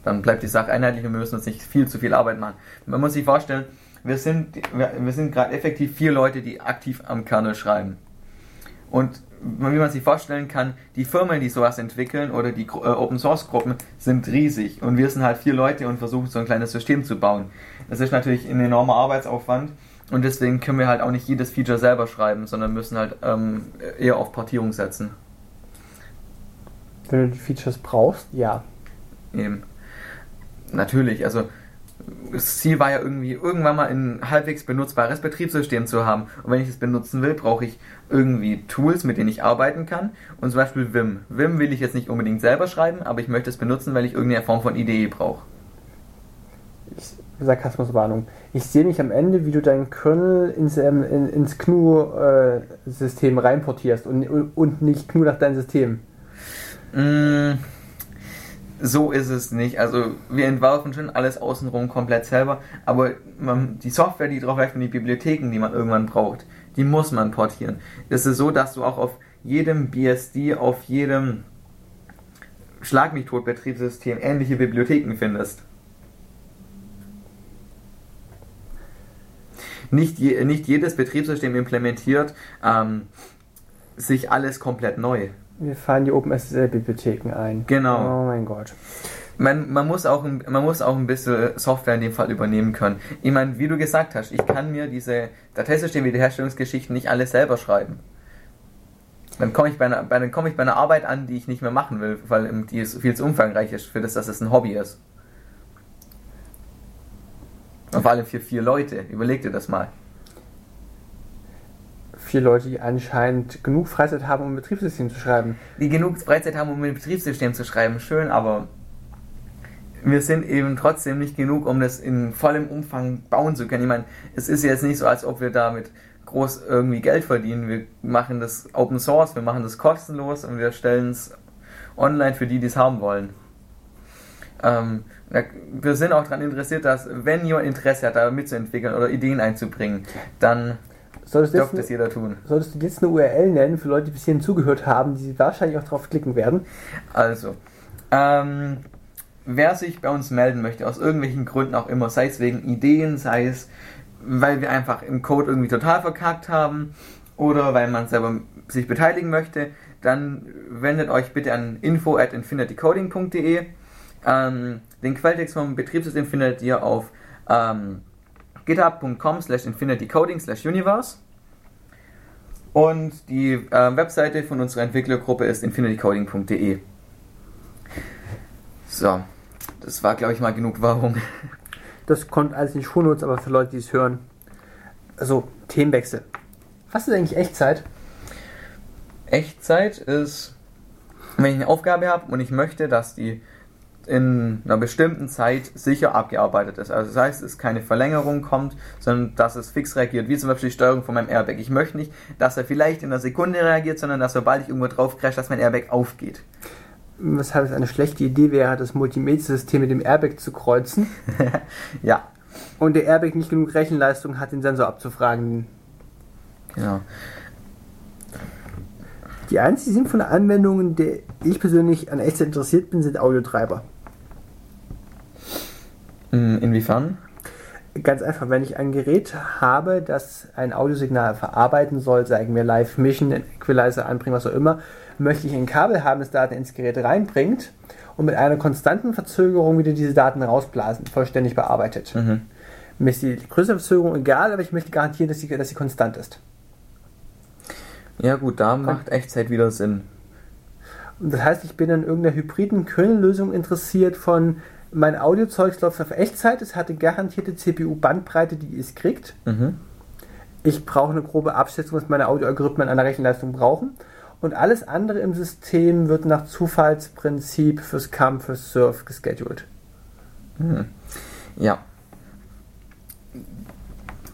Dann bleibt die Sache einheitlich und wir müssen uns nicht viel zu viel Arbeit machen. Man muss sich vorstellen, wir sind, wir, wir sind gerade effektiv vier Leute, die aktiv am Kernel schreiben. Und wie man sich vorstellen kann, die Firmen, die sowas entwickeln oder die äh, Open Source Gruppen sind riesig und wir sind halt vier Leute und versuchen so ein kleines System zu bauen. Das ist natürlich ein enormer Arbeitsaufwand und deswegen können wir halt auch nicht jedes Feature selber schreiben, sondern müssen halt ähm, eher auf Portierung setzen. Wenn du die Features brauchst, ja. Eben. Natürlich, also das Ziel war ja irgendwie, irgendwann mal ein halbwegs benutzbares Betriebssystem zu haben. Und wenn ich es benutzen will, brauche ich irgendwie Tools, mit denen ich arbeiten kann. Und zum Beispiel Vim. Vim will ich jetzt nicht unbedingt selber schreiben, aber ich möchte es benutzen, weil ich irgendeine Form von Idee brauche. Sarkasmuswarnung. Ich sehe mich am Ende, wie du deinen Kernel ins, ähm, in, ins GNU-System äh, reinportierst und, und nicht GNU nach deinem System. Mm, so ist es nicht. Also wir entwerfen schon alles außenrum komplett selber, aber man, die Software, die drauf läuft und die Bibliotheken, die man irgendwann braucht, die muss man portieren. Es ist so, dass du auch auf jedem BSD, auf jedem Schlag mich tot Betriebssystem ähnliche Bibliotheken findest. Nicht, je, nicht jedes Betriebssystem implementiert ähm, sich alles komplett neu. Wir fahren die OpenSSL-Bibliotheken ein. Genau. Oh mein Gott. Man, man, muss auch, man muss auch ein bisschen Software in dem Fall übernehmen können. Ich meine, wie du gesagt hast, ich kann mir diese Dateisystem-Wiederherstellungsgeschichten nicht alle selber schreiben. Dann komme ich, bei einer, bei, komm ich bei einer Arbeit an, die ich nicht mehr machen will, weil die viel zu umfangreich ist, für das, dass es ein Hobby ist. Und vor allem für vier Leute. Überleg dir das mal vier Leute, die anscheinend genug Freizeit haben, um ein Betriebssystem zu schreiben. Die genug Freizeit haben, um ein Betriebssystem zu schreiben, schön, aber wir sind eben trotzdem nicht genug, um das in vollem Umfang bauen zu können. Ich meine, es ist jetzt nicht so, als ob wir damit groß irgendwie Geld verdienen. Wir machen das Open Source, wir machen das kostenlos und wir stellen es online für die, die es haben wollen. Ähm, wir sind auch daran interessiert, dass, wenn jemand Interesse hat, da mitzuentwickeln oder Ideen einzubringen, dann Solltest jeder tun. Solltest du jetzt eine URL nennen für Leute, die bis hierhin zugehört haben, die wahrscheinlich auch drauf klicken werden? Also, ähm, wer sich bei uns melden möchte, aus irgendwelchen Gründen auch immer, sei es wegen Ideen, sei es, weil wir einfach im Code irgendwie total verkackt haben oder weil man selber sich beteiligen möchte, dann wendet euch bitte an info at infinitycoding.de. Ähm, den Quelltext vom Betriebssystem findet ihr auf ähm, github.com slash infinitycoding slash universe. Und die äh, Webseite von unserer Entwicklergruppe ist infinitycoding.de. So, das war, glaube ich, mal genug Werbung. Das kommt alles in die Shownotes, aber für Leute, die es hören. Also, Themenwechsel. Was ist eigentlich Echtzeit? Echtzeit ist, wenn ich eine Aufgabe habe und ich möchte, dass die in einer bestimmten Zeit sicher abgearbeitet ist. Also das heißt, es keine Verlängerung kommt, sondern dass es fix reagiert, wie zum Beispiel die Steuerung von meinem Airbag. Ich möchte nicht, dass er vielleicht in einer Sekunde reagiert, sondern dass sobald ich irgendwo drauf crash, dass mein Airbag aufgeht. Weshalb es eine schlechte Idee wäre, das Multimedia-System mit dem Airbag zu kreuzen. ja. Und der Airbag nicht genug Rechenleistung hat, den Sensor abzufragen. Genau. Die einzige sinnvolle Anwendungen, der ich persönlich an Echtzeit interessiert bin, sind Audiotreiber. Hm, inwiefern? Ganz einfach, wenn ich ein Gerät habe, das ein Audiosignal verarbeiten soll, sagen wir Live Mission, Equalizer anbringen, was auch immer, möchte ich ein Kabel haben, das Daten ins Gerät reinbringt und mit einer konstanten Verzögerung wieder diese Daten rausblasen, vollständig bearbeitet. Mhm. Mir ist die größere Verzögerung egal, aber ich möchte garantieren, dass sie, dass sie konstant ist. Ja gut, da macht Echtzeit wieder Sinn. Und das heißt, ich bin an irgendeiner hybriden Kernel-Lösung interessiert von mein Audiozeug läuft auf Echtzeit, es hat eine garantierte CPU-Bandbreite, die es kriegt. Mhm. Ich brauche eine grobe Abschätzung, was meine Audioalgorithmen an der Rechenleistung brauchen. Und alles andere im System wird nach Zufallsprinzip fürs CAM, fürs Surf gescheduled. Mhm. Ja.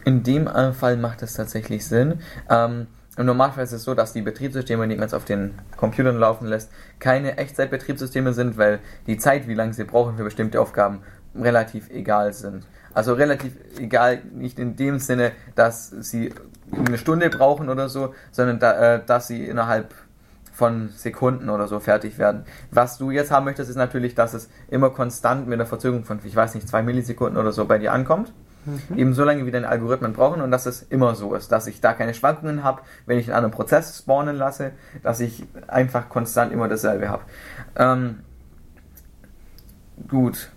In dem Fall macht es tatsächlich Sinn. Ähm, im Normalfall ist es so, dass die Betriebssysteme, die man jetzt auf den Computern laufen lässt, keine Echtzeitbetriebssysteme sind, weil die Zeit, wie lange sie brauchen für bestimmte Aufgaben, relativ egal sind. Also relativ egal, nicht in dem Sinne, dass sie eine Stunde brauchen oder so, sondern da, äh, dass sie innerhalb von Sekunden oder so fertig werden. Was du jetzt haben möchtest, ist natürlich, dass es immer konstant mit einer Verzögerung von, ich weiß nicht, zwei Millisekunden oder so bei dir ankommt. Mhm. Eben so lange, wie deine Algorithmen brauchen und dass es immer so ist, dass ich da keine Schwankungen habe, wenn ich einen anderen Prozess spawnen lasse, dass ich einfach konstant immer dasselbe habe. Ähm, gut.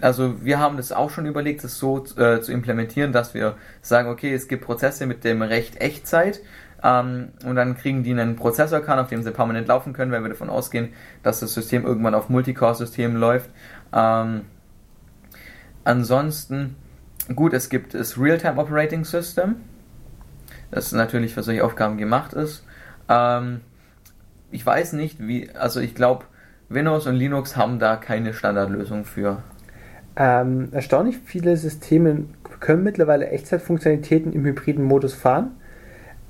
Also wir haben das auch schon überlegt, das so äh, zu implementieren, dass wir sagen, okay, es gibt Prozesse mit dem Recht Echtzeit ähm, und dann kriegen die einen Prozessorkern, auf dem sie permanent laufen können, wenn wir davon ausgehen, dass das System irgendwann auf Multicore-Systemen läuft. Ähm, ansonsten Gut, es gibt das Real-Time Operating System, das natürlich für solche Aufgaben gemacht ist. Ähm, ich weiß nicht, wie, also ich glaube, Windows und Linux haben da keine Standardlösung für. Ähm, erstaunlich viele Systeme können mittlerweile Echtzeitfunktionalitäten im hybriden Modus fahren.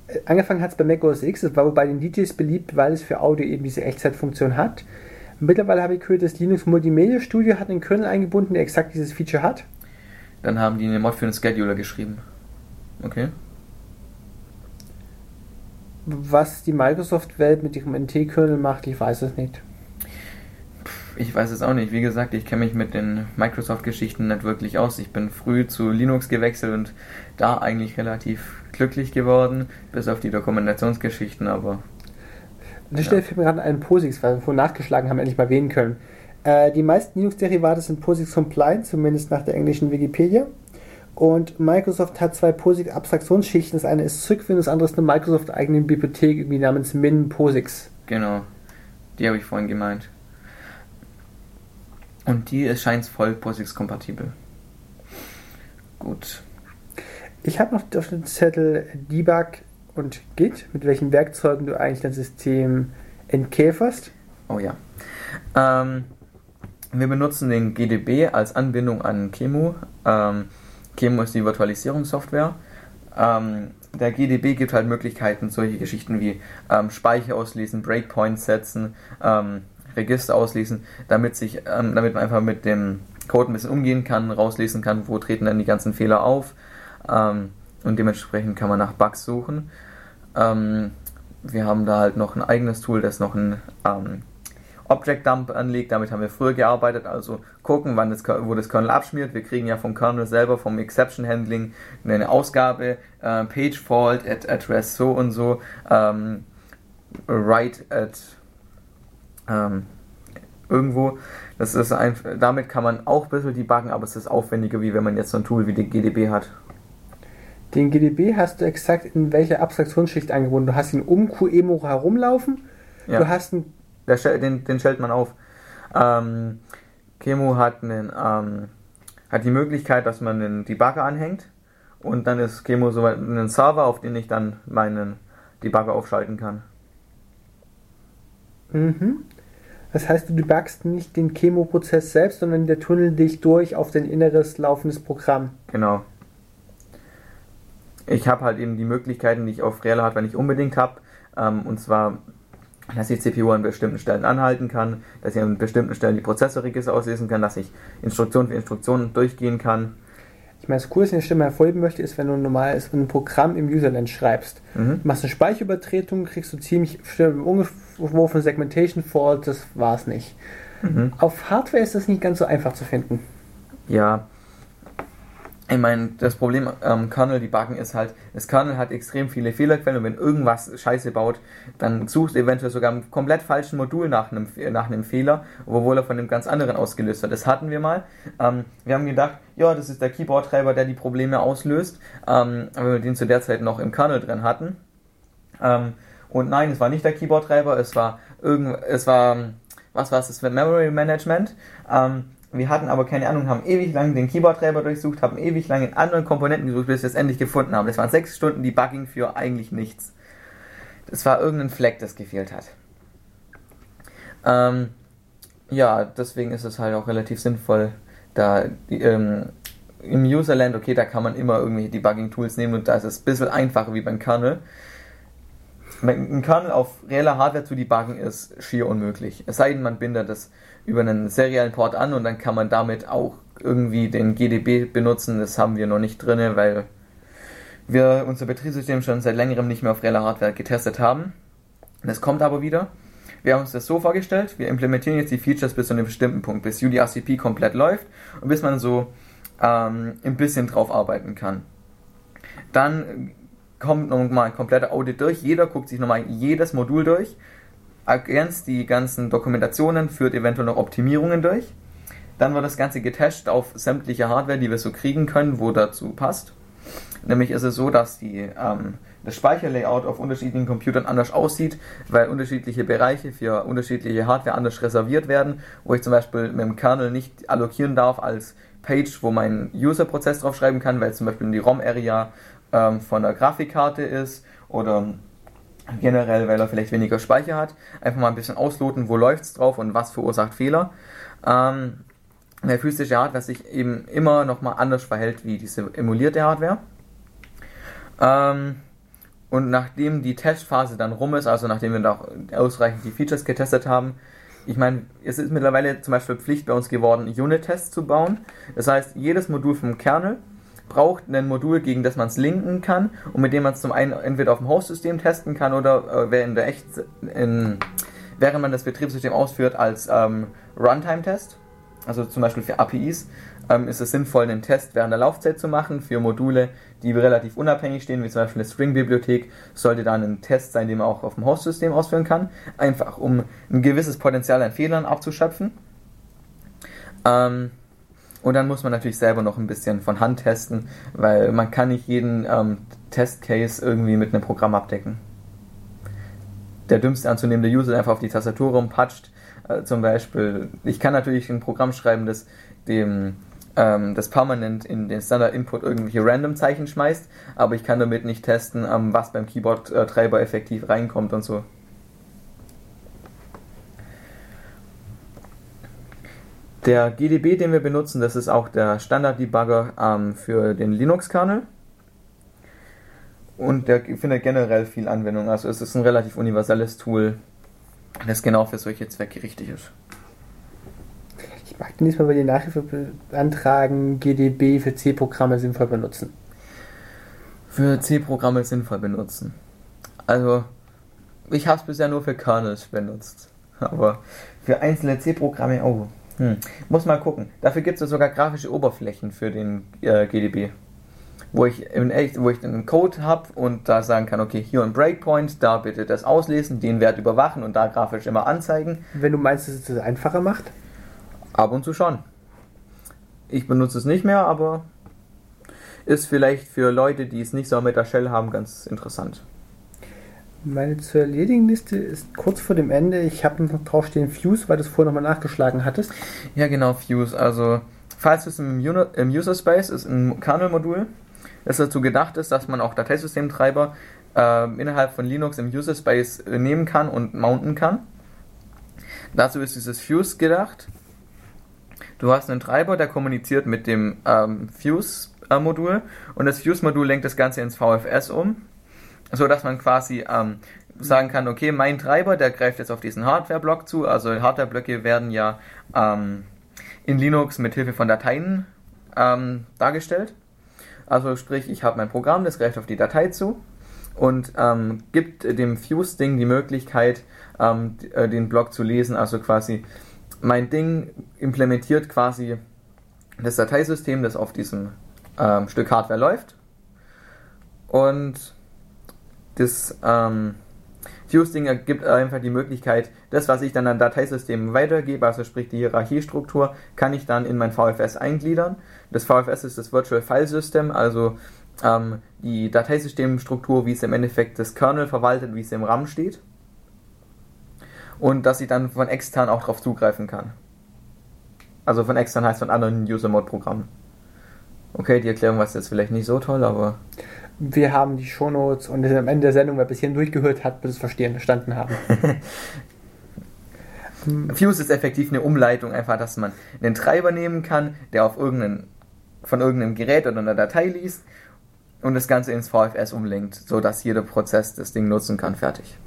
Äh, angefangen hat es bei Mac OS X, das war bei den DJs beliebt, weil es für Audio eben diese Echtzeitfunktion hat. Mittlerweile habe ich gehört, das Linux Multimedia Studio hat einen Kernel eingebunden, der exakt dieses Feature hat. Dann haben die eine Mod für einen Scheduler geschrieben. Okay. Was die Microsoft-Welt mit ihrem NT-Kernel macht, ich weiß es nicht. Ich weiß es auch nicht. Wie gesagt, ich kenne mich mit den Microsoft-Geschichten nicht wirklich aus. Ich bin früh zu Linux gewechselt und da eigentlich relativ glücklich geworden, bis auf die Dokumentationsgeschichten, aber. An der Stelle fällt mir gerade einen POSIX, weil wir vorhin nachgeschlagen haben, endlich mal wählen können. Äh, die meisten Linux-Derivate sind POSIX compliant, zumindest nach der englischen Wikipedia. Und Microsoft hat zwei POSIX-Abstraktionsschichten. Das eine ist Cygwin, das andere ist eine Microsoft-eigene Bibliothek irgendwie namens Min POSIX. Genau, die habe ich vorhin gemeint. Und die scheint voll POSIX-kompatibel. Gut. Ich habe noch auf dem Zettel Debug und Git, mit welchen Werkzeugen du eigentlich dein System entkäferst. Oh ja. Ähm, wir benutzen den GDB als Anbindung an Kemu. Ähm, Kemu ist die Virtualisierungssoftware. Ähm, der GDB gibt halt Möglichkeiten, solche Geschichten wie ähm, Speicher auslesen, Breakpoints setzen, ähm, Register auslesen, damit, sich, ähm, damit man einfach mit dem Code ein bisschen umgehen kann, rauslesen kann, wo treten dann die ganzen Fehler auf. Ähm, und dementsprechend kann man nach Bugs suchen. Wir haben da halt noch ein eigenes Tool, das noch ein Object Dump anlegt. Damit haben wir früher gearbeitet. Also gucken, wann das, wo das Kernel abschmiert. Wir kriegen ja vom Kernel selber, vom Exception Handling, eine Ausgabe, äh, Page Fault at Address so und so, ähm, Write at ähm, irgendwo. Das ist einfach, damit kann man auch ein bisschen debuggen, aber es ist aufwendiger, wie wenn man jetzt so ein Tool wie den GDB hat. Den GDB hast du exakt in welcher Abstraktionsschicht angebunden? Du hast ihn um QEMO herumlaufen, ja. du hast einen den, den stellt man auf. Ähm, Kemo hat, einen, ähm, hat die Möglichkeit, dass man einen Debugger anhängt und dann ist Kemo so ein Server, auf den ich dann meinen Debugger aufschalten kann. Mhm. Das heißt, du debugst nicht den Chemo-Prozess selbst, sondern der Tunnel dich durch auf dein inneres laufendes Programm. Genau. Ich habe halt eben die Möglichkeiten, die ich auf Real Hardware nicht unbedingt habe. Ähm, und zwar dass die CPU an bestimmten Stellen anhalten kann, dass ich an bestimmten Stellen die Prozessorregister auslesen kann, dass ich Instruktion für Instruktion durchgehen kann. meine, das Coolste, was ich Stimme hervorheben möchte, ist, wenn du normal ein Programm im Userland schreibst. Mhm. Machst eine Speicherübertretung, kriegst du ziemlich umgeworfen Segmentation Fault, das war's nicht. Mhm. Auf Hardware ist das nicht ganz so einfach zu finden. Ja, ich meine, das Problem ähm, Kernel debuggen ist halt, das Kernel hat extrem viele Fehlerquellen und wenn irgendwas Scheiße baut, dann sucht eventuell sogar im komplett falschen Modul nach einem, nach einem Fehler, obwohl er von einem ganz anderen ausgelöst wird. Das hatten wir mal. Ähm, wir haben gedacht, ja, das ist der Keyboard-Treiber, der die Probleme auslöst, ähm, weil wir den zu der Zeit noch im Kernel drin hatten. Ähm, und nein, es war nicht der Keyboard-Treiber, es war irgend, es war, was war es, das Memory Management. Ähm, wir hatten aber keine Ahnung, haben ewig lang den Keyboard-Treiber durchsucht, haben ewig lang in anderen Komponenten gesucht, bis wir es endlich gefunden haben. Das waren sechs Stunden Debugging für eigentlich nichts. Das war irgendein Fleck, das gefehlt hat. Ähm, ja, deswegen ist es halt auch relativ sinnvoll, da ähm, im Userland, okay, da kann man immer irgendwelche Debugging-Tools nehmen und da ist es ein bisschen einfacher wie beim Kernel. Ein Kernel auf reeller Hardware zu debuggen ist schier unmöglich. Es sei denn, man bindet das über einen seriellen Port an und dann kann man damit auch irgendwie den GDB benutzen. Das haben wir noch nicht drin, weil wir unser Betriebssystem schon seit längerem nicht mehr auf reeller Hardware getestet haben. Das kommt aber wieder. Wir haben uns das so vorgestellt, wir implementieren jetzt die Features bis zu einem bestimmten Punkt, bis UDRCP komplett läuft und bis man so ähm, ein bisschen drauf arbeiten kann. Dann kommt nochmal ein kompletter Audit durch, jeder guckt sich nochmal jedes Modul durch ergänzt die ganzen Dokumentationen, führt eventuell noch Optimierungen durch. Dann wird das Ganze getestet auf sämtliche Hardware, die wir so kriegen können, wo dazu passt. Nämlich ist es so, dass die, ähm, das Speicherlayout auf unterschiedlichen Computern anders aussieht, weil unterschiedliche Bereiche für unterschiedliche Hardware anders reserviert werden, wo ich zum Beispiel mit dem Kernel nicht allokieren darf als Page, wo mein User-Prozess draufschreiben kann, weil zum Beispiel die ROM-Area ähm, von der Grafikkarte ist oder generell, weil er vielleicht weniger Speicher hat. Einfach mal ein bisschen ausloten, wo läuft es drauf und was verursacht Fehler. Ähm, der physische Hardware sich eben immer nochmal anders verhält wie diese emulierte Hardware. Ähm, und nachdem die Testphase dann rum ist, also nachdem wir noch ausreichend die Features getestet haben, ich meine, es ist mittlerweile zum Beispiel Pflicht bei uns geworden, Unit-Tests zu bauen. Das heißt, jedes Modul vom Kernel braucht ein Modul, gegen das man es linken kann und mit dem man es zum einen entweder auf dem Host-System testen kann oder äh, in der echt, in, während man das Betriebssystem ausführt als ähm, Runtime-Test, also zum Beispiel für APIs, ähm, ist es sinnvoll, einen Test während der Laufzeit zu machen. Für Module, die relativ unabhängig stehen, wie zum Beispiel eine String-Bibliothek, sollte dann ein Test sein, den man auch auf dem Host-System ausführen kann, einfach um ein gewisses Potenzial an Fehlern abzuschöpfen. Ähm, und dann muss man natürlich selber noch ein bisschen von Hand testen, weil man kann nicht jeden ähm, Testcase irgendwie mit einem Programm abdecken. Der dümmste anzunehmende User einfach auf die Tastatur rumpatscht. Äh, zum Beispiel, ich kann natürlich ein Programm schreiben, das dem ähm, das permanent in den Standard Input irgendwelche Random Zeichen schmeißt, aber ich kann damit nicht testen, ähm, was beim Keyboard-Treiber effektiv reinkommt und so. Der GDB, den wir benutzen, das ist auch der Standard-Debugger ähm, für den Linux-Kernel. Und der findet generell viel Anwendung. Also es ist ein relativ universelles Tool, das genau für solche Zwecke richtig ist. Ich mag diesmal bei den Nachhilfe beantragen, GDB für C-Programme sinnvoll benutzen. Für C-Programme sinnvoll benutzen. Also, ich habe es bisher nur für Kernels benutzt. Aber für einzelne C-Programme, oh, hm. Muss mal gucken. Dafür gibt es sogar grafische Oberflächen für den äh, GDB. Wo ich, in echt, wo ich einen Code habe und da sagen kann, okay, hier ein Breakpoint, da bitte das auslesen, den Wert überwachen und da grafisch immer anzeigen. Wenn du meinst, dass es das einfacher macht? Ab und zu schon. Ich benutze es nicht mehr, aber ist vielleicht für Leute, die es nicht so mit der Shell haben, ganz interessant. Meine zu erledigen Liste ist kurz vor dem Ende. Ich habe noch draufstehen Fuse, weil du es vorher nochmal nachgeschlagen hattest. Ja, genau, Fuse. Also, falls es im, User Space ist, ein Kernel-Modul, das dazu gedacht ist, dass man auch Dateisystemtreiber äh, innerhalb von Linux im User Space äh, nehmen kann und mounten kann. Dazu ist dieses Fuse gedacht. Du hast einen Treiber, der kommuniziert mit dem ähm, Fuse-Modul und das Fuse-Modul lenkt das Ganze ins VFS um so dass man quasi ähm, sagen kann, okay, mein Treiber, der greift jetzt auf diesen Hardware-Block zu. Also Hardware-Blöcke werden ja ähm, in Linux mit Hilfe von Dateien ähm, dargestellt. Also sprich, ich habe mein Programm, das greift auf die Datei zu und ähm, gibt dem Fuse-Ding die Möglichkeit, ähm, äh, den Block zu lesen. Also quasi mein Ding implementiert quasi das Dateisystem, das auf diesem ähm, Stück Hardware läuft. Und das ähm, Fuse-Ding gibt einfach die Möglichkeit, das, was ich dann an Dateisystemen weitergebe, also sprich die Hierarchiestruktur, kann ich dann in mein VFS eingliedern. Das VFS ist das Virtual File System, also ähm, die Dateisystemstruktur, wie es im Endeffekt das Kernel verwaltet, wie es im RAM steht. Und dass ich dann von extern auch darauf zugreifen kann. Also von extern heißt von anderen User-Mode-Programmen. Okay, die Erklärung war jetzt vielleicht nicht so toll, aber. Wir haben die Shownotes und am Ende der Sendung, wer bis hierhin durchgehört hat, wird es verstehen, verstanden haben. Fuse ist effektiv eine Umleitung, einfach, dass man einen Treiber nehmen kann, der auf irgendeinen, von irgendeinem Gerät oder einer Datei liest und das Ganze ins VFS umlenkt, sodass jeder Prozess das Ding nutzen kann. Fertig.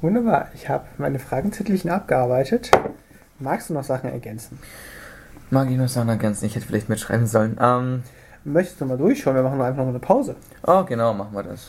Wunderbar, ich habe meine Fragenzettelchen abgearbeitet. Magst du noch Sachen ergänzen? Mag ich noch Sachen ergänzen? Ich hätte vielleicht mitschreiben sollen. Ähm, Möchtest du mal durchschauen? Wir machen einfach noch eine Pause. Oh, genau, machen wir das.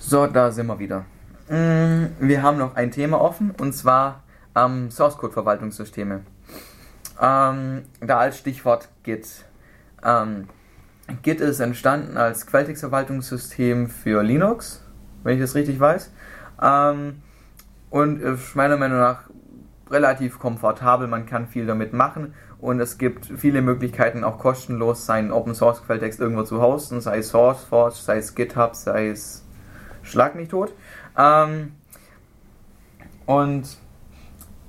So, da sind wir wieder. Mm, Wir haben noch ein Thema offen und zwar ähm, Source Code Verwaltungssysteme. Ähm, da als Stichwort Git. Ähm, Git ist entstanden als Quelltextverwaltungssystem für Linux, wenn ich das richtig weiß. Ähm, und ist meiner Meinung nach relativ komfortabel, man kann viel damit machen und es gibt viele Möglichkeiten, auch kostenlos seinen Open Source Quelltext irgendwo zu hosten, sei es SourceForge, sei es GitHub, sei es Schlag mich tot. Ähm, und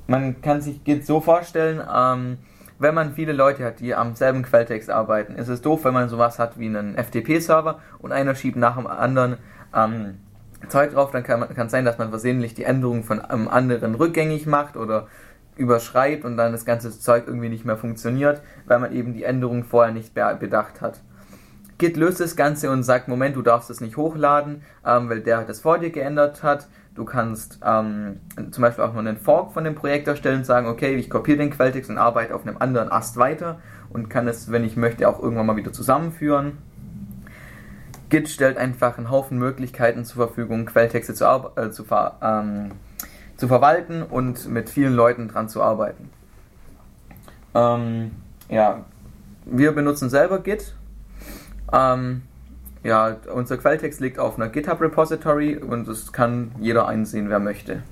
man kann sich Git so vorstellen, ähm, wenn man viele Leute hat, die am selben Quelltext arbeiten, ist es doof, wenn man sowas hat wie einen FTP-Server und einer schiebt nach dem anderen ähm, Zeug drauf, dann kann es sein, dass man versehentlich die Änderungen von einem anderen rückgängig macht oder überschreibt und dann das ganze Zeug irgendwie nicht mehr funktioniert, weil man eben die Änderungen vorher nicht be bedacht hat. Git löst das Ganze und sagt, Moment, du darfst es nicht hochladen, ähm, weil der das vor dir geändert hat. Du kannst ähm, zum Beispiel auch nur einen Fork von dem Projekt erstellen und sagen, okay, ich kopiere den Quelltext und arbeite auf einem anderen Ast weiter und kann es, wenn ich möchte, auch irgendwann mal wieder zusammenführen. Git stellt einfach einen Haufen Möglichkeiten zur Verfügung, Quelltexte zu, äh, zu, ver ähm, zu verwalten und mit vielen Leuten dran zu arbeiten. Ähm, ja, wir benutzen selber Git. Ähm, ja, unser Quelltext liegt auf einer GitHub Repository und es kann jeder einsehen, wer möchte.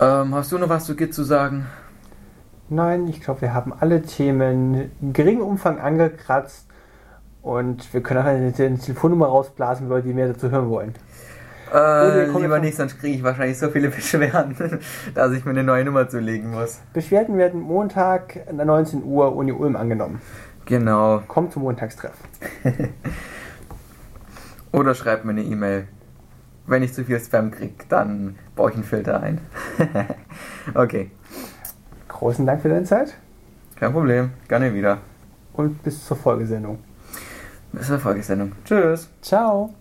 Ähm, hast du noch was zu Git zu sagen? Nein, ich glaube, wir haben alle Themen in geringem Umfang angekratzt und wir können auch eine, Telefonnummer rausblasen, Leute, die mehr dazu hören wollen. Äh, lieber nicht, sonst kriege ich wahrscheinlich so viele Beschwerden, dass ich mir eine neue Nummer zulegen muss. Beschwerden werden Montag an 19 Uhr Uni Ulm angenommen. Genau. Kommt zum Montagstreff. Oder schreibt mir eine E-Mail. Wenn ich zu viel Spam kriege, dann baue ich einen Filter ein. okay. Großen Dank für deine Zeit Kein Problem. Gerne wieder. und bis zur Folgesendung. Bis zur Folgesendung. Tschüss. Ciao.